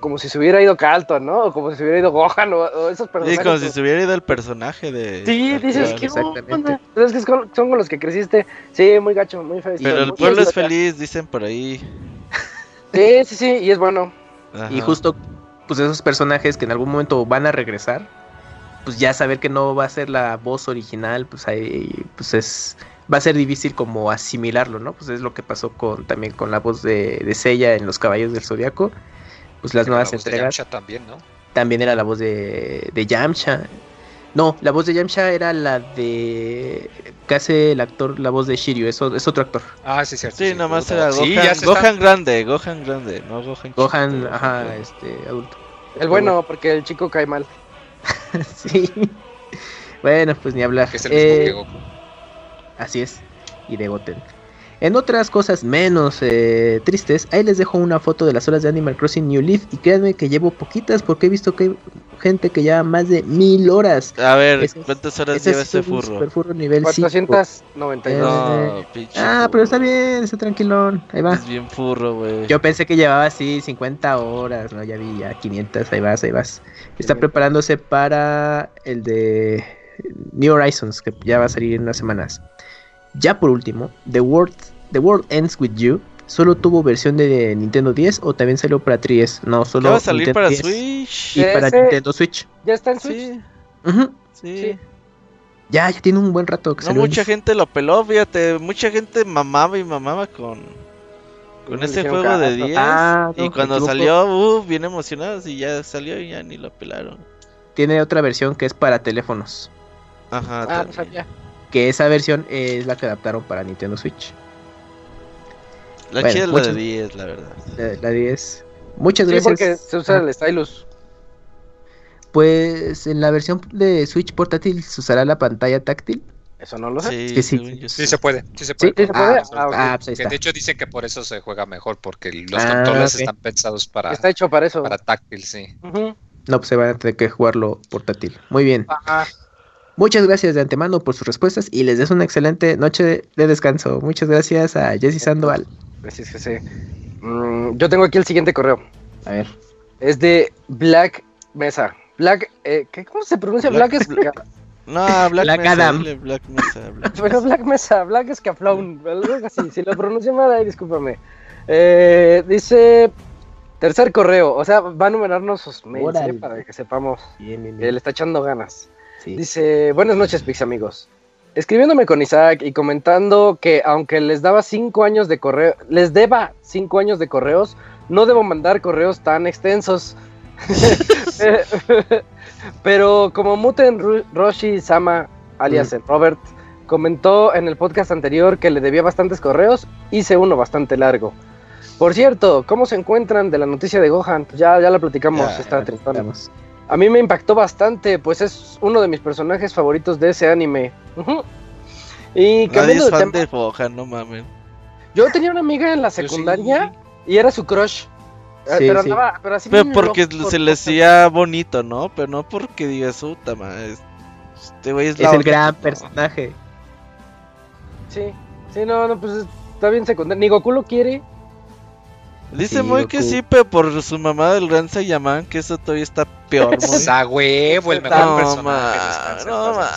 como si se hubiera ido Carlton, ¿no? O como si se hubiera ido Gohan o, o esos Sí, personajes. como si se hubiera ido el personaje de. Sí, dices que exactamente. es que son, son con los que creciste. Sí, muy gacho, muy feo. Pero el pueblo es feliz, dicen por ahí. Sí, sí, sí, y es bueno. Y justo, pues esos personajes que en algún momento van a regresar, pues ya saber que no va a ser la voz original, pues ahí, pues es, va a ser difícil como asimilarlo, ¿no? Pues es lo que pasó con también con la voz de, de Seiya en Los Caballos del Zodiaco. Pues las Pero nuevas la voz de entregas Yamcha también, ¿no? también era la voz de, de Yamcha. No, la voz de Yamcha era la de que hace el actor, la voz de Shiryu, es, es otro actor. Ah, sí, cierto. Sí, nomás era Sí, Gohan. ya se Gohan grande, Gohan grande, no Gohan. Gohan, ajá, este, adulto. El bueno, porque el chico cae mal. sí. Bueno, pues ni hablar. Que es el mismo Eh, que Goku. Así es. Y de Goten. En otras cosas menos eh, tristes, ahí les dejo una foto de las horas de Animal Crossing New Leaf. Y créanme que llevo poquitas porque he visto que hay gente que lleva más de mil horas. A ver, ¿cuántas horas lleva es ese furro? super furro nivel 5. 492. No, pinche. Ah, pero está bien, está tranquilón. Ahí va. Es bien furro, güey. Yo pensé que llevaba así 50 horas, ¿no? Ya vi ya 500, ahí vas, ahí vas. Está 500. preparándose para el de New Horizons, que ya va a salir en unas semanas. Ya por último, The World, The World Ends With You, ¿solo tuvo versión de Nintendo 10 o también salió para 3 No, ¿Qué solo va a salir Nintendo para 10 Switch? y para Nintendo Switch. ¿Ya está en Switch? Sí, Ujú. sí. Sí. Ya, ya tiene un buen rato que No salió. mucha gente lo peló, fíjate, mucha gente mamaba y mamaba con con No hicieron juego de caso. 10 Ah, no, y cuando salió, uh, bien emocionados y ya salió y ya ni lo pelaron. Tiene otra versión que es para teléfonos. Ajá, Ah, no sabía. Que esa versión es la que adaptaron para Nintendo Switch. La Bueno, chida es la muchas- de 10, la verdad. La, la 10. Muchas Sí, gracias. porque se usa el stylus. Pues en la versión de Switch portátil se usará la pantalla táctil. Eso no lo sé. Sí, que sí. Sí se puede, sí se puede. sí se puede. Ah, Ah. Ah, pues de hecho dicen que por eso se juega mejor, porque los Ah, controles están pensados para, Está hecho para eso. para táctil, sí. No, pues se van a tener que jugarlo portátil. Muy bien. Ajá. Muchas gracias de antemano por sus respuestas y les deseo una excelente noche de descanso. Muchas gracias a Jesse Sandoval. Así es que sí. Mm, yo tengo aquí el siguiente correo. A ver. Es de Black Mesa. Black, eh, ¿qué, ¿cómo se pronuncia? Black, Black- es Black. No, Black, Black Mesa, Adam. dile Black Mesa, Black Pero Black Mesa, Black Scaflón, algo así. Si lo pronuncio mal, ahí discúlpame. Eh, dice tercer correo, o sea, va a numerarnos sus mails eh, para que sepamos. Bien, bien, que le está echando ganas. Sí. Dice, buenas noches, Pix amigos. Escribiéndome con Isaac y comentando que aunque les daba cinco años de correo, les deba cinco años de correos, no debo mandar correos tan extensos. Pero como Muten Roshi Sama, alias el Robert, comentó en el podcast anterior que le debía bastantes correos, hice uno bastante largo. Por cierto, ¿cómo se encuentran de la noticia de Gohan? Pues ya, ya la platicamos, Ya, está Ya. A mí me impactó bastante, pues es uno de mis personajes favoritos de ese anime. Y Nadie cambiando es de fan tema, de Gohan, no mames. yo tenía una amiga en la sí. secundaria y era su crush. Eh, Sí, pero sí. andaba, pero así Pero bien porque loco, se le hacía bonito, ¿no? Pero no porque digas, puta. Este güey es, Es la el onda". gran No. personaje. Sí, sí, no, no, pues está bien secundaria. Ni Goku lo quiere. Dice Sí, muy que sí, pero por su mamá del gran Saiyaman, que eso todavía está peor. Esa huevo, el mejor No, personaje. no, ma.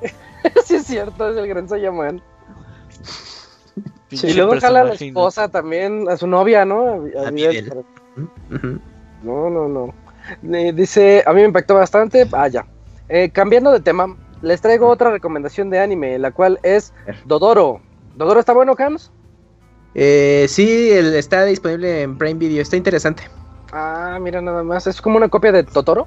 sí, es cierto, es el gran Saiyaman. Y luego jala a la esposa también, a su novia, ¿no? A- a Ujú. No, no, no. Le dice, a mí me impactó bastante. Ah, ya. Eh, cambiando de tema, les traigo otra recomendación de anime, la cual es Dodoro. ¿Dodoro está bueno, Cams? Eh, sí, el- está disponible en Prime Video. Está interesante. Ah, mira nada más. Es como una copia de Totoro.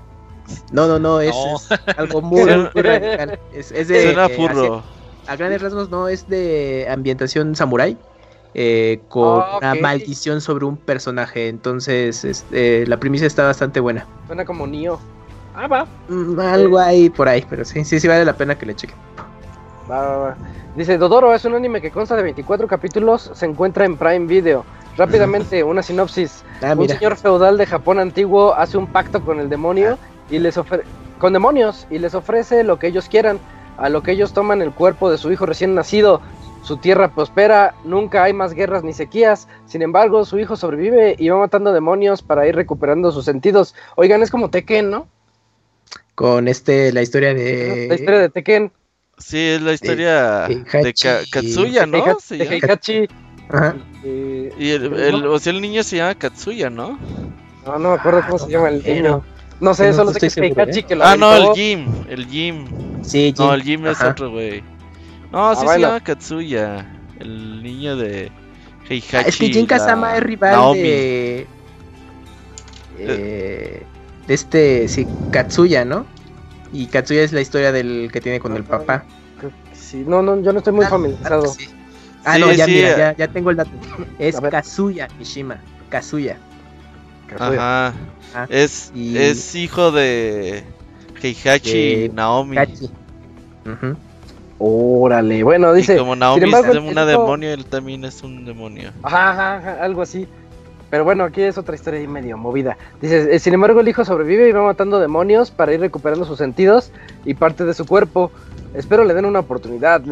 No, no, no. Es, No. es algo muy, muy radical. Es, es de. Suena furro. a grandes rasgos, no. Es de ambientación samurai. eh, con Ah, una maldición sobre un personaje. Entonces, este, la premisa está bastante buena. Suena como Nio. Ah, va. Mm, algo ahí por ahí, pero sí, sí, sí vale la pena que le chequen. Va, va, va. Dice, Dodoro es un anime que consta de 24 capítulos, se encuentra en Prime Video. Rápidamente, una sinopsis. Ah, un señor feudal de Japón antiguo hace un pacto con el demonio y les con demonios y les ofrece lo que ellos quieran. A lo que ellos toman el cuerpo de su hijo recién nacido. Su tierra prospera, nunca hay más guerras ni sequías. Sin embargo, su hijo sobrevive y va matando demonios para ir recuperando sus sentidos. Oigan, es como Tekken, ¿no? Con este, la historia de. La historia de Tekken. Sí, es la historia de de Ka- Heihachi. Katsuya, ¿no? Se de llama. Heihachi. Ajá. Eh, Y el, el- o sea, el niño se llama Katsuya, ¿no? no, no me acuerdo cómo se llama el Eh, niño. no. No sé, No solo sé que es seguro, Heihachi ¿eh? que lo Ah, no, el. Jim. El Jim. Sí, No, Jin. el Jim es Ajá. otro, güey. No, sí se bueno. llama Katsuya. El niño de Heihachi. Ah, es que Jin la Kazama es rival Naomi. de. eh, de este, sí, Katsuya, ¿no? Y Katsuya es la historia del que tiene con el papá. Creo que Sí, no, no, yo no estoy muy Ah, familiarizado. sí. Ah, Sí, no, ya sí, mira, eh. ya, ya tengo el dato. Es. Kazuya Mishima. Kazuya. Ajá. Ah, Es, y- es hijo de Heihachi De y Naomi. Kachi. Ujú. Órale, bueno, dice. y como Naomi embargo, es una esto- demonio, él también es un demonio. Ajá, ajá, ajá, algo así. Pero bueno, aquí es otra historia ahí medio movida. Dice, eh, sin embargo, el hijo sobrevive y va matando demonios para ir recuperando sus sentidos y parte de su cuerpo. Espero le den una oportunidad.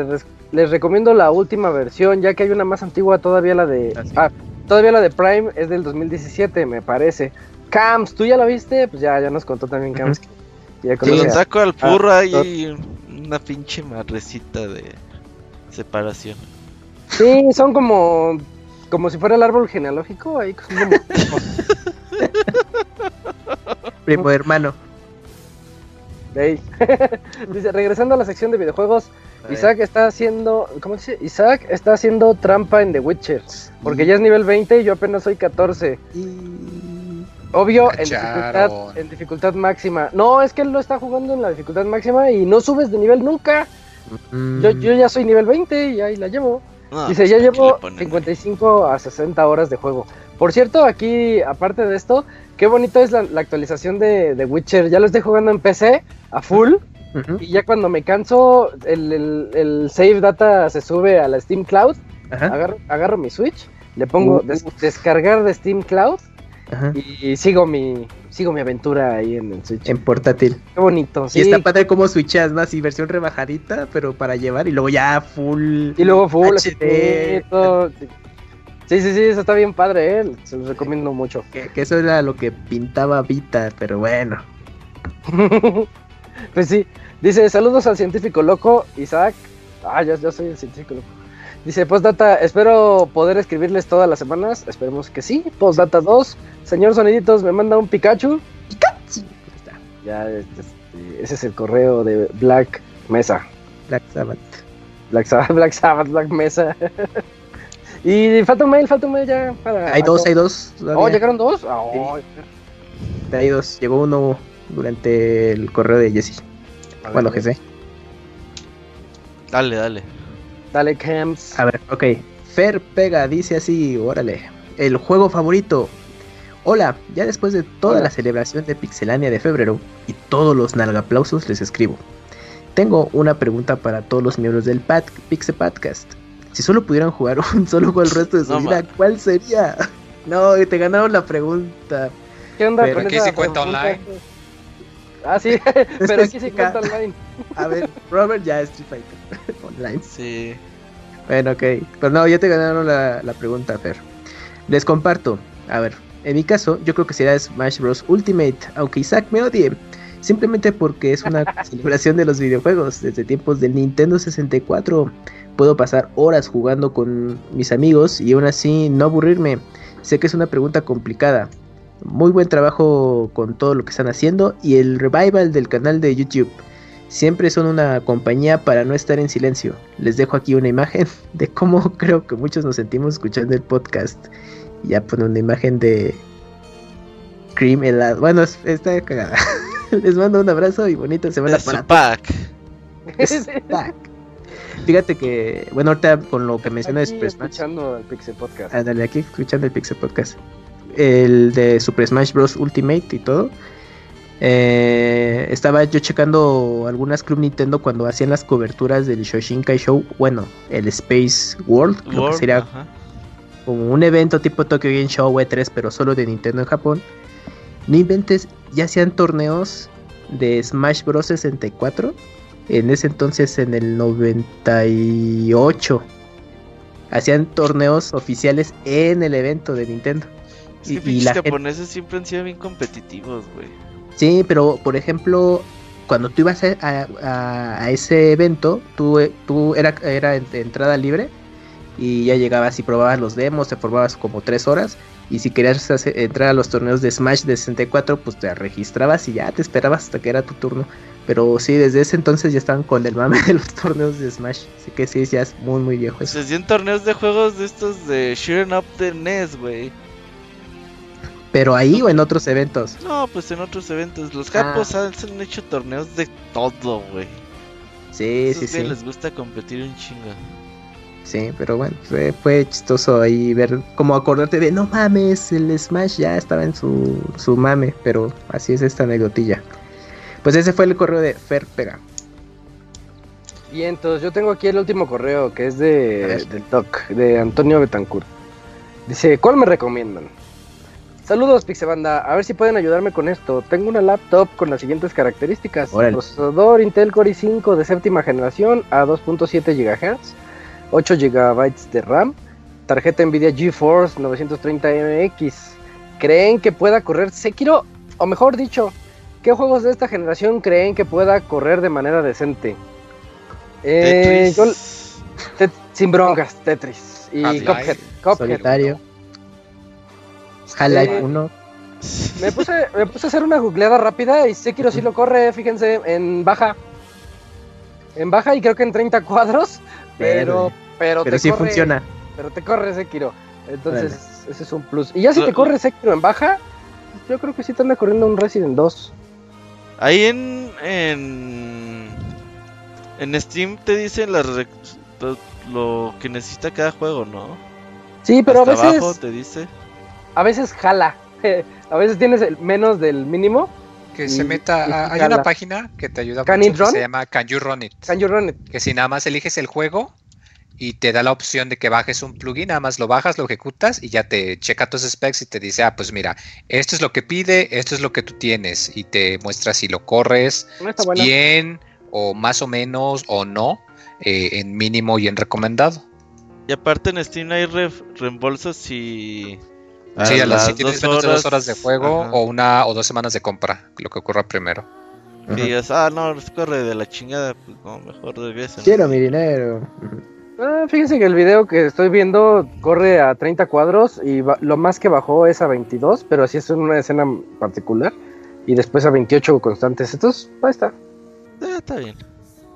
Les, recomiendo la última versión, ya que hay una más antigua, todavía la de... Ah. Ah, todavía la de Prime es del 2017, me parece. Cams, ¿tú ya la viste? Pues ya, ya nos contó también Cams. que ya lo a- saco al purro Ah, hay una pinche madrecita de separación. Sí, son como... Como si fuera el árbol genealógico, ahí como... Primo hermano. Dice, regresando a la sección de videojuegos. Isaac está haciendo, ¿cómo dice? Isaac está haciendo trampa en The Witcher, porque ya es nivel 20 y yo apenas soy 14. Y- Obvio, en dificultad, en dificultad máxima. No, es que él lo está jugando en la dificultad máxima y no subes de nivel nunca. Mm, Yo, yo ya soy nivel 20 y ahí la llevo. No, Dice, ya ¿para qué llevo le ponen? 55 a 60 horas de juego. Por cierto, aquí, aparte de esto, qué bonito es la, la actualización de, de Witcher. Ya lo estoy jugando en PC a full. Y ya cuando me canso, el, el- el save data se sube a la Steam Cloud. Ajá, Agarro, agarro mi Switch, le pongo Uh. des- descargar de Steam Cloud ajá. y, sigo mi sigo mi aventura ahí en el Switch. En portátil. Qué bonito, sí. Y está padre como switchas, ¿no? Así versión rebajadita, pero para llevar y luego ya full. Y luego full, HD. Sí, sí, sí, eso está bien padre, ¿eh? se los recomiendo mucho. Que, que eso era lo que pintaba Vita, pero bueno. pues sí, dice, saludos al científico loco, Isaac. Ah, ya, ya soy el científico loco. Dice, postdata, espero poder escribirles todas las semanas. Esperemos que sí. Postdata 2, señor Soniditos, me manda un Pikachu. Pikachu. Está. Ya, este, este, ese es el correo de Black Mesa. Black Sabbath. Black Sabbath, Black Sabbath, Black Mesa. y falta un mail, falta un mail ya para... Hay dos, hay dos. Oh. ¿llegaron dos? Ah, oh, Hay dos. Llegó uno durante el correo de Jesse. Bueno. Jesse. Dale, dale. Dale, Camps. A ver, ok. Fer Pega dice así, órale. El juego favorito. Hola, ya después de toda Hola. la celebración de Pixelania de febrero y todos los nalgaplausos les escribo. Tengo una pregunta para todos los miembros del Pat Pixel Podcast. Si solo pudieran jugar un solo juego el resto de su No, vida, man. ¿cuál sería? No, te ganaron la pregunta. ¿Qué onda Pero con aquí esa sí cuenta pregunta? online. Ah, sí, pero aquí sí cuenta online. A ver, Robert ya es Street Fighter Online. Sí. Bueno, ok. Pues no, ya te ganaron la, la pregunta, Fer. Les comparto. A ver, en mi caso, yo creo que será Smash Bros. Ultimate, aunque Isaac me odie. Simplemente porque es una celebración de los videojuegos. Desde tiempos del Nintendo 64 puedo pasar horas jugando con mis amigos y aún así no aburrirme. Sé que es una pregunta complicada. Muy buen trabajo con todo lo que están haciendo y el revival del canal de YouTube. Siempre son una compañía para no estar en silencio. Les dejo aquí una imagen de cómo creo que muchos nos sentimos escuchando el podcast. Ya pone una imagen de Cream helado. Bueno, es- está cagada. Les mando un abrazo y bonita semana Es para pack. Fíjate que, bueno, ahorita con lo que menciona de Aquí Super Smash. escuchando el Pixel Podcast. Ándale, aquí escuchando el Pixel Podcast. El de Super Smash Bros. Ultimate y todo. Eh, estaba yo checando algunas Club Nintendo cuando hacían las coberturas del Shoshinkai Show. Bueno, el Space World, lo que sería ajá. como un evento tipo Tokyo Game Show E3, pero solo de Nintendo en Japón. No inventes, ya hacían torneos de Smash Bros. 64. En ese entonces, en el 98. hacían torneos oficiales en el evento de Nintendo. Es Y- que y pinches la gente- japoneses siempre han sido bien competitivos, güey. Sí, pero por ejemplo, cuando tú ibas a, a- ese evento, tú, eh, tú era, era entrada libre y ya llegabas y probabas los demos, te formabas como tres horas. Y si querías hacer- entrar a los torneos de Smash de 64, pues te registrabas y ya te esperabas hasta que era tu turno. Pero sí, desde ese entonces ya estaban con el mame de los torneos de Smash. Así que sí, ya es muy, muy viejo eso. Se hacían torneos de juegos de estos de Shooting Up de NES, güey. Pero ahí o en otros eventos. No, pues en otros eventos. Los Ah. japos han, se han hecho torneos de todo, güey. Sí, Esos sí, sí. les gusta competir un chingo. Sí, pero bueno, fue, fue chistoso ahí ver, como acordarte de, no mames, el Smash ya estaba en su, su mame, pero así es esta anécdotilla. Pues ese fue el correo de Fer Pega. Y entonces yo tengo aquí el último correo que es de del TOC, de Antonio Betancourt. Dice, ¿cuál me recomiendan? Saludos Pixebanda, a ver si pueden ayudarme con esto. Tengo una laptop con las siguientes características. Órale. Procesador Intel Core i5 de séptima generación a 2.7 GHz, 8 GB de RAM, tarjeta Nvidia GeForce 930MX. ¿Creen que pueda correr Sekiro? O mejor dicho, ¿qué juegos de esta generación creen que pueda correr de manera decente? Eh, Tetris. yo- Tet- sin broncas, Tetris. Y. Cuphead. Solitario. Half-Life Eh, 1. Me puse, me puse a hacer una googleada rápida y Sekiro sí lo corre, fíjense, en baja. En baja y creo que en 30 cuadros, pero, pero, Pero te sí corre, funciona. Pero te corre Sekiro. Entonces, ese es un plus. Y ya si te corre Sekiro en baja, yo creo que sí te anda corriendo un Resident 2. Ahí en, en. En Steam te dicen las lo, que necesita cada juego, ¿no? Sí, pero a veces, abajo te dice. A veces jala. a veces tienes el menos del mínimo. Que Y- se meta. y a- hay jala. una página que te ayuda Can mucho it que run? se llama Can You Run It. Can you run it? Que si nada más eliges el juego y te da la opción de que bajes un plugin, nada más lo bajas, lo ejecutas y ya te checa tus specs y te dice, ah, pues mira, esto es lo que pide, esto es lo que tú tienes y te muestra si lo corres No bien o más o menos o no, eh, en mínimo y en recomendado. Y aparte en Steam hay ref- reembolsos si. Sí, a las, si tienes dos menos de dos horas- de juego Ajá. o una o dos semanas de compra, lo que ocurra primero. Que digas, ah, no, corre de la chingada, pues no, mejor regresa. Quiero mi dinero. Ah, fíjense que el video que estoy viendo corre a 30 cuadros y lo más que bajó es a 22, pero así es en una escena particular. Y después a 28 constantes. Entonces, ahí está. Eh, está bien.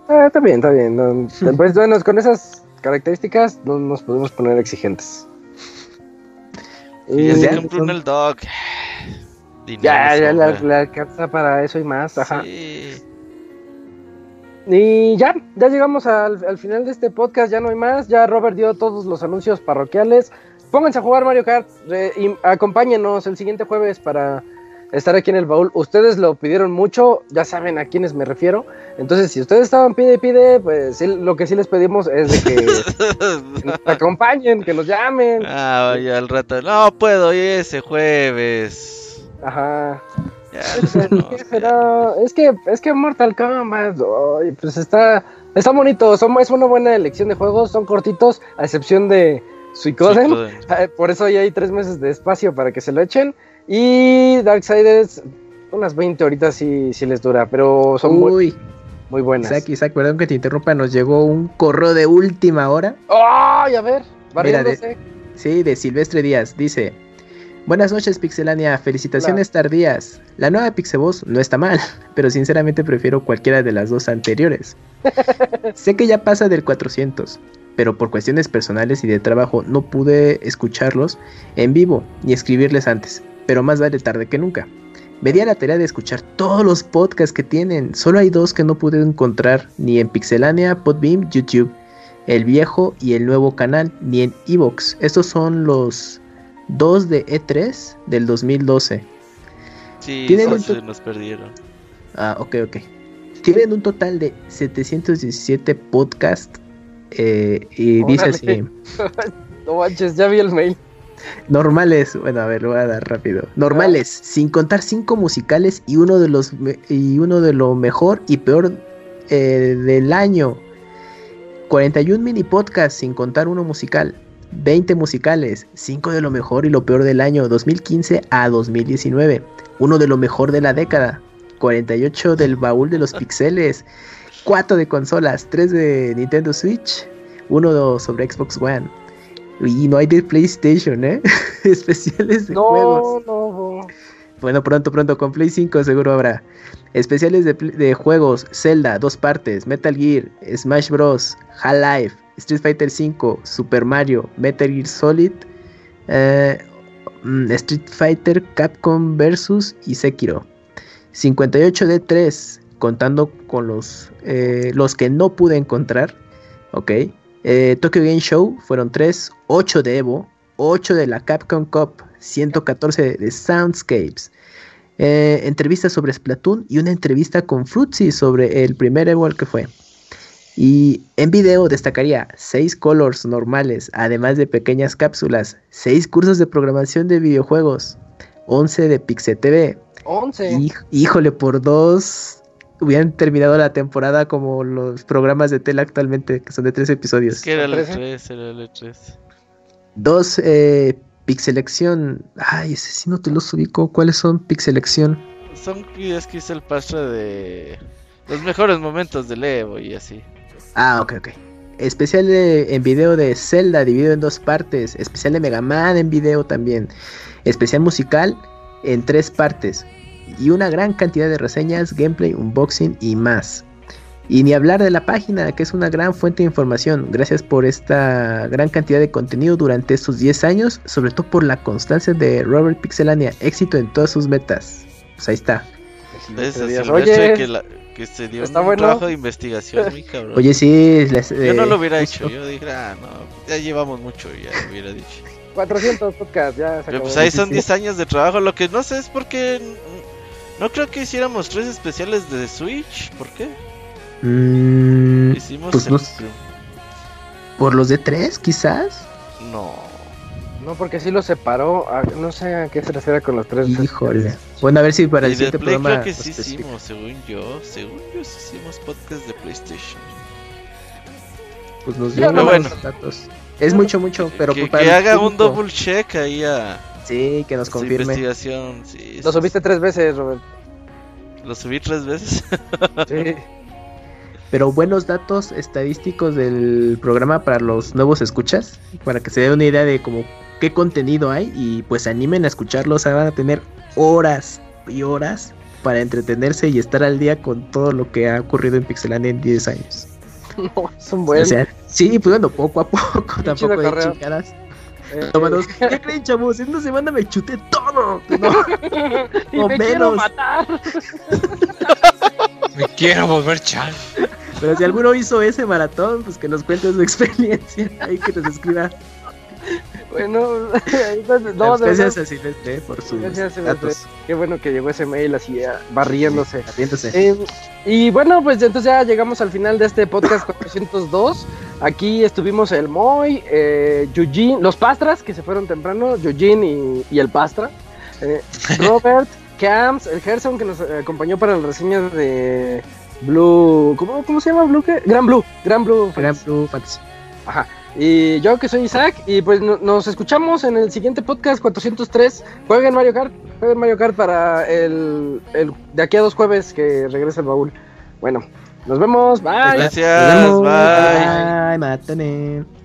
Ah, está bien, está bien. No, pues, bueno, con esas características no nos podemos poner exigentes. Se ya, compró un el dog. Dinero ya, ya sobra. le alcanza para eso y más. Ajá. Sí. Y ya, ya llegamos al, al final de este podcast, ya no hay más, ya Robert dio todos los anuncios parroquiales. Pónganse a jugar Mario Kart eh, y acompáñenos el siguiente jueves para estar aquí en el baúl. Ustedes lo pidieron mucho, ya saben a quiénes me refiero. Entonces, si ustedes estaban pide y pide, pues sí, lo que sí les pedimos es de que nos acompañen, que nos llamen. ah, vaya al rato. No puedo ir ese jueves. Ajá. Ya, Pues, no, ¿qué será? Es que, es que Mortal Kombat, pues está, está bonito, son, es una buena elección de juegos, son cortitos, a excepción de Suicoden, Suicoden. por eso ahí hay tres meses de espacio para que se lo echen, y Darksiders, unas 20 horitas sí, sí les dura, pero son muy, Uy, muy buenas. Isaac, Isaac, perdón que te interrumpa, nos llegó un correo de última hora. ¡Ay, a ver! Mira, de-. Sí, de Silvestre Díaz. Dice: Buenas noches, Pixelania. Felicitaciones tardías. La nueva Pixeboss no está mal, pero sinceramente prefiero cualquiera de las dos anteriores. sé que ya pasa del 400, pero por cuestiones personales y de trabajo no pude escucharlos en vivo ni escribirles antes, pero más vale tarde que nunca. Me di a la tarea de escuchar todos los podcasts que tienen. Solo hay dos que no pude encontrar ni en Pixelania, Podbeam, YouTube el viejo y el nuevo canal, ni en Evox. Estos son los dos de E3 del 2012. Sí, un se nos perdieron. Ah, ok, ok. Tienen un total de 717 podcasts. eh, y dice así. No manches, ya vi el mail. Normales. Bueno, a ver, lo voy a dar rápido. Normales, sin contar cinco musicales y uno de los y uno de lo mejor y peor eh, del año. 41 mini podcasts sin contar uno musical. 20 musicales, 5 de lo mejor y lo peor del año 2015 a 2019, uno de lo mejor de la década, 48 del baúl de los pixeles, 4 de consolas, 3 de Nintendo Switch, uno sobre Xbox One. Y no hay de PlayStation, ¿eh? Especiales de juegos. No, no. Bueno, pronto, pronto, con Play 5 seguro habrá. Especiales de, de juegos, Zelda, dos partes, Metal Gear, Smash Bros, Half-Life, Street Fighter 5, Super Mario, Metal Gear Solid, eh, mm, Street Fighter, Capcom Versus y Sekiro. 58 de 3, contando con los, eh, los que no pude encontrar. Ok. Eh, Tokyo Game Show fueron 3, 8 de Evo, 8 de la Capcom Cup, 114 de Soundscapes. eh, entrevistas sobre Splatoon y una entrevista con Fruitsy sobre el primer Evo al que fue. Y en video destacaría 6 colors normales, además de pequeñas cápsulas, 6 cursos de programación de videojuegos, 11 de Pixel TV. 11. Hij- híjole, por dos hubieran terminado la temporada como los programas de tele actualmente, que son de 3 episodios. Es que era el ¿Trece? 3, era el 3. Dos, eh, Pixelección. Ay, ese sí no te los ubico. ¿Cuáles son Pixelección? Son videos que hizo el pastra de los mejores momentos del Evo y así. Ah, ok, ok. Especial de- en video de Zelda dividido en dos partes. Especial de Mega Man en video también. Especial musical en tres partes. Y una gran cantidad de reseñas, gameplay, unboxing y más. Y ni hablar de la página, que es una gran fuente de información. Gracias por esta gran cantidad de contenido durante estos 10 años, sobre todo por la constancia de Robert Pixelania, éxito en todas sus metas. Pues ahí está. Eso, días, Silvestre, oye, que, la- que se dio está un bueno. trabajo de investigación cabrón. Oye, sí, les- yo eh, no lo hubiera hecho, yo dije, ah, no, ya llevamos mucho, ya lo hubiera dicho. 400 podcast, ya se Pero acabó. pues ahí son sí. 10 años de trabajo, lo que no sé es por qué... No creo que hiciéramos tres especiales de Switch, ¿por qué? Mm, Hicimos pues el no prim- ¿Por los de tres, quizás? No. No, porque sí lo separó. a- no sé a qué se refiere con los tres. Híjole. Bueno, a ver si para el Y de siguiente Play programa. creo que sí hicimos, según yo, según yo sí hicimos podcast de PlayStation. Pues nos dio bueno. los datos. Es mucho, mucho, pero que para que el haga un double check ahí a Sí, que nos confirme. investigación. Sí, Lo sí, subiste tres veces, Robert. Lo subí tres veces. Sí. Pero buenos datos estadísticos del programa para los nuevos escuchas, para que se den una idea de como qué contenido hay y pues animen a escucharlos, o sea, van a tener horas y horas para entretenerse y estar al día con todo lo que ha ocurrido en Pixelania en 10 años. No, es un buen. O sea, sí, pues bueno, poco a poco, tampoco de chingadas. Tómanos. ¿Qué creen, chavos? En una semana me chuté todo. No, y o me quiero menos. matar. Me quiero volver chan. Pero si alguno hizo ese maratón, pues que nos cuente su experiencia. Ahí que nos escriba. Bueno, entonces, no, Gracias a Silvestre por sus Gracias, datos. Qué bueno que llegó ese mail así barriéndose. Aviéntose. Eh, y bueno, pues entonces ya llegamos al final de este podcast 402. Aquí estuvimos el Moy, eh, Eugene, los Pastras que se fueron temprano, Eugene y, y el Pastra, eh, Robert, Camps, el Gerson que nos acompañó para la reseña de Blue, ¿cómo, cómo se llama Blue? ¿Qué? Gran Blue, Gran Blue. Gran Blue Fantasy. Ajá. Y yo que soy Isaac y pues no- nos escuchamos en el siguiente podcast 403. Jueguen Mario Kart, jueguen Mario Kart para el, el de aquí a dos jueves que regresa el baúl. Bueno, nos vemos, bye. Nos Gracias, vemos. bye. Bye. Take